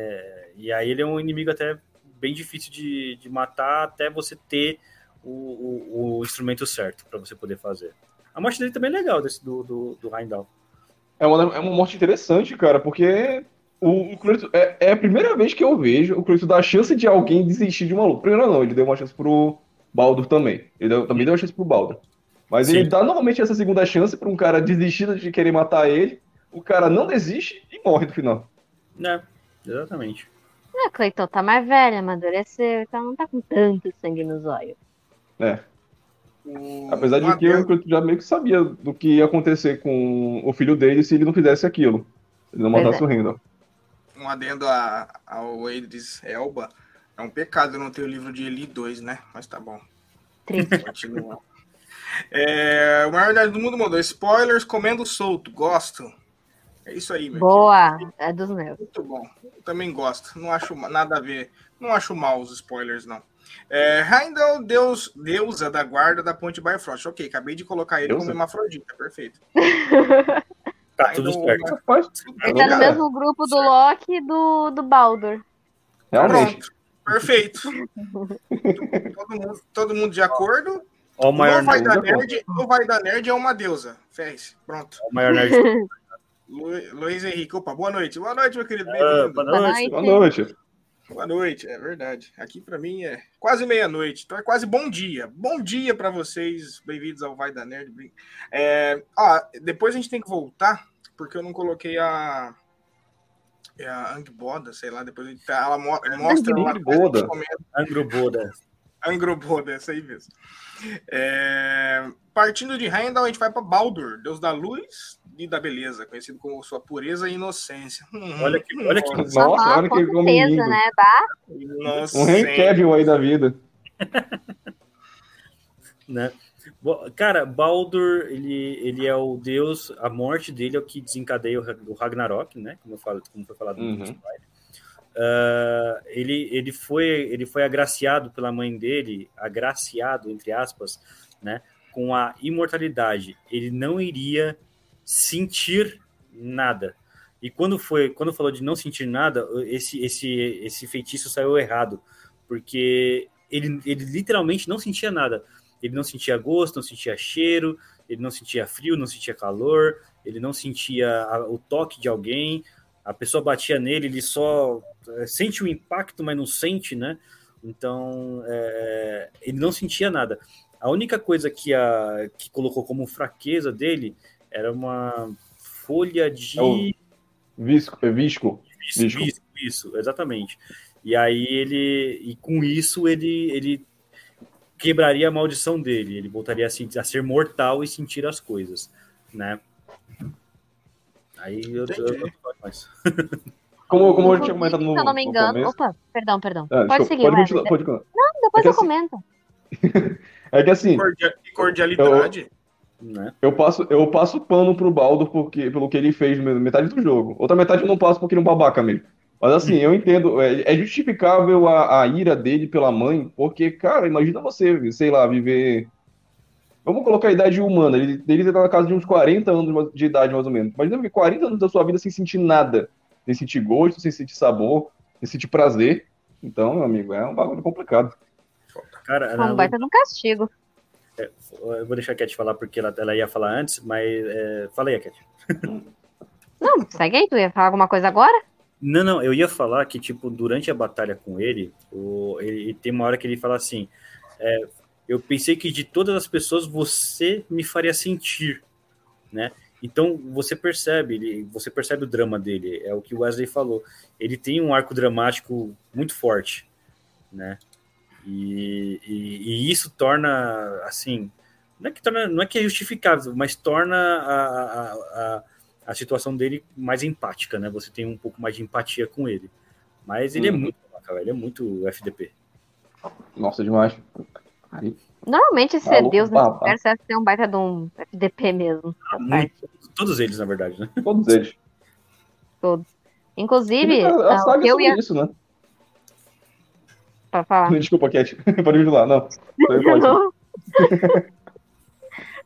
e aí ele é um inimigo até bem difícil de, de matar até você ter o, o, o instrumento certo para você poder fazer. A morte dele também é legal, desse, do, do, do Heimdall. É uma, é uma morte interessante, cara, porque o, o é, é, a primeira vez que eu vejo o Kratos dar a chance de alguém desistir de uma luta. Primeiro não, ele deu uma chance pro Baldur também. Ele deu, também deu uma chance pro Baldur. Mas Sim. ele dá normalmente essa segunda chance para um cara desistir de querer matar ele. O cara não desiste e morre no final. É, exatamente. É, Cleiton tá mais velho, amadureceu, então não tá com tanto sangue nos olhos. É. Apesar de que eu já meio que sabia do que ia acontecer com o filho dele se ele não fizesse aquilo. Ele não matasse é. o Randall. Um adendo a, ao Edris Elba. É um pecado não ter o livro de Eli 2, né? Mas tá bom. Continua. É, o maior do mundo mandou spoilers comendo solto. Gosto. É isso aí, meu. Boa, é dos meus. Muito bom. Eu também gosto. Não acho nada a ver. Não acho mal os spoilers, não. É, Heindel, Deus, deusa da guarda da ponte Bifrost. Ok, acabei de colocar ele deusa? como hermafrodita, perfeito. <laughs> tá tudo certo. Ele tá no mesmo grupo do Loki e do, do Baldur. Realmente. Pronto, perfeito. <laughs> todo, mundo, todo mundo de acordo. O maior vai dar nerd, não vai dar nerd é uma deusa. Fez, pronto. O maior nerd. <laughs> Luiz Henrique, opa, boa noite. Boa noite, meu querido. Uh, boa noite. Boa noite. Boa noite, é verdade. Aqui para mim é quase meia-noite, então é quase bom dia. Bom dia para vocês, bem-vindos ao Vai da Nerd. É, ó, depois a gente tem que voltar, porque eu não coloquei a. É a Angboda, sei lá, depois gente, ela mostra lá. Angboda. Angboda. Angboda, essa aí mesmo. É, partindo de Heimdall, a gente vai para Baldur, deus da luz, e da beleza, conhecido como sua pureza e inocência. Hum, olha que, olha que nossa, nossa olha que certeza, né, bah? Nossa, um Henry Cavill aí da vida. <laughs> né? Cara, Baldur, ele, ele é o deus, a morte dele é o que desencadeia o Ragnarok, né? Como, eu falo, como foi falado uhum. no uh, ele, ele, foi, ele foi agraciado pela mãe dele, agraciado, entre aspas, né? Com a imortalidade. Ele não iria sentir nada. E quando foi, quando falou de não sentir nada, esse esse esse feitiço saiu errado, porque ele, ele literalmente não sentia nada. Ele não sentia gosto, não sentia cheiro, ele não sentia frio, não sentia calor, ele não sentia a, o toque de alguém. A pessoa batia nele, ele só é, sente o impacto, mas não sente, né? Então, é, ele não sentia nada. A única coisa que, a, que colocou como fraqueza dele era uma folha de. É visco, é visco. Visco, visco. Isso, exatamente. E aí ele. E com isso ele, ele quebraria a maldição dele. Ele voltaria a, sentir, a ser mortal e sentir as coisas. Né? Aí eu, eu, eu não mais. <laughs> Como, como eu tinha comentado no. Se eu não me engano. Opa, perdão, perdão. É, pode seguir. Pode, continuar, pode continuar. Não, depois é eu assim, comento. <laughs> é que assim. Cordialidade. Eu, né? Eu passo eu passo pano pro Baldo porque, pelo que ele fez metade do jogo. Outra metade eu não passo porque ele é um babaca mesmo. Mas assim, eu entendo, é, é justificável a, a, ira dele pela mãe, porque, cara, imagina você, sei lá, viver. Vamos colocar a idade humana, ele, ele tá na casa de uns 40 anos de idade, mais ou menos. Imagina viver 40 anos da sua vida sem sentir nada. Sem sentir gosto, sem sentir sabor, sem sentir prazer. Então, meu amigo, é um bagulho complicado. Cara, um baita de um castigo. É, eu vou deixar a Cat falar porque ela, ela ia falar antes, mas é, fala aí, Cat. Não, segue aí, tu ia falar alguma coisa agora? Não, não, eu ia falar que, tipo, durante a batalha com ele, o, ele tem uma hora que ele fala assim: é, Eu pensei que de todas as pessoas você me faria sentir, né? Então você percebe, ele, você percebe o drama dele, é o que o Wesley falou. Ele tem um arco dramático muito forte, né? E, e, e, isso torna, assim, não é que, torna, não é, que é justificável, mas torna a, a, a, a, situação dele mais empática, né? Você tem um pouco mais de empatia com ele. Mas ele é uhum. é muito ele é muito FDP. Nossa, demais. Aí. Normalmente ser tá Deus nesse universo é ser um baita de um FDP mesmo. Ah, muito, todos eles, na verdade, né? Todos eles. Todos. Inclusive, a, a saga eu ia... isso, né? Pra falar. <laughs> Desculpa, Cat. <laughs> Pode ir lá, não. não. <laughs>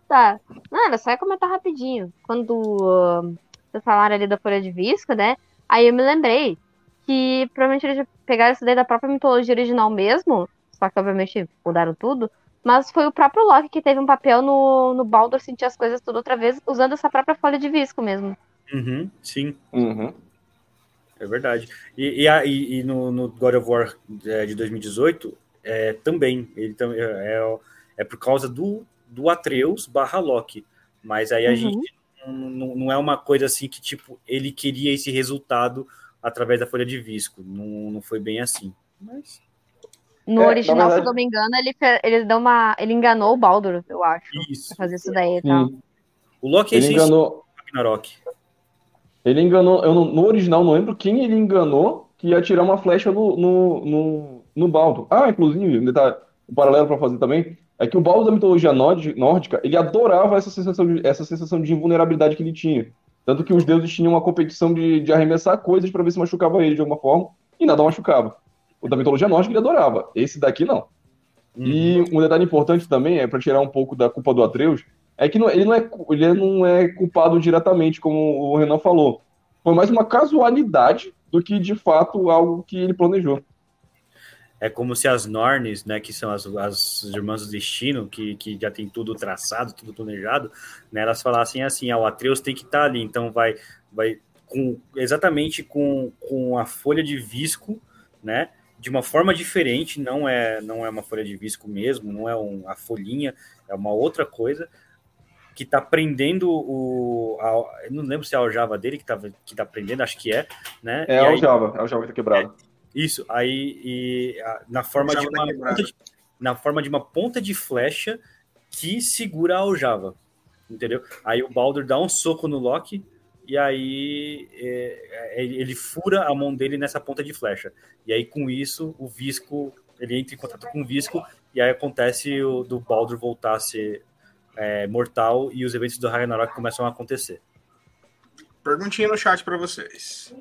Tá. Não, era só ia comentar rapidinho. Quando uh, vocês falaram ali da Folha de Visco, né? Aí eu me lembrei que provavelmente eles pegaram isso daí da própria mitologia original mesmo, só que obviamente mudaram tudo, mas foi o próprio Loki que teve um papel no, no Baldur sentir as coisas tudo outra vez, usando essa própria folha de visco mesmo. Uhum, sim. Uhum. É verdade. E, e, a- e- e no, no God of War é, de 2018, é, também. Ele também é, é, por causa do, do Atreus barra Loki. Mas aí a Uhum. gente não, não- é uma coisa assim que, tipo, ele queria esse resultado através da folha de visco. Não, não foi bem assim. Mas No É, na original, se eu verdade- não me engano, ele, ele, deu uma, ele enganou o Baldur, eu acho, isso. pra fazer isso daí e tal. O Loki é Ele enganou. Ragnarok. Ele enganou. Eu não- no original não lembro quem ele enganou que ia tirar uma flecha no, no, no, no Baldo. Ah, inclusive, um detalhe, um paralelo para fazer também é que o Baldo da mitologia nórdi- nórdica ele adorava essa sensação de, essa sensação de invulnerabilidade que ele tinha. Tanto que os deuses tinham uma competição de, de arremessar coisas para ver se machucava ele de alguma forma e nada machucava. O da mitologia nórdica ele adorava. Esse daqui não. E um detalhe importante também, é para tirar um pouco da culpa do Atreus, é que não- ele, não é, ele não é culpado diretamente, como o Renan falou. Foi mais uma casualidade do que, de fato, algo que ele planejou. É como se as Nornes, né, que são as, as irmãs do destino, que, que já tem tudo traçado, tudo planejado, né, elas falassem assim, ah, o Atreus tem que estar ali, então vai, vai com, exatamente com, com a folha de visco, né, de uma forma diferente, não é, não é uma folha de visco mesmo, não é um, a folhinha, é uma outra coisa, que tá prendendo o... A, eu não lembro se é a aljava dele que, tava, que tá prendendo, acho que é, né, É e a aí- aljava, a aljava que tá quebrada. isso, aí e, a- na forma de tá uma ponta de, na forma de uma ponta de flecha que segura a aljava, entendeu? Aí o Baldur dá um soco no Loki e aí é, é, ele fura a mão dele nessa ponta de flecha. E aí com isso o Visco ele entra em contato com o Visco e aí acontece o do Baldur voltar a ser é, mortal e os eventos do Ragnarok começam a acontecer. Perguntinha no chat pra vocês.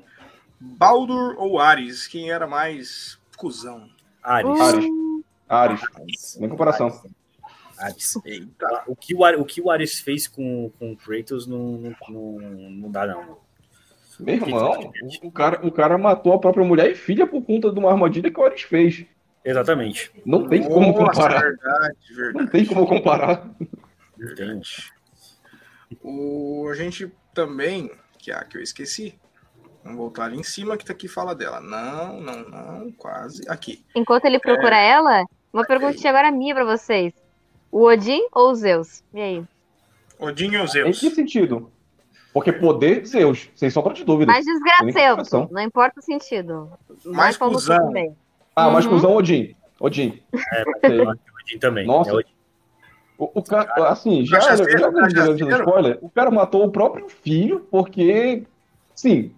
Baldur ou Ares? Quem era mais cuzão? Ares. Ares. Ares. Nem comparação. Ares. Eita. O que o, Ar- o que o Ares fez com, com o Kratos não, não, não, dá, não. Meu irmão, o cara, o cara matou a própria mulher e filha por conta de uma armadilha que o Ares fez. Exatamente. Não tem como Nossa, comparar. verdade, verdade. Não tem como comparar. O, a gente também, que é a que eu esqueci. Vamos voltar ali em cima que tá aqui fala dela. Não, não, não, quase. Aqui. Enquanto ele procura ela, uma perguntinha agora minha pra vocês. O Odin ou o Zeus? E aí? Odin e os Em Zeus. que sentido? Porque poder, Zeus, sem sombra de dúvida. Mais Sem desgraçado, não importa o sentido. Mais cuzão. também. Ah, mas Uhum. cuzão Odin. Odin. É, Odin também. Nossa. É Odin. O, o cara, assim, já, já, já spoiler, o cara matou o próprio filho porque, sim,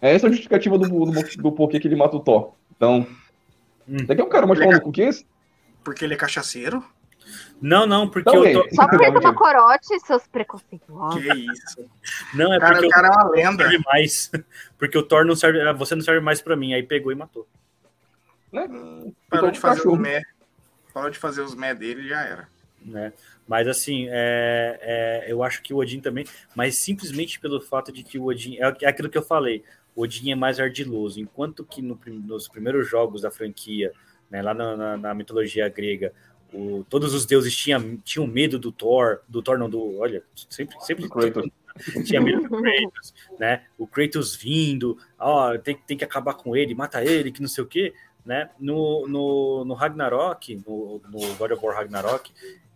essa é a justificativa do, do, do porquê que ele mata o Thor. Então, Hum. daqui é um cara mais falando com que esse? Porque ele é cachaceiro? Não, não, porque Também. eu tô... Só porque ele Não, toma gente. corote, seus preconceituosos. Que isso. Não, é Cara, porque o eu cara é uma não lenda. serve mais. <laughs> Porque o Thor não serve. Você não serve mais pra mim. Aí pegou e matou. Né? Parou Então, de fazer cachorro. os mé. Parou de fazer os mé dele e já era. Né? Mas assim, é, é, eu acho que o Odin também, mas simplesmente pelo fato de que o Odin é, é aquilo que eu falei, o Odin é mais ardiloso, enquanto que no nos primeiros jogos da franquia, né, lá na, na- na mitologia grega, o- todos os deuses tinham, tinham medo do Thor, do Thor não, do, olha, sempre, sempre <laughs> tinha medo do Kratos, né? O Kratos vindo, ó, tem, tem que acabar com ele, mata ele, que não sei o quê, né? No, no, no Ragnarok, no, no God of War Ragnarok,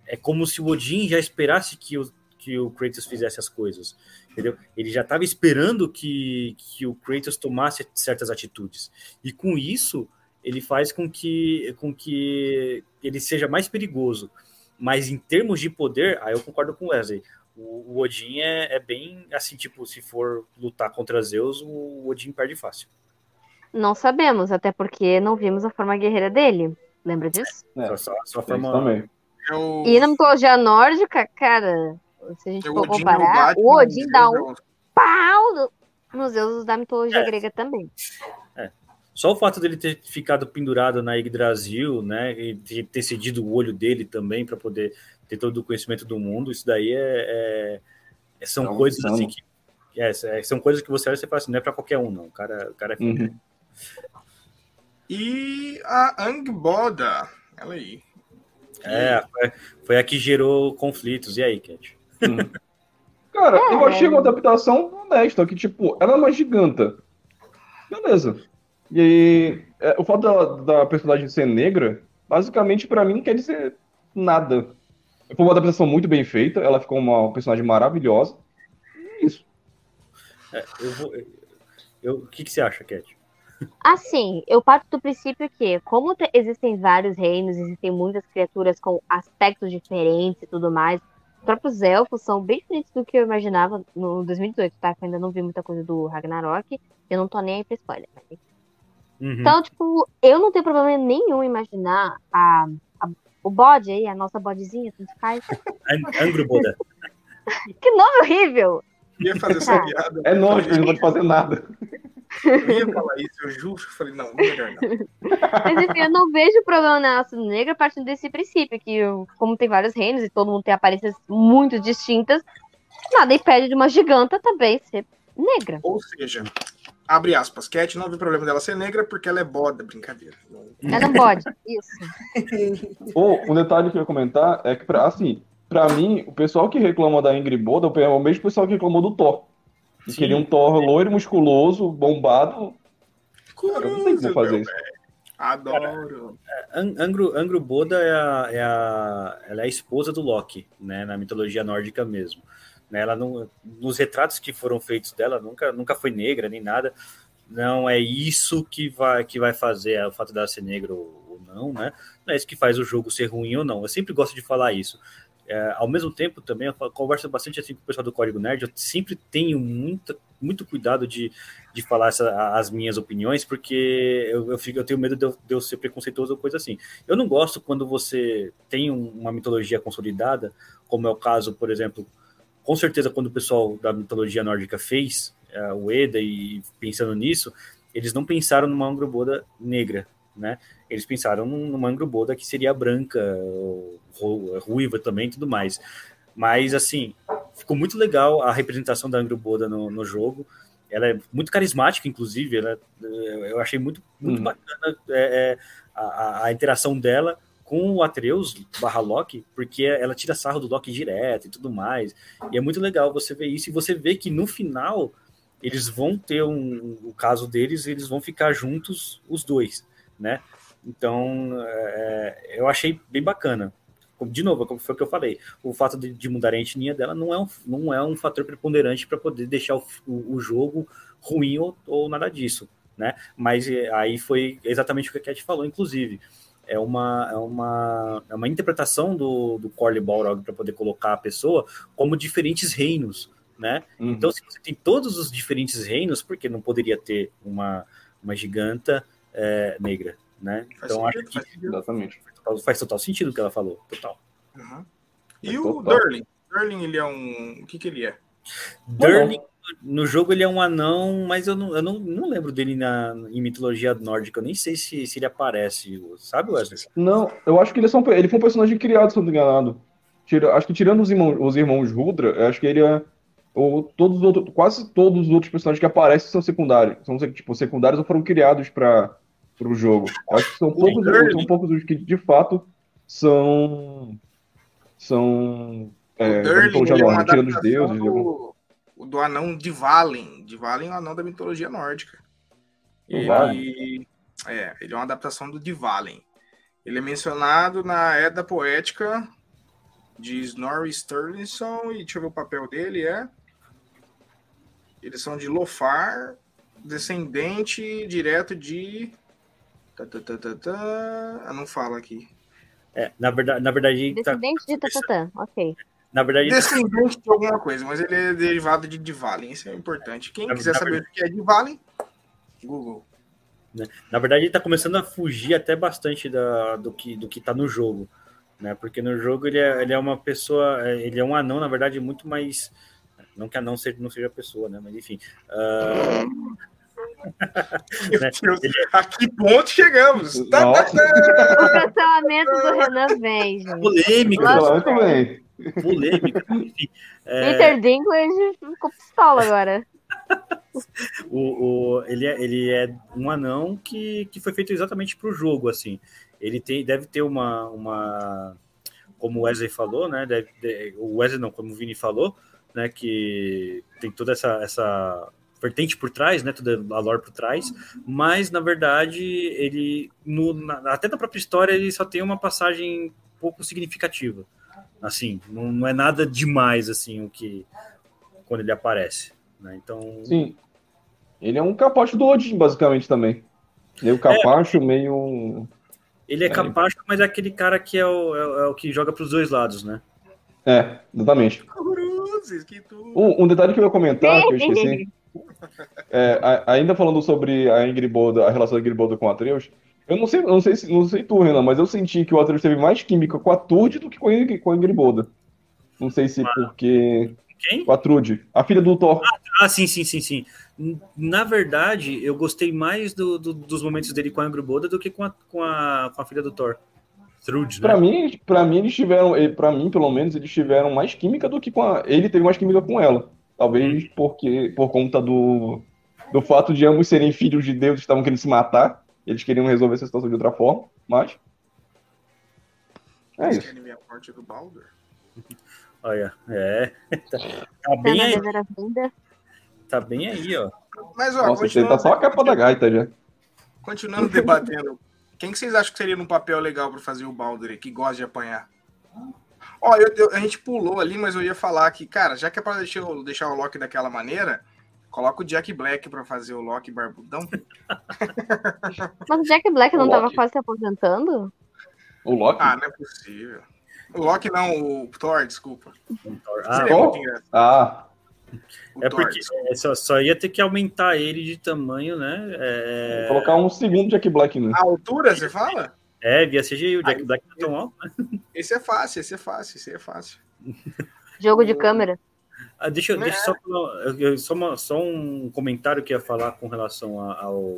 é como se o Odin já esperasse que o, que o Kratos fizesse as coisas, entendeu? Ele já estava esperando que, que o Kratos tomasse certas atitudes. E com isso, ele faz com que, com que ele seja mais perigoso. Mas em termos de poder, aí eu concordo com o Wesley. O, o Odin é, é bem assim, tipo, se for lutar contra Zeus, o Odin perde fácil. Não sabemos, até porque não vimos a forma guerreira dele. Lembra disso? É, Só, só, só a forma. Eu, E na mitologia nórdica, cara, se a gente eu for Odin comparar, o Odin dá um pau no- nos deuses da mitologia É. grega também. Só o fato dele ter ficado pendurado na Yggdrasil, né, e ter cedido o olho dele também para poder ter todo o conhecimento do mundo, isso daí é, é são é coisas assim que é, é, são coisas que você olha e você fala assim, não é para qualquer um, não. O cara, o cara é uhum. E a Angboda, ela aí. É, foi, foi, a que gerou conflitos. E aí, Cat? Hum. Cara, é. eu achei uma adaptação honesta, que, tipo, ela é uma giganta. Beleza. E aí, é, o fato da, da personagem ser negra, basicamente, para mim, não quer dizer nada. Foi uma adaptação muito bem feita, ela ficou uma personagem maravilhosa. E é isso. É, eu vou. Eu, o que, que você acha, Cat? Assim, eu parto do princípio que, como te, existem vários reinos, existem muitas criaturas com aspectos diferentes e tudo mais, os próprios elfos são bem diferentes do que eu imaginava no 2018, tá? Que eu ainda não vi muita coisa do Ragnarok, eu não tô nem aí pra spoiler. Mas... Uhum. Então, tipo, eu não tenho problema nenhum em imaginar a, a o bode aí, a nossa bodezinha, tanto faz. Angro Boda. <laughs> que nome horrível! Ia fazer essa tá. piada. É nós, não pode fazer nada. Eu ia <laughs> falar isso, eu juro. Eu falei, não, melhor não. <laughs> Mas enfim, eu não vejo problema na raça negra partindo desse princípio, que como tem vários reinos e todo mundo tem aparências muito distintas, nada impede de uma giganta também ser negra. Ou seja, abre aspas, Cat não vê problema dela ser negra porque ela é boda, brincadeira. Ela não pode, isso. <laughs> Ou, um detalhe que eu ia comentar é que, assim, pra mim, o pessoal que reclama da Ingrid Boda é o mesmo pessoal que reclamou do Thor. Que queria um Thor loiro, musculoso, bombado. Cara, não tem como fazer isso. Adoro. É, Angro, Angro Boda é a, é a, ela é a esposa do Loki, né, na mitologia nórdica mesmo. Né, ela não, nos retratos que foram feitos dela, nunca, nunca foi negra nem nada. Não é isso que vai, que vai fazer é o fato dela ser negra ou, ou não, né? Não é isso que faz o jogo ser ruim ou não. Eu sempre gosto de falar isso. É, ao mesmo tempo, também, eu converso bastante assim com o pessoal do Código Nerd, eu sempre tenho muita, muito cuidado de, de falar essa, as minhas opiniões, porque eu, eu, fico, eu tenho medo de eu, de eu, ser preconceituoso ou coisa assim. Eu não gosto quando você tem uma mitologia consolidada, como é o caso, por exemplo, com certeza quando o pessoal da mitologia nórdica fez é, o Eda e pensando nisso, eles não pensaram numa Angroboda negra, né? Eles pensaram numa Angroboda que seria branca, ruiva também tudo mais. Mas, assim, ficou muito legal a representação da Angry Boda no, no jogo. Ela é muito carismática, inclusive. Ela, é, eu achei muito, muito hum. bacana é, é, a, a, interação dela com o Atreus barra Loki, porque ela tira sarro do Loki direto e tudo mais. E é muito legal você ver isso. E você vê que no final eles vão ter um, o caso deles, eles vão ficar juntos os dois, né? Então, é, eu achei bem bacana de novo, como foi o que eu falei, o fato de, de, mudar a etnia dela não é um, não é um fator preponderante para poder deixar o, o, o jogo ruim ou, ou, nada disso, né? Mas é, aí foi exatamente o que a Cat falou, inclusive. É uma, é uma, é uma interpretação do, do Corley Balrog para poder colocar a pessoa como diferentes reinos, né? Uhum. Então, se você tem todos os diferentes reinos, por que não poderia ter uma, uma giganta é, negra, né? Então, acho que... Exatamente faz total sentido o que ela falou, total. Uhum. E é o total. Durling? Durling, ele é um. O que, que ele é? Durling, no jogo, ele é um anão, mas eu não, eu não, não lembro dele na, em mitologia nórdica. Eu nem sei se, se ele aparece, sabe, Wesley? Não, eu acho que ele, é só um, ele foi um personagem criado, se não me enganado. Tira, acho que tirando os irmãos, os irmãos Rudra, acho que ele é. Ou todos os outros, quase todos os outros personagens que aparecem são secundários. São tipo, secundários ou foram criados para para o jogo. Acho que são poucos, são poucos os que de fato são são é, já é tirando os deuses. Do, o do anão de Valen. De Valen é o anão da mitologia nórdica. Ele, é, ele é uma adaptação do Divalen. Ele é mencionado na Edda Poética de Snorri Sturluson e deixa eu ver o papel dele é eles são de Lofar, descendente direto de Tá, tá, tá, tá, tá. Ah, não fala aqui. É, na verdade, na verdade. Tá Descendente tá... de Tatatã, ok. Na verdade. Descendente de alguma coisa, mas ele é derivado de Divalen, isso é importante. Quem na, quiser na saber verdade... o que é Divalen, Google. Né, na verdade, ele está começando a fugir até bastante da, do que do que está no jogo, né? Porque no jogo ele é, ele é uma pessoa, é, ele é um anão, na verdade, muito mais, não que anão seja, não seja pessoa, né? Mas enfim, uh, Meu Deus, a que ponto chegamos? Tá, tá, tá. O cancelamento do Renan vem, gente. Polêmica, também. polêmica. Enfim, é, Peter Dinklage ficou pistola agora. o, o- ele, é, ele é um anão que, que foi feito exatamente para o jogo, assim. Ele tem, deve ter uma, uma como o Wesley falou, né? deve- de- o Wesley não, como o Vini falou, né? Que tem toda essa, essa vertente por trás, né? Toda a lore por trás, mas na verdade ele, no, na- até na própria história, ele só tem uma passagem pouco significativa. Assim, não, não é nada demais assim o que quando ele aparece. Né? Então, Sim. Ele é um capacho do Odin, basicamente, também. Meio capacho, meio. Ele é É. capacho, mas é aquele cara que é o, é, é o que joga pros dois lados, né? É, exatamente. Um, um detalhe que eu ia comentar, que eu esqueci. É, a- ainda falando sobre a Ingrid a relação da Ingrid Bolda com o Atreus, eu não sei, não sei, se- não sei tu, Renan, mas eu senti que o Atreus teve mais química com a Trude do que com a, com a Ingrid. Não sei se porque. Quem? Com a Trude, a filha do Thor. Ah, sim, sim, sim, sim. N- Na verdade, eu gostei mais do- do- dos momentos dele com a Angry do que com a, com a, com a filha do Thor. Trude, né? Pra mim, pra mim, eles tiveram, pra mim, pelo menos, eles tiveram mais química do que com a. Ele teve mais química com ela. Talvez porque, por conta do, do fato de ambos serem filhos de Deus, estavam querendo se matar. Eles queriam resolver essa situação de outra forma, mas. É isso. querem ver a morte do Baldur? <laughs> Olha, é. Tá, tá bem aí, tá bem aí, ó. Mas, ó, Nossa, você tá só a capa da gaita já. continuando debatendo, quem que vocês acham que seria um papel legal pra fazer o Baldur que gosta de apanhar? Ó, eu- eu- a gente pulou ali, mas eu ia falar que, cara, já que é pra deixar, o- deixar o Loki daquela maneira, coloca o Jack Black pra fazer o Loki barbudão. <laughs> Mas o Jack Black não O tava quase se aposentando? O Loki? Ah, não é possível. O Loki não, o Thor, desculpa. Ah, Seria Thor? muito engraçado. Ah, O é Thor, porque é, só, só ia ter que aumentar ele de tamanho, né? É, colocar um segundo Jack Black, né? A altura, você fala? É via CGI, o Jack Black tá tão alto. Esse é fácil, esse é fácil, esse é fácil. Jogo de câmera. Ah, deixa, eu- Né? deixa eu só, só, uma- só um comentário que eu ia falar com relação a- ao,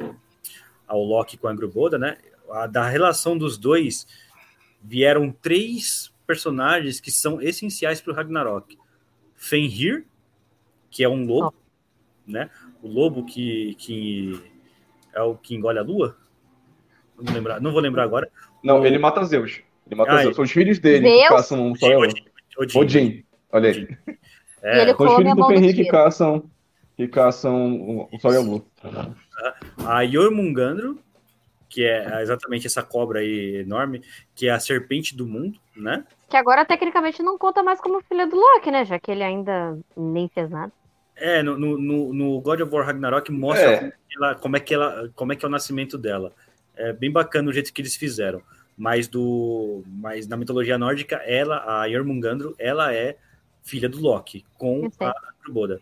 ao Loki com a Angry né? A- da relação dos dois, vieram três personagens que são essenciais para o Ragnarok. Fenrir, que é um lobo, né? O lobo que, que é o que engole a lua. Não vou lembrar, não vou lembrar agora. Não, ele mata Zeus. Ele mata Ah, Zeus. São os filhos dele que caçam o Sol. Odin, Odin. Odin. Olha aí. É, E ele São os filhos do Fenrir que caçam, que caçam o- o Sol e a Lua. a Jormungandro, que é exatamente essa cobra aí enorme, que é a serpente do mundo, né? Que agora tecnicamente não conta mais como filha do Loki, né? Já que ele ainda nem fez nada. É, no, no- no, God of War Ragnarok mostra É. como, que ela, como é que ela, como é que é o nascimento dela. É bem bacana o jeito que eles fizeram. Mas do, mas na mitologia nórdica, ela, a Jormungandro, ela é filha do Loki com a Angrboda.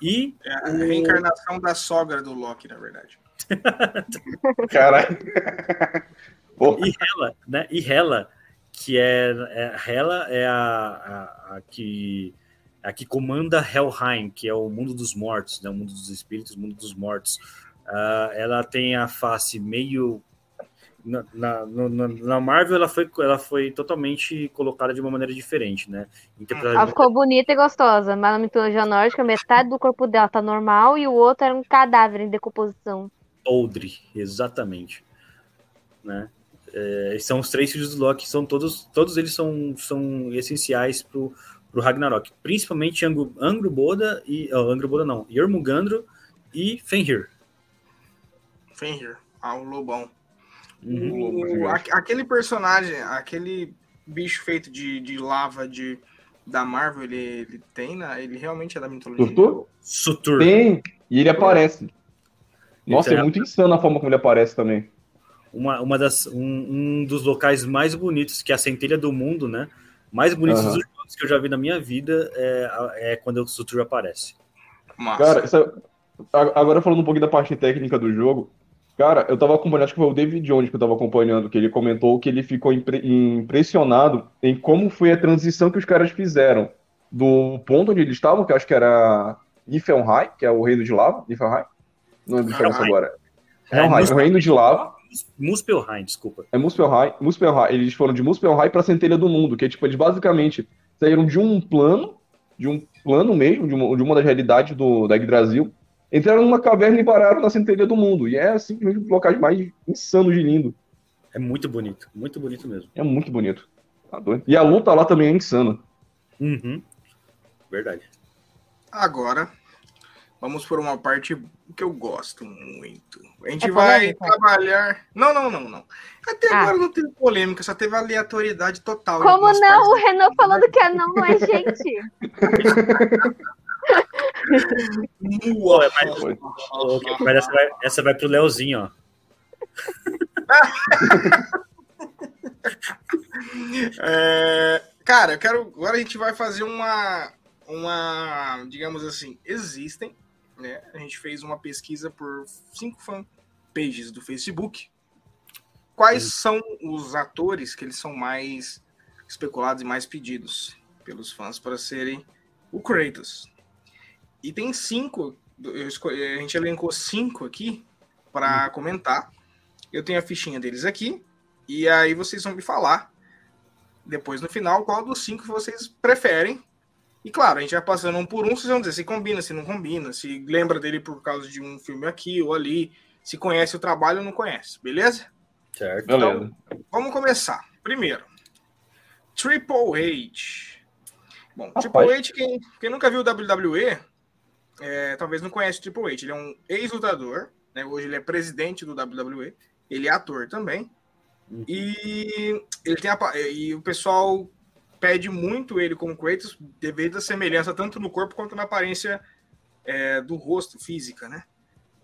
E É a reencarnação da sogra do Loki, na verdade. <laughs> Caralho. <laughs> E Hela, né? E Hela, que é, é Hela é a, a, a que a que comanda Helheim, que é o mundo dos mortos, né? O mundo dos espíritos, o mundo dos mortos. Ah, ela tem a face meio na, na, na- na Marvel ela foi, ela foi totalmente colocada de uma maneira diferente, né? Interpretada Ela ficou bonita e gostosa, mas na mitologia nórdica, metade do corpo dela tá normal e o outro era um cadáver em decomposição. Oldri, exatamente. Né? É, são os três filhos do Loki, são todos, todos eles são, são essenciais pro, pro Ragnarok, principalmente Angro, Angroboda e oh, Angroboda não, Jormungandro e Fenrir. Fenrir, ah, o lobão. Uhum. Um O- a- aquele personagem, aquele bicho feito de, de lava de, da Marvel, ele, ele tem, na, ele realmente é da mitologia. Surtur? Sutur. Tem, e ele aparece. Nossa, Então, é muito insano a forma como ele aparece também. uma, uma das, um, um dos locais mais bonitos, que é a centelha do mundo, né? Mais bonitos Aham. dos jogos que eu já vi na minha vida é, é quando o Sutur aparece. Massa. Cara, isso é- agora falando um pouquinho da parte técnica do jogo, cara, eu tava acompanhando, acho que foi o David Jones que eu tava acompanhando, que ele comentou que ele ficou impre- impressionado em como foi a transição que os caras fizeram do ponto onde eles estavam, que eu acho que era Niflheim, que é o reino de lava, Niflheim, Não lembro diferença agora. Helheim, é o reino de lava. Muspelheim, desculpa. É Muspelheim, Muspelheim. Eles foram de Muspelheim pra Centelha do Mundo, que é tipo, eles basicamente saíram de um plano, de um plano mesmo, de uma, de uma das realidades do, da Yggdrasil, entraram numa caverna e pararam na Centelha do Mundo. E é simplesmente um dos locais mais insanos de lindo. É muito bonito, muito bonito mesmo. É muito bonito. Tá e a luta lá também é insana. Uhum. Verdade. Agora, vamos por uma parte que eu gosto muito. A gente é vai trabalhar. Não, não, não, não. Até ah. agora não teve polêmica, só teve aleatoriedade total. Como não? O Renan falando <laughs> que é não, não é gente. <laughs> <laughs> Pô, mas, mas essa, vai, essa vai pro Leozinho, ó. <laughs> é, cara, eu quero. Agora a gente vai fazer uma. Uma. Digamos assim, existem. Né? A gente fez uma pesquisa por cinco fanpages do Facebook. Quais hum. são os atores que eles são mais especulados e mais pedidos pelos fãs para serem o Kratos? E tem cinco. Escolhi, a gente elencou cinco aqui para hum. comentar. Eu tenho a fichinha deles aqui. E aí vocês vão me falar depois no final qual dos cinco vocês preferem. E claro, a gente vai passando um por um, vocês vão dizer se combina, se não combina, se lembra dele por causa de um filme aqui ou ali, se conhece o trabalho ou não conhece, beleza? Certo. Então, vamos começar. Primeiro, Triple H. Bom, Rapaz. Triple H, quem, quem nunca viu o WWE, é, talvez não conhece o Triple H. Ele é um ex-lutador, né? hoje ele é presidente do WWE. Ele é ator também. Uhum. E ele tem a, e o pessoal pede muito ele como Kratos devido à semelhança tanto no corpo quanto na aparência é, do rosto, física, né?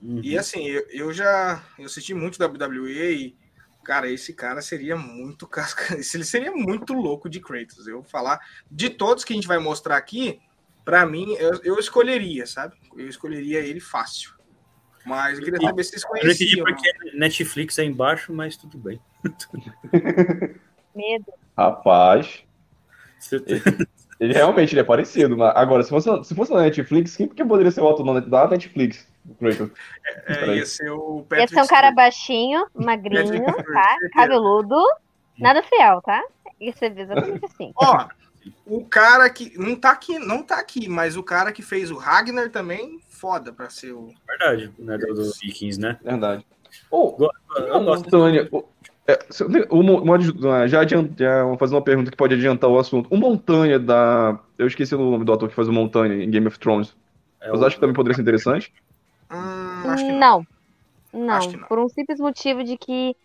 Uhum. E assim, eu, eu, já eu assisti muito WWE e, cara, esse cara seria muito <laughs> casca. Ele seria muito louco de Kratos. Eu falar de todos que a gente vai mostrar aqui, para mim, eu, eu escolheria, sabe? Eu escolheria ele fácil. Mas eu queria saber se vocês conheciam. Eu porque Netflix é embaixo, mas tudo bem. Medo. Rapaz. Ele, ele, realmente ele é parecido. Mas agora, se fosse, se fosse na Netflix, quem que poderia ser o autor da Netflix? É, é, ia ser o Patrick Ia ser um cara baixinho, magrinho, tá? Cabeludo. Nada fiel, tá? Ia ser exatamente assim. Ó, o cara que. Não tá aqui, não tá aqui, mas o cara que fez o Ragnar também foda pra ser o. Verdade, né? Do, do Vikings, né? Verdade. Oh, uma montanha. É, uma, já, adianta, já vou fazer uma pergunta que pode adiantar o assunto. O Montanha da. Eu esqueci o nome do ator que faz o Montanha em Game of Thrones. É Você o... acha que também poderia ser interessante? Hum, acho que não. Não. não, não. por um simples motivo de que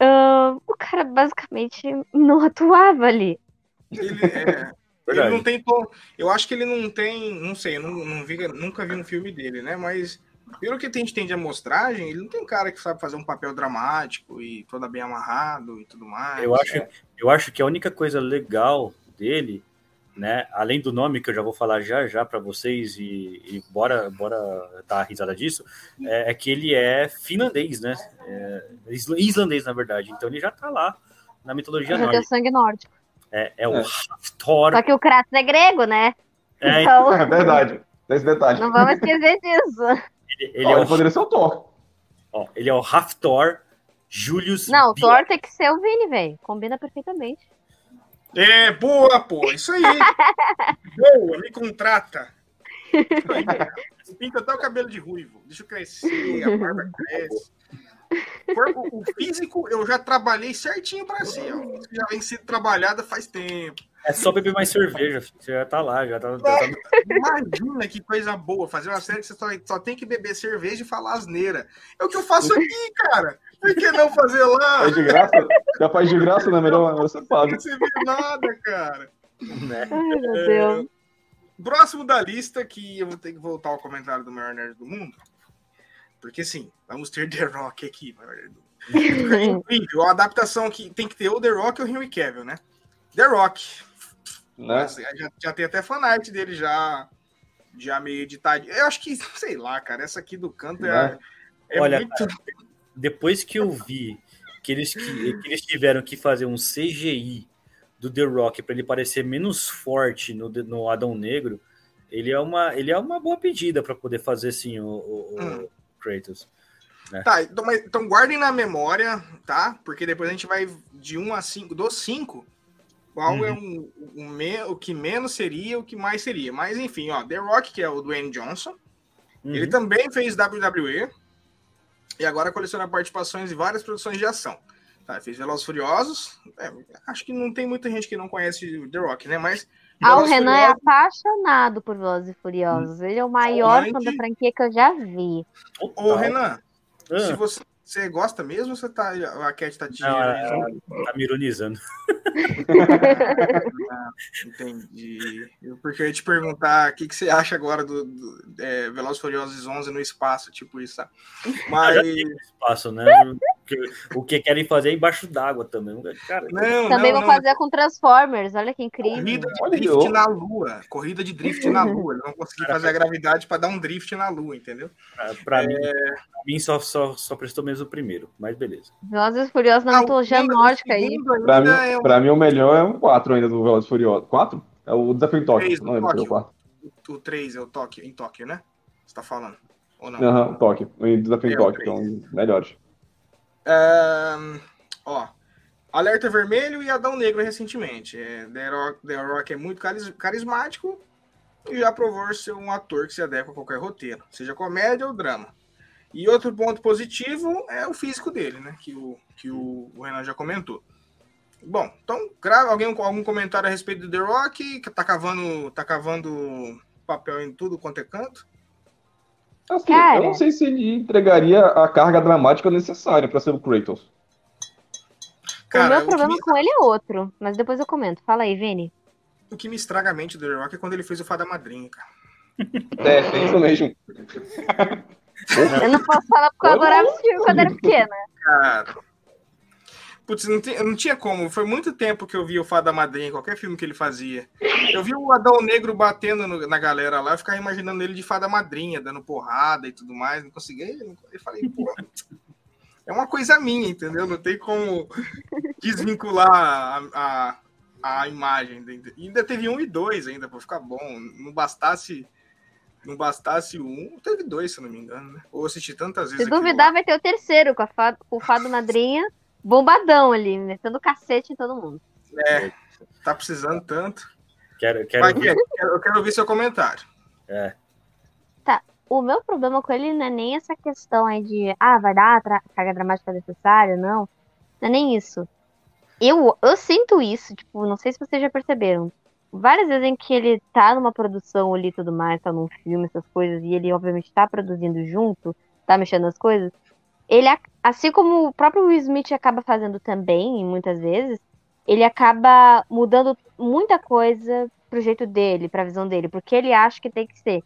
uh, o cara basicamente não <laughs> atuava ali. Ele é. <laughs> Ele não tem tom. Eu acho que ele não tem. Não sei, eu não, não vi, nunca vi um filme dele, né? Mas pelo que a gente tem de amostragem, ele não tem cara que sabe fazer um papel dramático e toda bem amarrado e tudo mais. Eu acho, é. eu acho que a única coisa legal dele, né? Além do nome que eu já vou falar já já para vocês e, e, bora, bora dar a risada disso, é, é que ele é finlandês, né? É, islandês, na verdade. Então ele já tá lá na mitologia nórdica. sangue nórdico. É, é o é. Thor. Só que o Kratos é grego, né? É, então... é verdade. Tem esse detalhe. Não vamos esquecer disso. Ele, ele, oh, é o... poderia ser o Thor. Ó, ele é o Hafthor Julius. Não, o Thor tem que ser o Vini, velho. Combina perfeitamente. É, boa, pô. Isso aí. <laughs> boa, me contrata. Pinta até o cabelo de ruivo. Deixa eu crescer, a barba cresce. O físico eu já trabalhei certinho para si. Ó. Já vem sendo trabalhada faz tempo. É só beber mais cerveja, você já tá lá, já tá. Já tá... Imagina que coisa boa, fazer uma série que você só, só tem que beber cerveja e falar asneira. É o que eu faço aqui, cara. Por que não fazer lá? Faz de graça? Já faz de graça, né? Melhor você paga. Não vê nada, cara. Né? Ai, meu Deus. É... Próximo da lista, que eu vou ter que voltar ao comentário do maior nerd do mundo. Porque sim, vamos ter <laughs> The Rock aqui. É <laughs> incrível. A adaptação que tem que ter o The Rock ou o Henry Cavill, né? The Rock. Né? Já, já tem até fanart dele já, já meio editado. Eu acho que, sei lá, cara, essa aqui do canto é, é Olha, muito... cara, depois que eu vi que eles, que, que eles tiveram que fazer um CGI do The Rock para ele parecer menos forte no, no Adão Negro, ele é uma, ele é uma boa pedida para poder fazer assim o, o, hum Kratos. Né? Tá, então, mas, então guardem na memória, tá? Porque depois a gente vai de 1 a 5, dos 5, qual é uhum. é um, um me, o que menos seria, o que mais seria. Mas enfim, ó, The Rock, que é o Dwayne Johnson, uhum. ele também fez WWE e agora coleciona participações em várias produções de ação. Tá, fez Velozes Furiosos. É, acho que não tem muita gente que não conhece The Rock, né? Mas. Ah, o Renan é Furiosos... é apaixonado por Velozes e Furiosos. Ele é o maior fã da franquia que eu já vi. Ô, Renan, ah. se você, você gosta mesmo ou você tá. A Cat tá te. Não, ela, tá me ironizando. <laughs> ah, entendi. Porque eu ia te perguntar o que, que você acha agora do, do é, Velozes Furiosos 11 no espaço, tipo isso, tá? Mas. espaço, né? O que querem fazer é embaixo d'água também. Cara, não, também não, vão não. fazer com Transformers, olha que incrível. Corrida de drift na Lua. Corrida de drift na <laughs> Lua. Eles vão conseguir fazer a gravidade para dar um drift na Lua, entendeu? Para é... mim, mim só, só, só prestou mesmo o primeiro, mas beleza. Velozes Furiosos na mitologia nórdica aí. Pra mim, é um... pra mim, o melhor é um 4 ainda do Velozes Furiosos. 4? É o Desafio em Tóquio. 3, não lembro Tóquio. o 4. O 3 é o Tóquio, em Tóquio, né? Você tá falando? Ou não? Aham, uhum, Tóquio. O Desafio é, em Tóquio, são melhores. Ó, Alerta Vermelho e Adão Negro recentemente. É, The, Rock, The Rock é muito carismático e já provou ser um ator que se adequa a qualquer roteiro, seja comédia ou drama. E outro ponto positivo é o físico dele, né? Que o, que o, o Renan já comentou. Bom, então, grava alguém com algum comentário a respeito do The Rock, que tá cavando, tá cavando papel em tudo quanto é canto. Assim, Cara... Eu não sei se ele entregaria a carga dramática necessária para ser o Kratos. Cara, o meu problema me... com ele é outro, mas depois eu comento. Fala aí, Vini. O que me estraga a mente do The Rock é quando ele fez o Fada Madrinha, cara. É, é isso mesmo. eu não posso falar porque eu adorava esse filme quando era pequena. Cara. Putz, não, não, tinha como. Foi muito tempo que eu vi o Fada Madrinha, qualquer filme que ele fazia. Eu vi o Adão Negro batendo no, na galera lá, eu ficava imaginando ele de Fada Madrinha, dando porrada e tudo mais. Não consegui. Eu falei, pô, é uma coisa minha, entendeu? Não tem como desvincular a, a, a imagem. E ainda teve um e dois ainda, para ficar bom. Não bastasse. Não bastasse um, teve dois, se não me engano, né? Ou assisti tantas vezes. Se duvidar, lá. vai ter o terceiro com, fado, com o Fado Madrinha bombadão ali, metendo cacete em todo mundo. É, tá precisando tanto. Quero, quero... Vai, eu quero ouvir seu comentário. É. Tá, o meu problema com ele não é nem essa questão aí de, ah, vai dar a carga dramática necessária, não. Não é nem isso. Eu, eu sinto isso, tipo, não sei se vocês já perceberam. Várias vezes em que ele tá numa produção ali e tudo mais, tá num filme, essas coisas, e ele obviamente tá produzindo junto, tá mexendo nas coisas, ele, assim como o próprio Will Smith acaba fazendo também, muitas vezes, ele acaba mudando muita coisa pro jeito dele, pra visão dele, porque ele acha que tem que ser.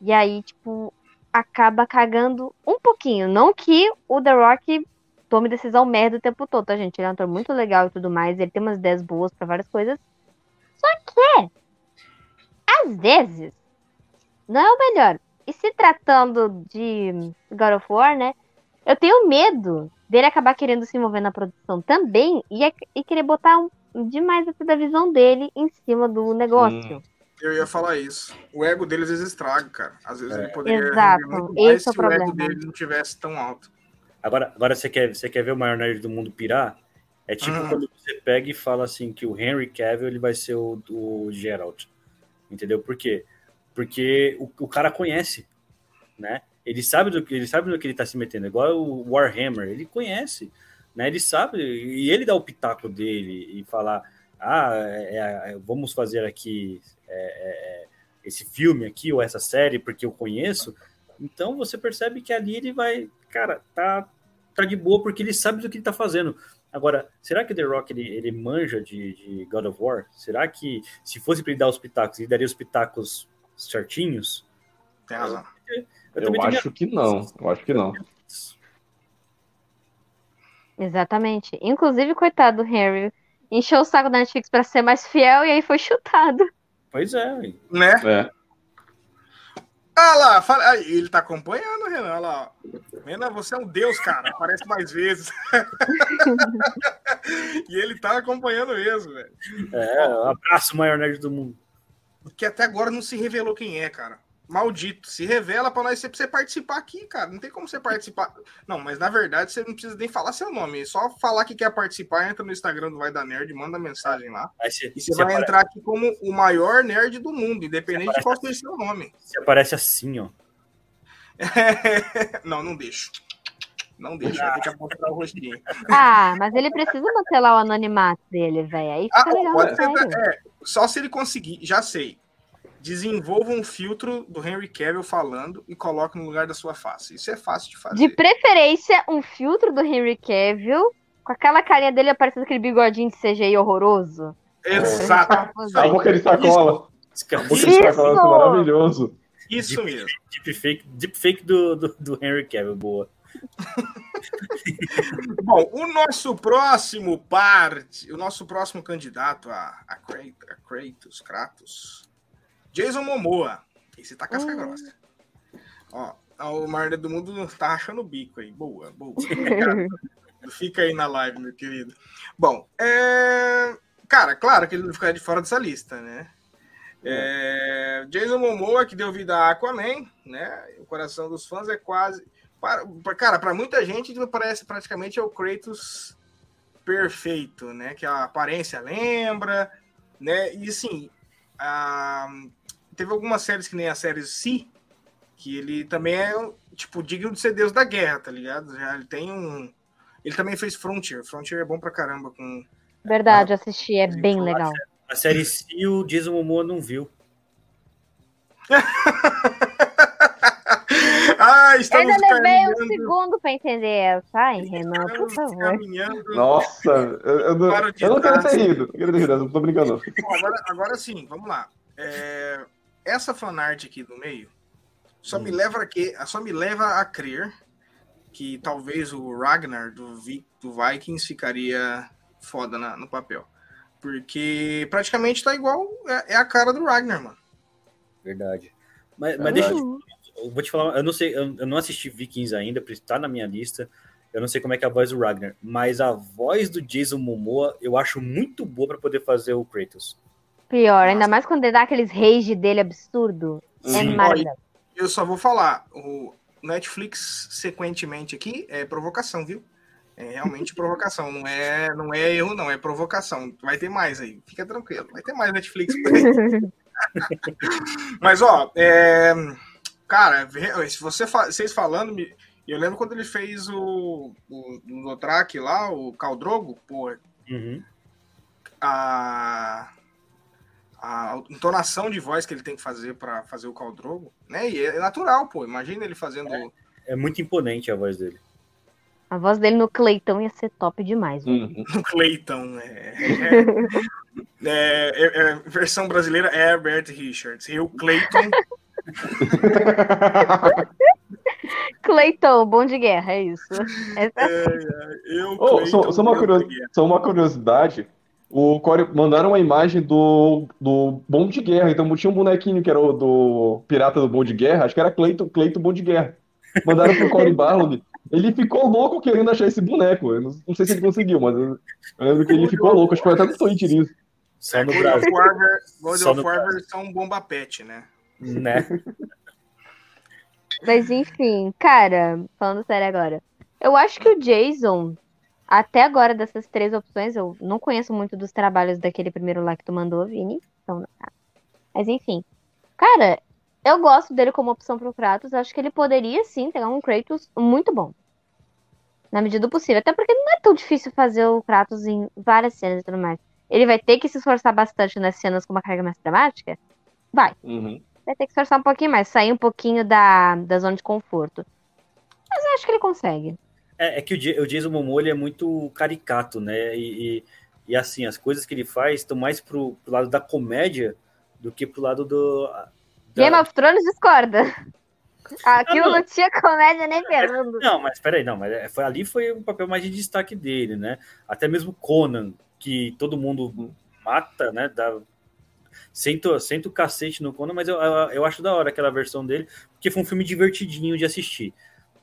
E aí, tipo, acaba cagando um pouquinho. Não que o The Rock tome decisão merda o tempo todo, tá, gente? Ele é um ator muito legal e tudo mais, ele tem umas ideias boas para várias coisas. Só que, às vezes, não é o melhor. E se tratando de God of War, né? Eu tenho medo dele acabar querendo se envolver na produção também e, e querer botar um, demais da visão dele em cima do negócio. Hum. Eu ia falar isso. O ego dele às vezes estraga, cara. Às vezes é. ele poderia Exato. muito mais Esse é se o, o ego dele não tivesse tão alto. Agora, agora você, quer, você quer ver o maior nerd do mundo pirar? É tipo hum. quando você pega e fala assim que o Henry Cavill ele vai ser o, o Geralt. Entendeu? Por quê? Porque o, o cara conhece, né? Ele sabe do que ele sabe do que ele está se metendo, igual o Warhammer, ele conhece, né? Ele sabe e ele dá o pitaco dele e falar, ah, é, é, vamos fazer aqui é, é, é, esse filme aqui ou essa série porque eu conheço. Então você percebe que ali ele vai, cara, tá tá de boa porque ele sabe do que ele tá fazendo. Agora, será que The Rock ele, ele manja de, de God of War? Será que se fosse para ele dar os pitacos, ele daria os pitacos certinhos? Tem razão. Eu, eu acho que não. Eu acho que não. Exatamente. Inclusive, coitado do Harry, encheu o saco da Netflix para ser mais fiel e aí foi chutado. Pois é. Né? É. Ah lá, fala... ele tá acompanhando, Renan. lá. Renan, você é um deus, cara. Aparece mais vezes. <laughs> e ele tá acompanhando mesmo, velho. É, um abraço, maior nerd do mundo. Que até agora não se revelou quem é, cara. Maldito. Se revela pra nós você participar aqui, cara. Não tem como você participar. Não, mas na verdade você não precisa nem falar seu nome. É só falar que quer participar, entra no Instagram do Vai da Nerd, manda mensagem lá. Se, e você vai apare... entrar aqui como o maior nerd do mundo, independente de qual seja o seu nome. Você aparece assim, ó. <laughs> não, não deixo. Não deixa, vai ter que mostrar o rostinho. Ah, mas ele precisa manter lá o anonimato dele, velho. Aí fica ah, legal. Pode ser, é, só se ele conseguir, já sei desenvolva um filtro do Henry Cavill falando e coloque no lugar da sua face. Isso é fácil de fazer. De preferência, um filtro do Henry Cavill com aquela carinha dele aparecendo aquele bigodinho de CGI horroroso. Exato. A boca de sacola. A boca de sacola é maravilhoso. Isso deep, mesmo. Deepfake deep fake do, do, do Henry Cavill, boa. <laughs> Bom, o nosso próximo parte, o nosso próximo candidato a, a, Kratos, Kratos, Jason Momoa. Esse tá casca hum. grossa. Ó, o Marley do Mundo tá rachando o bico aí. Boa, boa. <laughs> Fica aí na live, meu querido. Bom, é... cara, claro que ele não fica de fora dessa lista, né? É... Jason Momoa, que deu vida a Aquaman, né? O coração dos fãs é quase. Cara, para muita gente, parece praticamente é o Kratos perfeito, né? Que a aparência lembra, né? E assim, a teve algumas séries que nem a série Si, que ele também é, tipo, digno de ser deus da guerra, tá ligado? Já ele tem um. Ele também fez Frontier. Frontier é bom pra caramba. Com... Verdade, assisti, é bem legal. A série Si, o Jason Momoa não viu. <laughs> ah, Ainda levei um segundo para entender Sai, Renan, por favor. Nossa, eu, eu, não, eu não quero ter rido. Eu quero ter rido, eu tô brincando. Agora, agora sim, vamos lá. É, essa fanart aqui do meio só hum. me leva a que, só me leva a crer que talvez o Ragnar do, Vi, do Vikings ficaria foda na, no papel. Porque praticamente tá igual. É, é, a cara do Ragnar, mano. Verdade. Mas, mas deixa eu, eu. vou te falar, eu não sei, eu, eu não assisti Vikings ainda, tá na minha lista. Eu não sei como é que é a voz do Ragnar, mas a voz do Jason Momoa eu acho muito boa para poder fazer o Kratos. Pior, ainda mais quando ele dá aqueles rage dele absurdo. É Sim. É maravilhoso. Eu só vou falar, o Netflix sequentemente aqui é provocação, viu? É realmente <laughs> provocação, não é, não é erro, não, é provocação. Vai ter mais aí, fica tranquilo, vai ter mais Netflix. <laughs> Mas, ó, é, cara, se você, vocês falando, eu lembro quando ele fez o, o, o track lá, o Caldrogo, pô, uhum. a, a entonação de voz que ele tem que fazer para fazer o Caldrogo, né? E é natural, pô. Imagina ele fazendo. É, é, muito imponente a voz dele. A voz dele no Cleitão ia ser top demais. Uhum. No Cleitão, é. <laughs> É, é, é, versão brasileira é Herbert Richards. E o Cleiton. <laughs> Cleiton, bom de guerra, é isso. É, eu, oh, só, só, uma só uma curiosidade o Core mandaram uma imagem do, do Bom de Guerra. Então tinha um bonequinho que era o do Pirata do Bom de Guerra, acho que era Cleito, Cleito Bom de Guerra. Mandaram pro Corey Barlog. Ele ficou louco querendo achar esse boneco. Eu não, não sei se ele conseguiu, mas eu, eu lembro que ele ficou louco. Acho que foi até no tweet nisso. Só no Brasil. God of War versão bomba pet, né? Né? Mas enfim, cara, falando sério agora. Eu acho que o Jason, até agora, dessas três opções, eu não conheço muito dos trabalhos daquele primeiro lá que tu mandou, Vini. Então, mas enfim. Cara, eu gosto dele como opção pro Kratos. Acho que ele poderia sim ter um Kratos muito bom. Na medida do possível. Até porque não é tão difícil fazer o Kratos em várias cenas e tudo mais. Ele vai ter que se esforçar bastante nas cenas com uma carga mais dramática? Vai. Uhum. Vai ter que se esforçar um pouquinho mais, sair um pouquinho da, da zona de conforto. Mas eu acho que ele consegue. É, é que o, Jason Momoa ele é muito caricato, né? E, e, e, assim, as coisas que ele faz estão mais pro, pro lado da comédia do que pro lado do. Da... Game of Thrones discorda. <laughs> Aquilo não, não. não tinha comédia nem ferrando. Não, mas peraí, não, mas é, foi, ali foi um papel mais de destaque dele, né? Até mesmo Conan, que todo mundo mata, né? Dá, senta, senta o cacete no Conan, mas eu, eu, eu acho da hora aquela versão dele, porque foi um filme divertidinho de assistir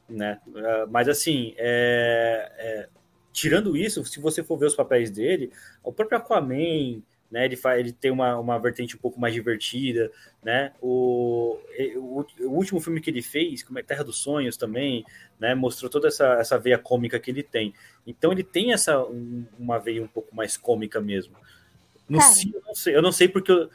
né? Uh, mas assim, é, é, tirando isso, se você for ver os papéis dele, o próprio Aquaman, né? Ele, faz, ele tem uma, uma vertente um pouco mais divertida, né? O, o, o, último filme que ele fez, como é Terra dos Sonhos também, né? Mostrou toda essa, essa veia cômica que ele tem. Então ele tem essa um, uma veia um pouco mais cômica mesmo. No si, eu não sei, eu não sei porque eu,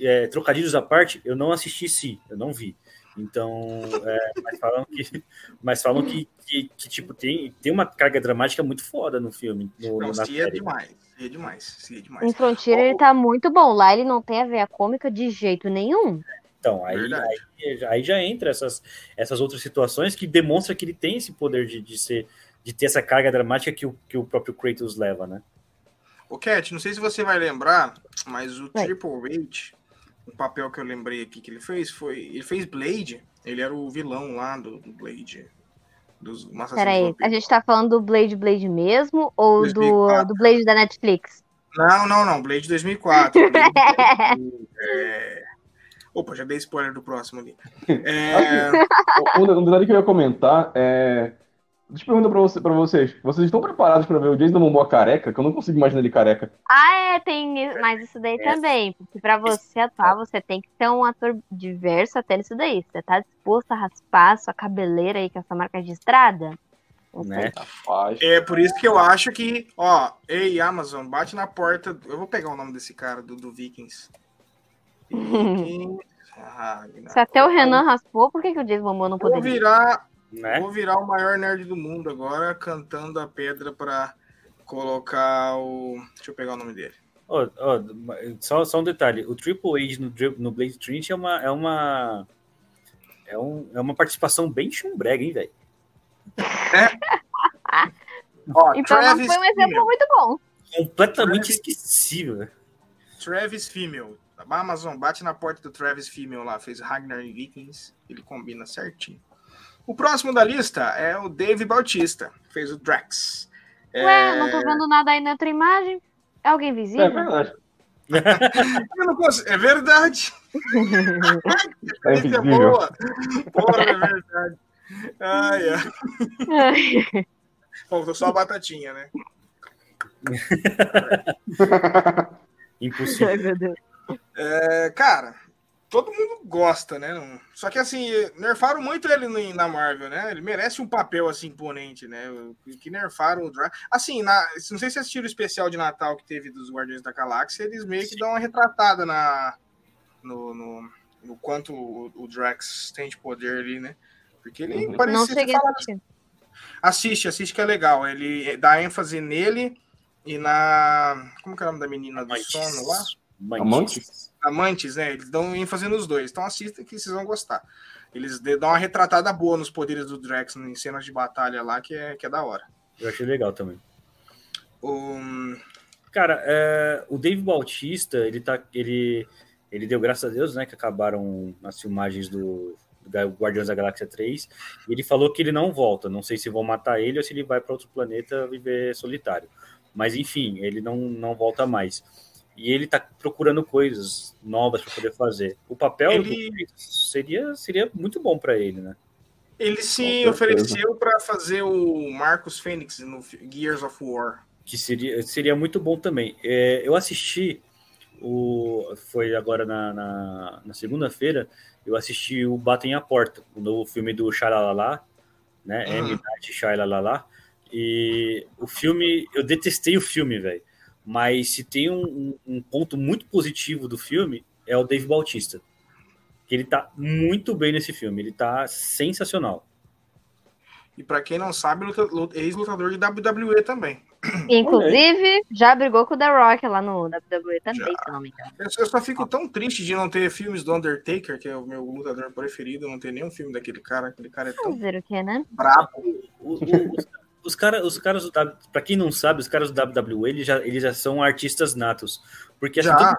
é, trocadilhos à parte, eu não assisti Si, eu não vi. Então, é, mas falam que, mas falam que, que, que, tipo tem, tem uma carga dramática muito foda no filme. No, não, na si é demais, si é demais, si é demais. Em Frontier oh, ele tá muito bom. Lá ele não tem a ver a cômica de jeito nenhum. Então, aí, aí, aí, já entra essas, essas outras situações que demonstra que ele tem esse poder de, de ser de ter essa carga dramática que o, que o próprio Kratos leva, né? O Cat, não sei se você vai lembrar, mas o Triple H, o papel que eu lembrei aqui que ele fez foi. Ele fez Blade, ele era o vilão lá do, do Blade. Dos Peraí, a gente tá falando do Blade Blade mesmo ou do, do Blade da Netflix? Não, não, não, Blade 2004. <laughs> Blade, é... Opa, já dei spoiler do próximo ali. É... um detalhe que eu ia comentar é Deixa eu perguntar pra, você, pra vocês. Vocês estão preparados pra ver o Jason Momoa careca? Que eu não consigo imaginar ele careca. Ah, é, tem mais isso daí é. também. Porque pra você atuar, você tem que ter um ator diverso até nisso daí. Você tá disposto a raspar sua cabeleira aí com essa marca de estrada? Né? É por isso que eu acho que, ó, ei, Amazon, bate na porta. Eu vou pegar o nome desse cara, do, do Vikings. <laughs> Vikings. Ah, Se até o Renan raspou, por que, que o Jason Momoa não poderia? Vou virar né? Vou virar o maior nerd do mundo agora, cantando a pedra para colocar o. Deixa eu pegar o nome dele. Oh, oh, só, só um detalhe: o Triple H no, no Blade Trinity é uma. É uma, é, um, é uma participação bem chumbrega, hein, velho? É. <laughs> Ó, então Travis foi um exemplo Female. muito bom. Completamente Travis... esquecível. Travis Female. A Amazon bate na porta do Travis Female lá, fez Ragnar e Vikings. Ele combina certinho. O próximo da lista é o Dave Bautista, fez o Drax. Ué, é... não tô vendo nada aí na outra imagem. É alguém visível? É verdade. é verdade. É, é boa. Porra, é verdade. Ai, ai. <laughs> Faltou só a batatinha, né? Impossível. Ai, meu Deus. É, cara, todo mundo gosta, né? Só que assim, nerfaram muito ele na Marvel, né? Ele merece um papel assim imponente, né? Que nerfaram o Drax. Assim, na... não sei se assistiram o especial de Natal que teve dos Guardiões da Galáxia, eles meio que dão uma retratada na no, no, no quanto o, o, Drax tem de poder ali, né? Porque ele uhum. parecia. Não cheguei a assistir. Assiste, assiste que é legal. Ele dá ênfase nele e na. Como que é o nome da menina do Mantis. sono lá? Mantis amantes, né? Eles dão ênfase nos dois. Então assista que vocês vão gostar. Eles dão uma retratada boa nos poderes do Drax em cenas de batalha lá, que é, que é da hora. Eu achei legal também. Um... Cara, é, o Dave Bautista, ele tá. Ele, ele deu graças a Deus, né? Que acabaram as filmagens do, do Guardiões da Galáxia 3. E ele falou que ele não volta. Não sei se vão matar ele ou se ele vai para outro planeta viver solitário. Mas enfim, ele não, não volta mais e ele está procurando coisas novas para poder fazer. O papel ele... seria, seria muito bom para ele, né? Ele se ofereceu para fazer o Marcus Fênix no Gears of War. Que seria, seria muito bom também. É, eu assisti o. Foi agora na, na, na segunda-feira, eu assisti o Batem a Porta, o novo filme do Xalalá, né? Uhum. M. Night Shyamalan. E o filme, eu detestei o filme, velho. Mas se tem um, um, ponto muito positivo do filme, é o Dave Bautista. Que ele tá muito bem nesse filme, ele tá sensacional. E para quem não sabe, ex-lutador de WWE também. <clears throat> Inclusive, já brigou com o The Rock lá no WWE também, já. se não me engano. Eu só fico tão triste de não ter filmes do Undertaker, que é o meu lutador preferido, não ter nenhum filme daquele cara. Aquele cara é tão Fazer o quê, né? brabo. O, o, os, cara, os caras do para quem não sabe, os caras do WWE eles já, eles já são artistas natos. Porque assim, todo,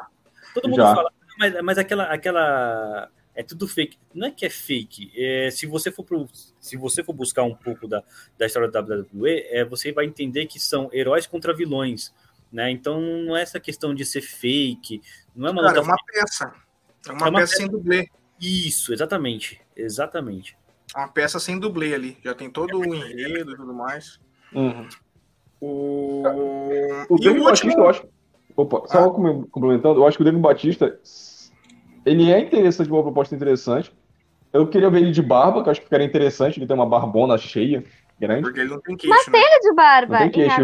todo, mundo já. fala, mas, mas aquela, aquela. É tudo fake. Não é que é fake. É, se, você for pro, se você for buscar um pouco da, da história da WWE, é, você vai entender que são heróis contra vilões. Né? Então não é essa questão de ser fake. Não é uma Cara, é uma peça. É uma, é uma peça, peça sem dublê. Isso, exatamente. Exatamente uma peça sem dublê ali. Já tem todo o enredo e tudo mais. Uhum. O, o e o último... eu acho. Opa, só ah. complementando, eu acho que o David Batista, ele é interessante, uma proposta interessante. Eu queria ver ele de barba, que eu acho que ficaria interessante, ele tem uma barbona cheia, grande. Porque ele não tem queixo, Mas né? tem ele de barba, tem queixo.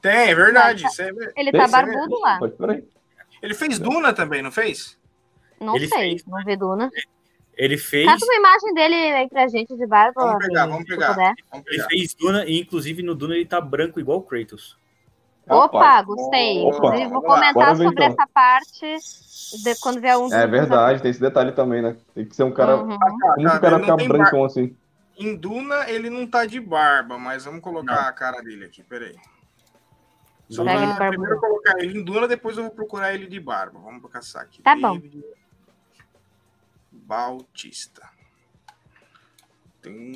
Tem, é verdade. É... Ele tá barbudo é... lá. Ele fez Duna também, não fez? Não ele sei, fez. não vi Duna. Ele fez. Cata uma imagem dele aí pra gente de barba. Vamos pegar, vamos pegar, vamos pegar. Ele fez Duna e, inclusive, no Duna ele tá branco igual o Kratos. Opa, gostei. Opa. Inclusive, vou comentar ver, sobre então. essa parte de, quando vier um. É verdade, tem esse detalhe também, né? Tem que ser um cara. Uhum. Como o cara ficar brancão assim? Em Duna, ele não tá de barba, mas vamos colocar não. a cara dele aqui, peraí. Só pra primeiro colocar ele em Duna, depois eu vou procurar ele de barba. Vamos caçar aqui. Tá David bom. Bautista. Tem,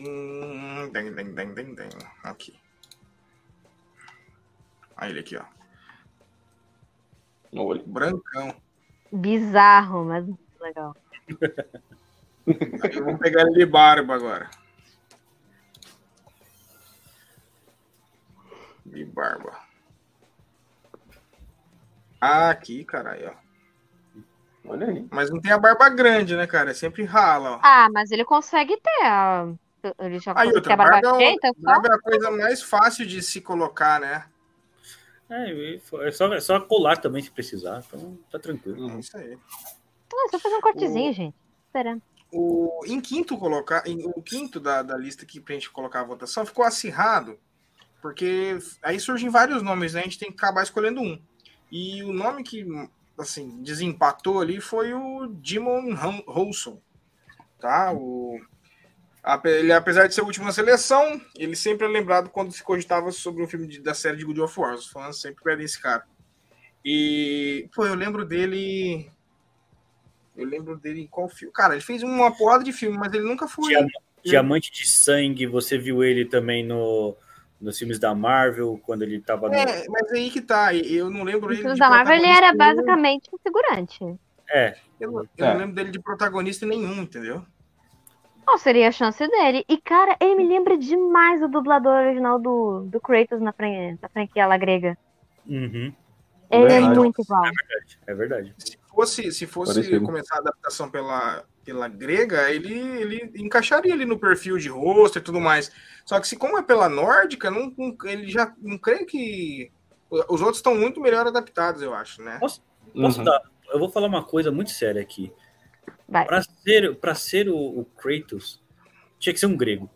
tem, tem, tem, tem, tem. Aqui. Aí ele aqui, ó. Olho. Brancão. Bizarro, mas legal. eu vou pegar ele de barba agora. De barba. Ah, aqui, caralho, ó. Olha aí. Mas não tem a barba grande, né, cara? É sempre rala, ó. Ah, mas ele consegue ter a. Ele já aí, outra, a barba, barba, cheia, então barba é a coisa mais fácil de se colocar, né? É, é só, é só colar também se precisar, então tá tranquilo. Uhum, isso aí. Ah, só fazer um cortezinho, o... gente. Esperando. O, em quinto colocar, em, o quinto da, da lista aqui pra gente colocar a votação ficou acirrado, porque aí surgem vários nomes, né? A gente tem que acabar escolhendo um. E o nome que assim desempatou ali foi o Dimon Holson, tá? O ele, apesar de ser o último na seleção, ele sempre é lembrado quando se cogitava sobre um filme de, da série de Good of War. Os fãs sempre pedem esse cara. E, pô, eu lembro dele. Eu lembro dele em qual filme? Cara, ele fez uma porrada de filme, mas ele nunca foi. Diamante, Diamante de Sangue, você viu ele também no, nos filmes da Marvel, quando ele tava. No... É, mas aí que tá. Eu não lembro ele. Nos filmes da Marvel ele era basicamente um figurante. É. Eu, eu é. não lembro dele de protagonista nenhum, entendeu? Qual seria a chance dele? E, cara, ele me lembra demais o dublador original do, do Kratos na, fran na franquia La Grega. Uhum. Ele é é muito igual. É verdade, é verdade. Se fosse, se fosse começar a adaptação pela, pela grega, ele, ele encaixaria ali no perfil de rosto e tudo mais. Só que se como é pela nórdica, não, não ele já não creio que. Os outros estão muito melhor adaptados, eu acho, né? Posso, posso uhum. dar? Eu vou falar uma coisa muito séria aqui. Para ser, pra ser o, o, Kratos, tinha que ser um grego.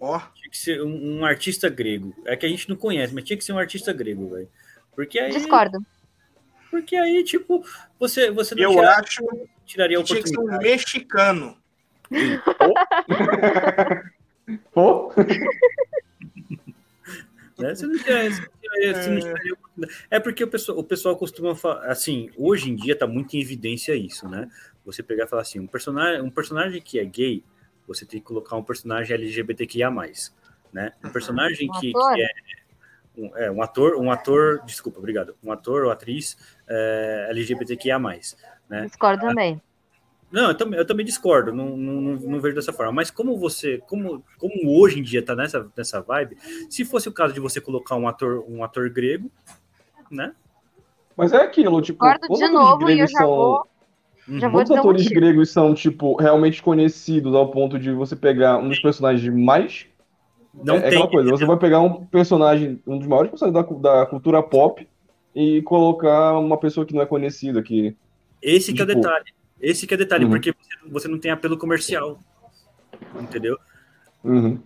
Ó. Oh. Tinha que ser um, um, artista grego. É que a gente não conhece, mas tinha que ser um artista grego, velho. Porque aí. Discordo. Porque aí, tipo, você, você não Eu tira, acho tiraria que tinha que ser um mexicano. Pô? <laughs> <laughs> né? Você não tiraria, você não tiraria é porque o pessoal, o pessoal costuma falar, assim, hoje em dia tá muito em evidência isso, né? Você pegar e falar assim, um personagem, um personagem que é gay, você tem que colocar um personagem LGBTQIA+, né? Um personagem que, que, é um, é um ator, um ator, desculpa, obrigado, um ator ou atriz é, LGBTQIA+, né? Discordo também. Não, eu também, eu também discordo, não, não, não, vejo dessa forma. Mas como você, como, como hoje em dia tá nessa, nessa vibe, se fosse o caso de você colocar um ator, um ator grego, né? Mas é aquilo, tipo, quantos de novo, e eu já são... vou... Já Quantos atores gregos são, tipo, realmente conhecidos ao ponto de você pegar um dos personagens mais. Não é, tem. É aquela coisa, você vai pegar um personagem, um dos maiores personagens da, da cultura pop e colocar uma pessoa que não é conhecida. Que, Esse que tipo... é o tipo, detalhe. Esse que é o detalhe, uhum. porque você não tem apelo comercial. Entendeu? Uhum.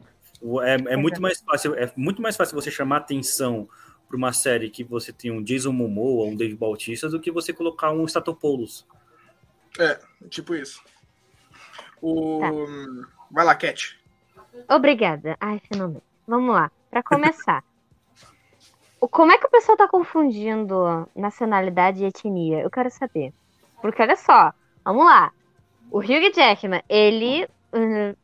É, é, muito mais fácil, é muito mais fácil você chamar atenção para uma série que você tem um Jason Momoa, um Dave Bautista, do que você colocar um Statopoulos. É, tipo isso. O... Tá. Vai lá, Cat. Obrigada. Ai, finalmente. Vamos lá. Para começar. Como é que o pessoal tá confundindo nacionalidade e etnia? Eu quero saber. Porque olha só, vamos lá. O Hugh Jackman, ele, uh,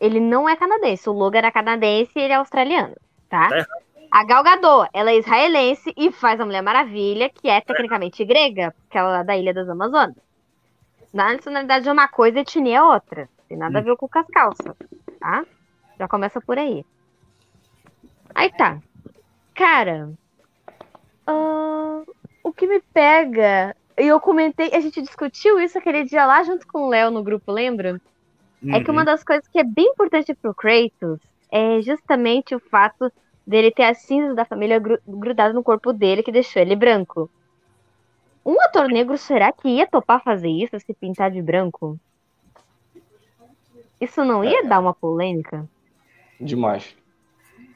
ele não é canadense. O Logan era canadense e ele é australiano, tá? tá a Gal Gadot, ela é israelense e faz a Mulher Maravilha, que é tecnicamente grega, porque ela é da Ilha das Amazonas. Na nacionalidade é uma coisa etnia é outra. Tem nada a ver com as calças, tá? Já começa por aí. Aí tá. Cara, Ah, o que me pega, e eu comentei, a gente discutiu isso aquele dia lá junto com o Léo no grupo, lembra? É que uma Uhum. das coisas que é bem importante pro Kratos é justamente o fato dele ter as cinzas da família gru- grudadas no corpo dele, que deixou ele branco. Um ator negro, será que ia topar fazer isso, se pintar de branco? Isso não ia dar uma polêmica? Demais.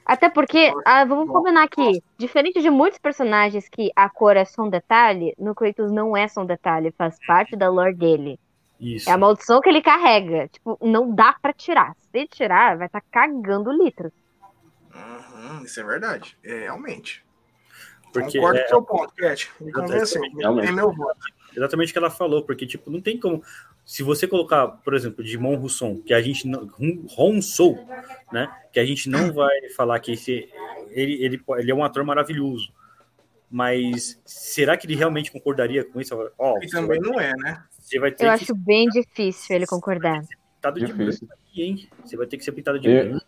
Até porque, ah, vamos combinar aqui, diferente de muitos personagens que a cor é só um detalhe, no Kratos não é só um detalhe, faz parte da lore dele. Isso. É a maldição que ele carrega. Tipo, não dá pra tirar. Se tirar, vai estar cagando litros. Uhum, isso é verdade. É, realmente. Porque Concordo é com o seu ponto, Cat. Me convenceu. É meu voto. Exatamente o que ela falou, porque, tipo, não tem como. Se você colocar, por exemplo, de Mon Russon, que a gente não. Ron Sou, né? Que a gente não vai falar que esse, ele, ele, ele é um ator maravilhoso. Mas será que ele realmente concordaria com isso? E você também vai- não é, né? Você vai ter Eu que acho bem difícil ele concordar. ser pintado de Difícil. branco aqui, hein? Você vai ter que ser pintado de branco.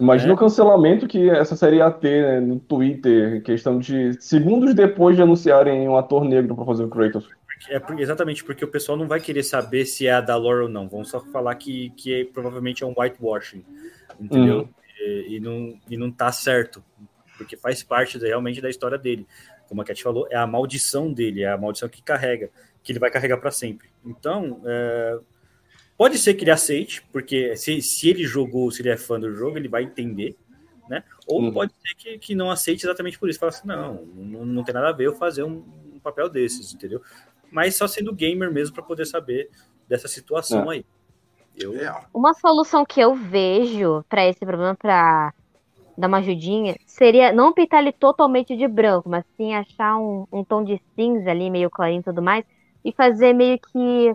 Imagina É. o cancelamento que essa série ia ter né, no Twitter, questão de segundos depois de anunciarem um ator negro pra fazer o Kratos. É exatamente porque o pessoal não vai querer saber se é a da lore ou não. Vão só falar que, que é- provavelmente é um whitewashing, entendeu? Uhum. E, e não, e não tá certo, porque faz parte da- realmente da história dele. Como a Cat falou, é a maldição dele, é a maldição que carrega, que ele vai carregar para sempre. Então, é, pode ser que ele aceite, porque se, se ele jogou, se ele é fã do jogo, ele vai entender, né? Ou Uhum. pode ser que, que não aceite exatamente por isso. Fala assim, não, não, não tem nada a ver eu fazer um, um papel desses, entendeu? Mas só sendo gamer mesmo para poder saber dessa situação aí. Eu, Real. Uma solução que eu vejo pra esse problema, pra dar uma ajudinha, seria não pintar ele totalmente de branco, mas sim achar um, um tom de cinza ali, meio clarinho e tudo mais, e fazer meio que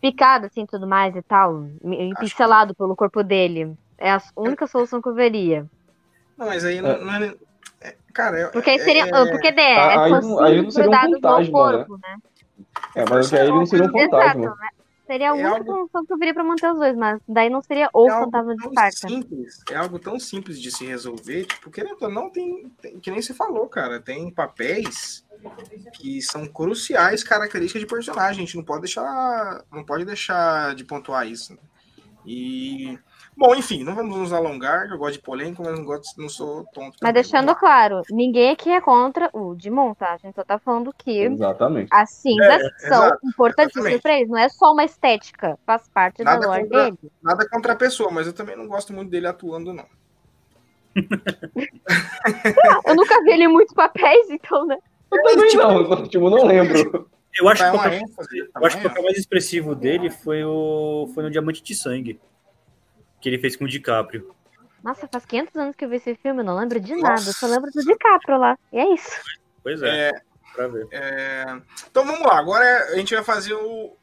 picado assim tudo mais e tal, Acho pincelado pelo corpo dele. É a única solução que eu veria. Não, mas aí não, não é. é- Cara, é, Porque aí seria. é- Porque é, Ah, aí aí não seria um né? corpo, né? É, mas aí ele não seria um Exato, fantasma. né? Seria a É única algo- solução que eu viria pra manter os dois, mas daí não seria o é fantasma de tão Esparta. simples, é algo tão simples de se resolver, tipo, querendo não, tem, tem- que nem você falou, cara, tem papéis que são cruciais características de personagem, a gente não pode deixar, não pode deixar de pontuar isso. E bom, enfim, não vamos nos alongar, eu gosto de polêmica, mas não gosto, não sou tonto. Mas deixando vamos claro, ninguém aqui é contra o Dimon, tá? A gente só tá falando que Exatamente. as cinzas são exato, importantíssimas pra eles. Não é só uma estética, faz parte Nada da lore contra- dele. Nada contra a pessoa, mas eu também não gosto muito dele atuando, não. <laughs> Eu nunca vi ele em muitos papéis, então, né? Eu também não, tipo, não lembro. eu acho Tá que o papel, ênfase, eu acho que o papel mais expressivo dele foi, o, foi no Diamante de Sangue, que ele fez com o DiCaprio. Nossa, faz 500 anos que eu vi esse filme, eu não lembro de nada. Eu só lembro do DiCaprio lá. E é isso. Pois é, É, pra ver. É, Então vamos lá, agora a gente vai fazer o,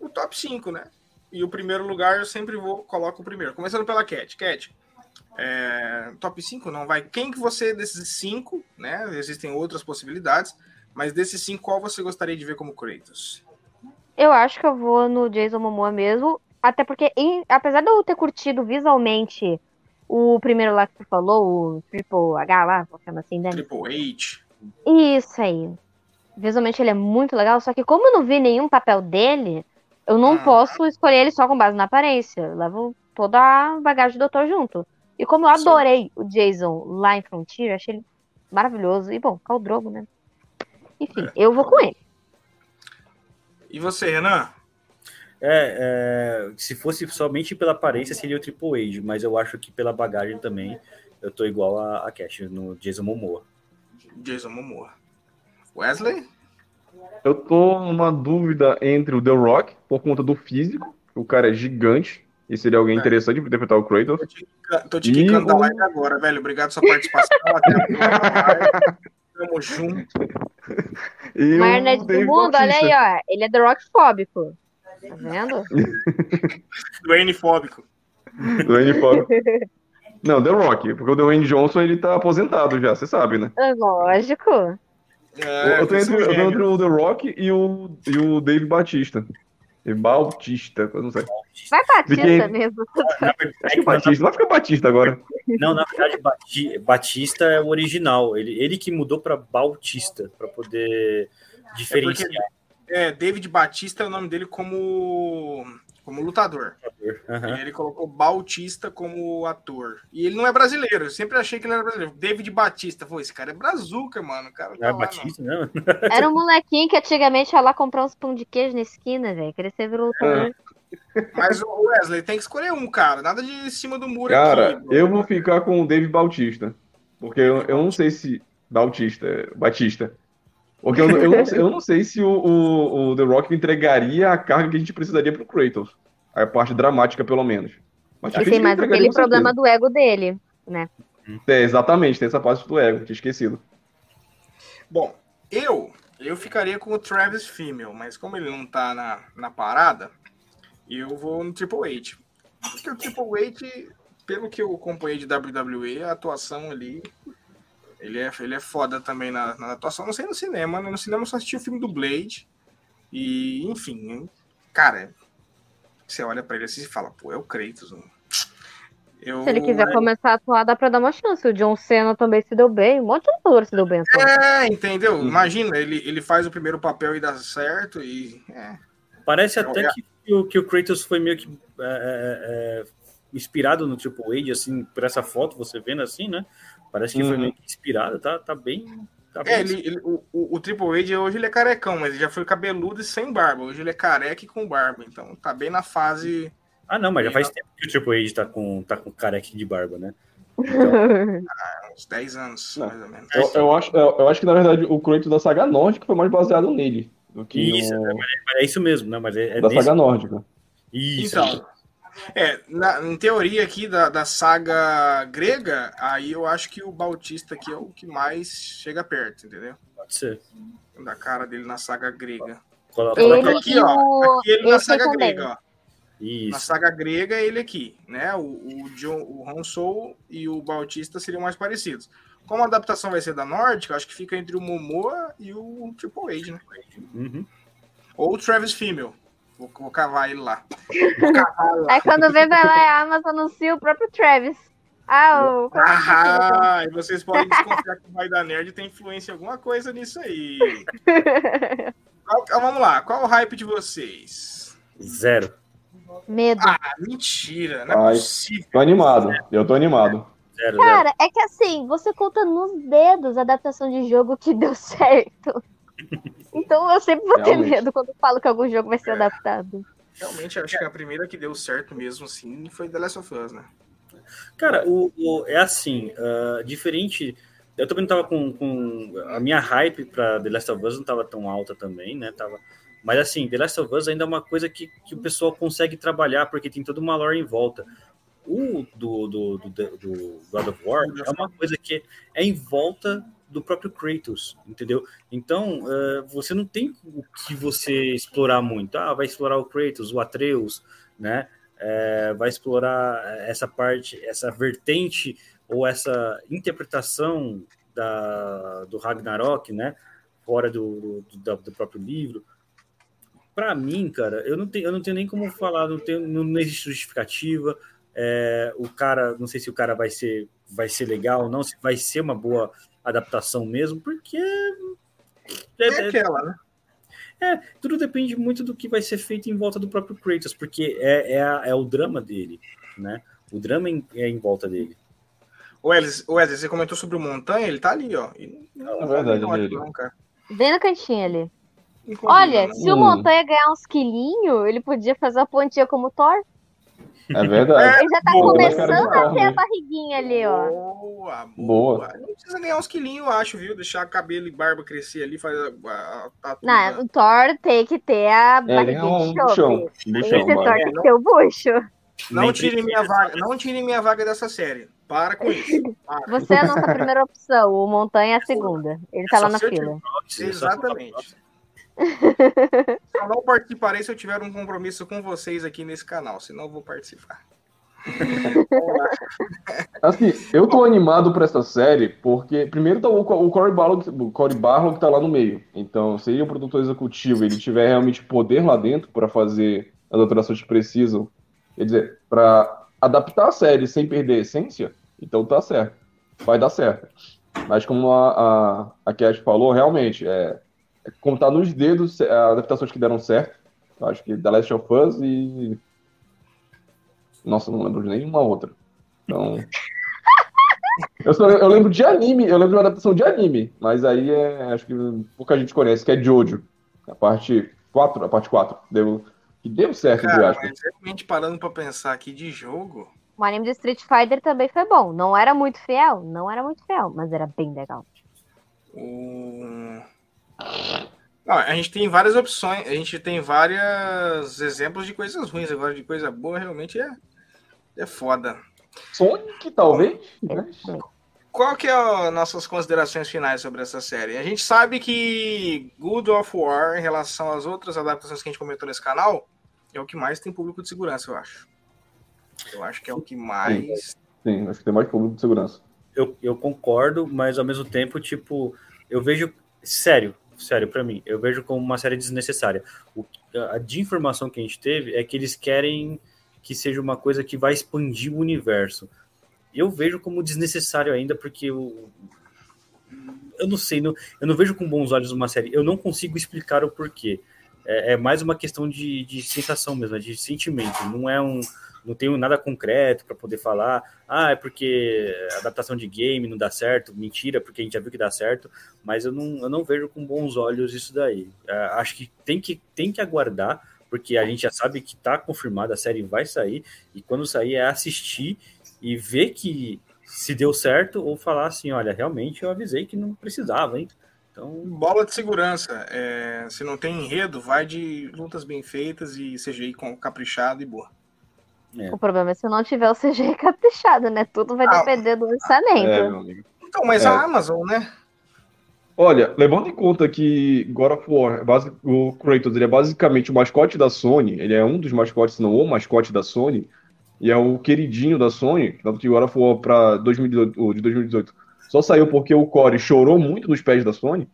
o top 5, né? E o primeiro lugar eu sempre vou, coloco o primeiro. Começando pela Cat. Cat, é, top 5 não vai. Quem que você, desses 5, né? Existem outras possibilidades, mas desses 5, qual você gostaria de ver como Kratos? Eu acho que eu vou no Jason Momoa mesmo. Até porque, em- apesar de eu ter curtido visualmente o primeiro lá que você falou, o Triple H lá, vou chamar assim, né? Triple H. Isso aí. Visualmente ele é muito legal, só que como eu não vi nenhum papel dele, eu não Ah. posso escolher ele só com base na aparência. Eu levo toda a bagagem do doutor junto. E como eu Sim. adorei o Jason lá em Frontier, achei ele maravilhoso. E bom, Khal Drogo, né? Enfim, eu vou com ele. E você, Renan? É, é, se fosse somente pela aparência, seria o Triple H, mas eu acho que pela bagagem também eu tô igual a, a Cash no Jason Momoa. Jason Momoa. Wesley? Eu tô numa dúvida entre o The Rock, por conta do físico, o cara é gigante, e seria alguém É. interessante pra interpretar o Kratos. Tô te, tô te quicando da live agora, velho. Obrigado pela sua participação. Até a próxima. Tamo junto. <laughs> E nerd do mundo, olha aí, ó. Ele é The Rock fóbico. Tá vendo? <laughs> Dwayne fóbico. Dwayne Fóbico. Não, The Rock, porque o Dwayne Johnson ele tá aposentado já, você sabe, né? É Lógico. É, eu, tô entre, eu tô entre o The Rock e o, e o Dave Batista. E Bautista, eu não sei. Vai Batista Fiquei- mesmo. Acho que é Batista, vai ficar Batista agora. Não, na verdade, Bati, Batista é o original. Ele, ele que mudou para Bautista, para poder diferenciar. É, porque, é, David Batista é o nome dele como como lutador. Uhum. Ele colocou Bautista como ator. E ele não é brasileiro. Eu sempre achei que ele era brasileiro. David Batista. Pô, esse cara é brazuca, mano. O cara tá é lá, Batista, não. Era um molequinho que antigamente ia lá comprar uns pão de queijo na esquina, velho. Queria ser lutador. É. Mas o Wesley tem que escolher um, cara. Nada de cima do muro Cara, aqui, eu vou ficar com o David Bautista. Porque eu, eu não sei se. Bautista, Batista. Porque eu, eu, não, eu não sei se o, o, o, The Rock entregaria a carga que a gente precisaria pro Kratos. A parte dramática, pelo menos. Mas Sim, mas aquele problema do ego dele, né? É, exatamente, tem essa parte do ego, tinha esquecido. Bom, eu eu ficaria com o Travis Female, mas como ele não tá na, na parada, eu vou no Triple H. Porque o Triple H, pelo que eu acompanhei de WWE, a atuação ali ele é, ele é foda também na, na atuação. Não sei no cinema, né? No cinema eu só assisti o filme do Blade. E, enfim, cara, você olha para ele assim e fala, pô, é o Kratos. Eu... Se ele quiser começar a atuar, dá pra dar uma chance. O John Cena também se deu bem. Um monte de ator se deu bem. É, entendeu? Uhum. Imagina, ele, ele faz o primeiro papel e dá certo. E, é. Parece até é. que, o, que o Kratos foi meio que é, é, é inspirado no Triple H, assim, por essa foto, você vendo assim, né? Parece que uhum. foi meio que inspirado, tá, tá bem. Tá é, ele, ele, o, o, Triple H hoje ele é carecão, mas ele já foi cabeludo e sem barba. Hoje ele é careca e com barba, então tá bem na fase. Ah, não, mas já faz tempo que o Triple H tá com, tá com careca de barba, né? Então... ah, uns 10 anos, não. mais ou menos. Eu, eu, acho, eu, eu, acho que, na verdade, o Kratos da saga nórdica foi mais baseado nele. Do que isso, no... é, é, isso mesmo, né? Mas é, é da nesse... saga nórdica. Isso. Então, é, na, em teoria aqui da, da saga grega, aí eu acho que o Bautista aqui é o que mais chega perto, entendeu? Pode ser. Da cara dele na saga grega. Ele aqui, ó. Aqui ele na saga grega, ó. Isso. Na saga grega, ele aqui, né? O, o, John, o Han Solo e o Bautista seriam mais parecidos. Como a adaptação vai ser da nórdica, acho que fica entre o Momoa e o Triple H, né? Uhum. Ou o Travis Female. Vou, vou cavar ele lá. Aí quando vem vai lá, a Amazon anuncia o próprio Travis. Ah, o... ah, e vocês podem desconfiar que o Vai da Nerd tem influência em alguma coisa nisso aí. Qual, vamos lá, qual o hype de vocês? Zero. Medo. Ah, mentira, não é Ai, possível. Tô animado, eu tô animado. Zero, Cara, zero. é que assim, você conta nos dedos a adaptação de jogo que deu certo. Então eu sempre vou ter medo quando falo que algum jogo vai ser adaptado. Realmente, acho que a primeira que deu certo mesmo, assim, foi The Last of Us, né? Cara, o, o é assim, uh, diferente. Eu também não tava com, com. A minha hype pra The Last of Us não tava tão alta também, né? Tava, mas assim, The Last of Us ainda é uma coisa que, que o pessoal consegue trabalhar, porque tem toda uma lore em volta. O do, do, do, do God of War é uma coisa que é em volta do próprio Kratos, entendeu? Então, uh, você não tem o que você explorar muito. Ah, vai explorar o Kratos, o Atreus, né? É, vai explorar essa parte, essa vertente ou essa interpretação da, do Ragnarok, né? Fora do, do, do próprio livro. Para mim, cara, eu não, tenho, eu não tenho nem como falar, não, tenho, não existe justificativa. É, o cara, não sei se o cara vai ser, vai ser legal ou não, se vai ser uma boa adaptação mesmo, porque. É, é aquela, né? É, tudo depende muito do que vai ser feito em volta do próprio Kratos, porque é, é, a, é o drama dele, né? O drama é em volta dele. O Wesley, Wesley, você comentou sobre o Montanha, ele tá ali, ó. Não, é verdade, não, ele. Não, cara. Bem no cantinho ali. Olha, se o Montanha ganhar uns quilinhos, ele podia fazer a pontinha como Thor. É verdade. Ele já tá boa, começando a ter a barriguinha ali, ó. Boa, boa. boa. Não precisa ganhar uns quilinhos, eu acho, viu? Deixar cabelo e barba crescer ali, faz a, a, a Não, o Thor tem que ter a é, barriguinha um de buchão. buchão Esse Thor tem que ter o bucho. Não tire minha vaga, não tire minha vaga dessa série. Para com isso. Para. Você é a nossa primeira opção, o Montanha é a segunda. Ele tá lá na fila. Exatamente. <laughs> Só não participarei se eu tiver um compromisso com vocês aqui nesse canal, senão eu vou participar. <laughs> assim, eu tô animado pra essa série porque, primeiro, tá o, o Cory Barlow, o Cory Barlow que tá lá no meio. Então, se ele é o produtor executivo ele tiver realmente poder lá dentro para fazer as alterações que precisam, quer dizer, para adaptar a série sem perder a essência, Então tá certo. Vai dar certo. Mas como a, a, a Cash falou, realmente, é contar nos dedos adaptações que deram certo. Eu acho que The Last of Us e. Nossa, não lembro de nenhuma outra. Então. <laughs> Eu, só, eu, lembro de anime, eu lembro de uma adaptação de anime, mas aí é, acho que pouca gente conhece, que é Jojo. A parte 4, a parte 4. Deu, que deu certo, Cara, eu acho. Mas realmente parando pra pensar aqui de jogo. O anime de Street Fighter também foi bom. Não era muito fiel, não era muito fiel, mas era bem legal. O... Não, a gente tem várias opções, a gente tem vários exemplos de coisas ruins, agora de coisa boa realmente é, é foda. Sonic, talvez? Qual que é as nossas considerações finais sobre essa série? A gente sabe que Good of War, em relação às outras adaptações que a gente comentou nesse canal, é o que mais tem público de segurança, eu acho. Eu acho que é o que mais. Sim, acho que tem mais público de segurança. Eu, eu concordo, mas ao mesmo tempo, tipo, eu vejo. Sério, sério, para mim, eu vejo como uma série desnecessária. O, a de informação que a gente teve é que eles querem que seja uma coisa que vai expandir o universo. Eu vejo como desnecessário ainda, porque eu, eu não sei, não, eu não vejo com bons olhos uma série. Eu não consigo explicar o porquê. É, é mais uma questão de, de sensação mesmo, de sentimento. Não é um, não tenho nada concreto para poder falar. Ah, é porque adaptação de game não dá certo. Mentira, porque a gente já viu que dá certo. Mas eu não, eu não vejo com bons olhos isso daí. É, acho que tem, que tem que aguardar porque a gente já sabe que está confirmada, a série vai sair, e quando sair é assistir e ver que se deu certo, ou falar assim, olha, realmente eu avisei que não precisava, hein? Então... Bola de segurança. É, se não tem enredo, vai de lutas bem feitas e CGI com caprichado e boa. É. O problema é se não tiver o CGI caprichado, né? Tudo vai ah, depender do orçamento. É, então, mas é. a Amazon, né? Olha, levando em conta que God of War, é o Kratos, ele é basicamente o mascote da Sony, ele é um dos mascotes, se não o mascote da Sony, e é o queridinho da Sony, tanto que God of War pra 2018, de 2018 só saiu porque o Core chorou muito nos pés da Sony.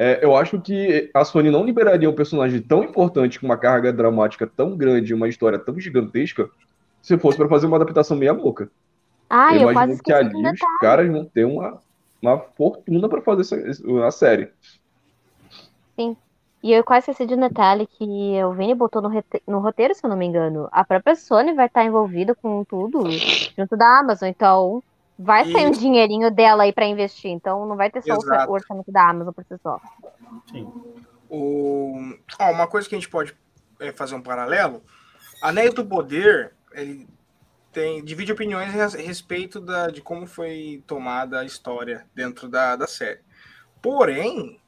É, eu acho que a Sony não liberaria um personagem tão importante, com uma carga dramática tão grande, uma história tão gigantesca, se fosse para fazer uma adaptação meia boca. Ah, eu, eu imagino que ali os caras vão ter uma uma fortuna para fazer essa, a série. Sim. E eu quase esqueci de um detalhe que o Vini botou no, no, roteiro, se eu não me engano. A própria Sony vai estar envolvida com tudo junto da Amazon. Então, vai sair um dinheirinho dela aí para investir. Então, não vai ter só Exato. o orçamento da Amazon por si só. Sim. O... Ah, uma coisa que a gente pode é, fazer um paralelo. Anéis do Poder, ele tem divide opiniões a respeito da, de como foi tomada a história dentro da, da série. Porém,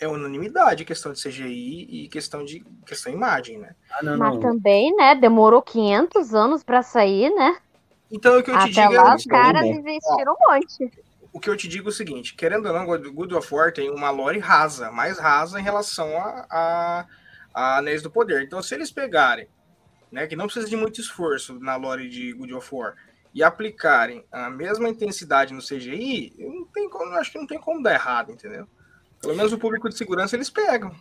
é unanimidade questão de CGI e questão de questão de imagem, né? Ah, não, Mas não. também, né? Demorou 500 anos para sair, né? Então, o que eu te Até digo lá, é os caras investiram um monte. O que eu te digo é o seguinte: querendo ou não, Good of War tem uma lore rasa, mais rasa em relação a, a, a Anéis do Poder. Então, se eles pegarem né, que não precisa de muito esforço na lore de God of War, e aplicarem a mesma intensidade no CGI, não tem como, acho que não tem como dar errado, entendeu? Pelo menos o público de segurança eles pegam.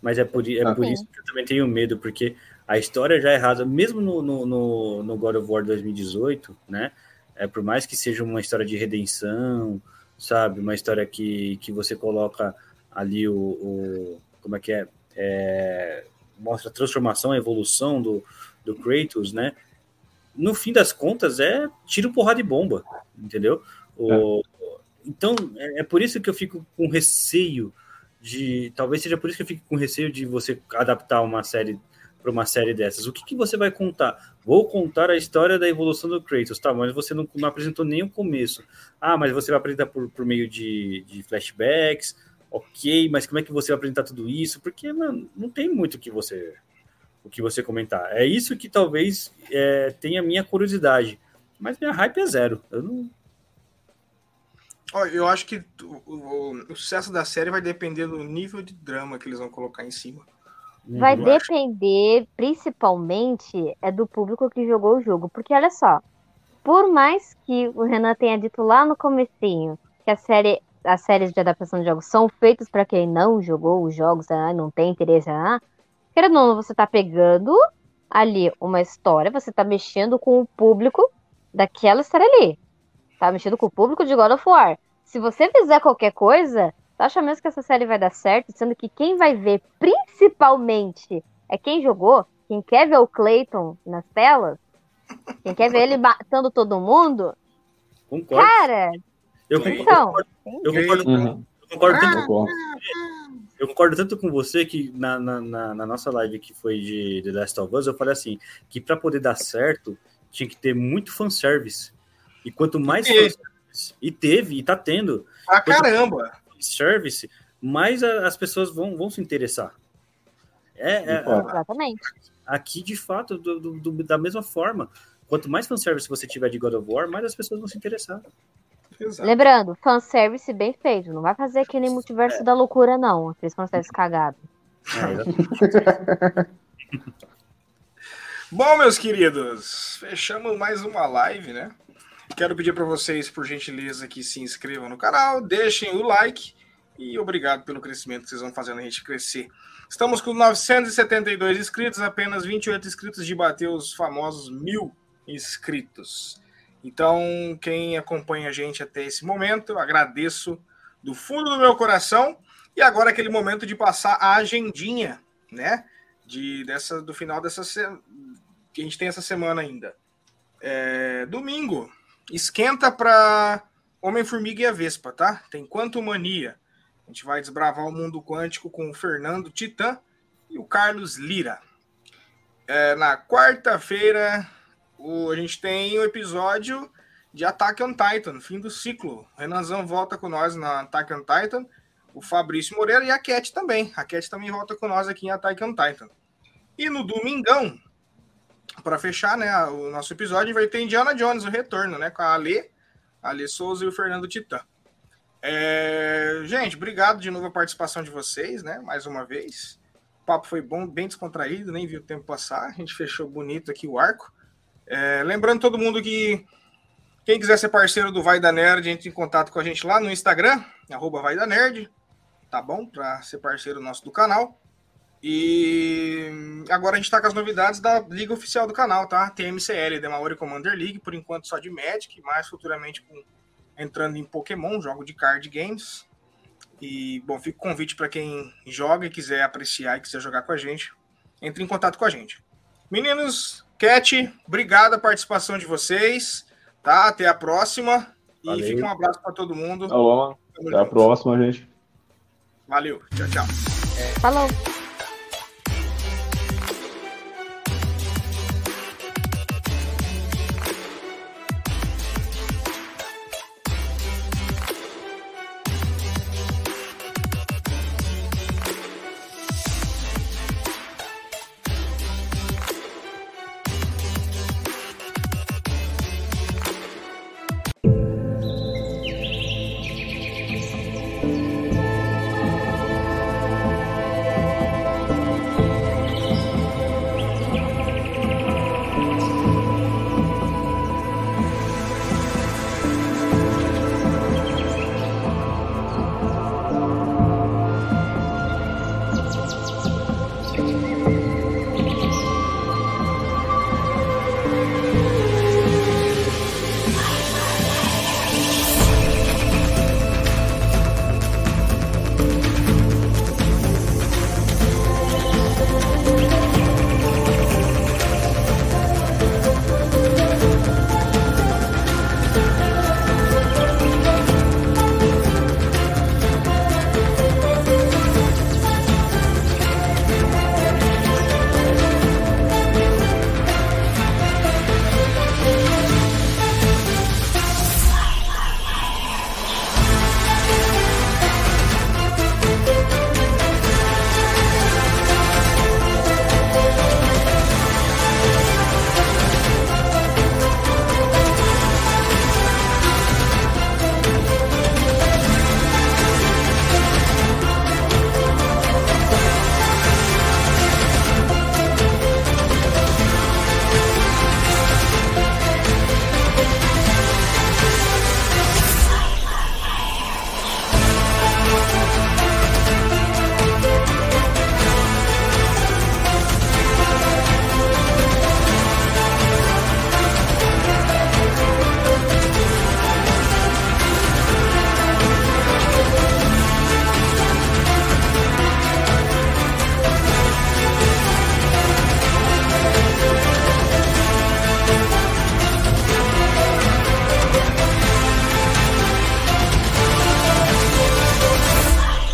Mas é por, é por isso que eu também tenho medo, porque a história já é rasa, mesmo no, no, no, no God of War 2018, né? É, por mais que seja uma história de redenção, sabe? Uma história que, que você coloca ali o, o como é que é? é mostra a transformação, a evolução do, do Kratos, né? No fim das contas, é tiro, porrada e bomba, entendeu? O, é. Então, é, é por isso que eu fico com receio de. Talvez seja por isso que eu fico com receio de você adaptar uma série para uma série dessas. O que, que você vai contar? Vou contar a história da evolução do Kratos, tá? Mas você não, não apresentou nem o começo. Ah, mas você vai apresentar por, por meio de, de flashbacks ok, mas como é que você vai apresentar tudo isso? Porque mano, não tem muito que você o que você comentar. É isso que talvez é, tenha minha curiosidade, mas minha hype é zero. Eu não. Eu acho que o, o, o sucesso da série vai depender do nível de drama que eles vão colocar em cima. Vai eu depender, acho. principalmente, é do público que jogou o jogo. Porque olha só, por mais que o Renan tenha dito lá no comecinho que a série as séries de adaptação de jogos são feitas para quem não jogou os jogos, ah, não tem interesse, ah, querendo ou não, você está pegando ali uma história, você está mexendo com o público daquela história ali. Tá mexendo com o público de God of War. Se você fizer qualquer coisa, tá achando mesmo que essa série vai dar certo? Sendo que quem vai ver principalmente é quem jogou, quem quer ver o Clayton nas telas, quem quer ver ele matando todo mundo. Concordo. Cara, eu então, concordo, eu concordo, Uhum. eu concordo tanto Concordo. Eu concordo tanto com você que na, na, na- na nossa live que foi de The Last of Us, eu falei assim, que para poder dar certo, tinha que ter muito fanservice. E quanto mais E- fanservice, e teve, e tá tendo Pra caramba. Service, mais a- as pessoas vão, vão se interessar. É, é- Concordo. exatamente. aqui, de fato, do- do- do- da mesma forma. Quanto mais fanservice você tiver de God of War, mais as pessoas vão se interessar. Exato. Lembrando, fanservice bem feito. Não vai fazer que nem multiverso da loucura, não. Aqueles fanservice cagado. É. <laughs> Bom, meus queridos, fechamos mais uma live, né? Quero pedir para vocês, por gentileza, que se inscrevam no canal, deixem o like e obrigado pelo crescimento que vocês vão fazendo a gente crescer. Estamos com 972 inscritos, apenas 28 inscritos de bater os famosos mil inscritos. Então, quem acompanha a gente até esse momento, eu agradeço do fundo do meu coração. E agora aquele momento de passar a agendinha, né? De, dessa, do final dessa que a gente tem essa semana ainda. É, domingo, esquenta para Homem-Formiga e a Vespa, tá? Tem Quanto Mania. A gente vai desbravar o mundo quântico com o Fernando Titã e o Carlos Lira. É, na quarta-feira, a gente tem o episódio de Attack on Titan, fim do ciclo. Renanzão volta com nós na Attack on Titan, o Fabrício Moreira e a Cat também. A Cat também volta com nós aqui em Attack on Titan. E no domingão, para fechar né, o nosso episódio, vai ter Indiana Jones, o retorno, né? Com a Ale, a Ale Souza e o Fernando Titã. É, Gente, obrigado de novo a participação de vocês, né? Mais uma vez. O papo foi bom, bem descontraído, nem vi o tempo passar. A gente fechou bonito aqui o arco. É, lembrando todo mundo que quem quiser ser parceiro do Vai da Nerd, entre em contato com a gente lá no Instagram, arroba Vai da Nerd, tá bom? Para ser parceiro nosso do canal. E agora a gente tá com as novidades da liga oficial do canal, tá? Tem MCL, The Maori Commander League, por enquanto só de Magic, mais futuramente com, entrando em Pokémon, jogo de card games. E, bom, fica o convite para quem joga e quiser apreciar e quiser jogar com a gente, entre em contato com a gente. Meninos, Cat, obrigado a participação de vocês, tá? Até a próxima. E Valeu. fica um abraço para todo mundo. Alô, até a próxima, gente. Valeu, tchau, tchau. Falou!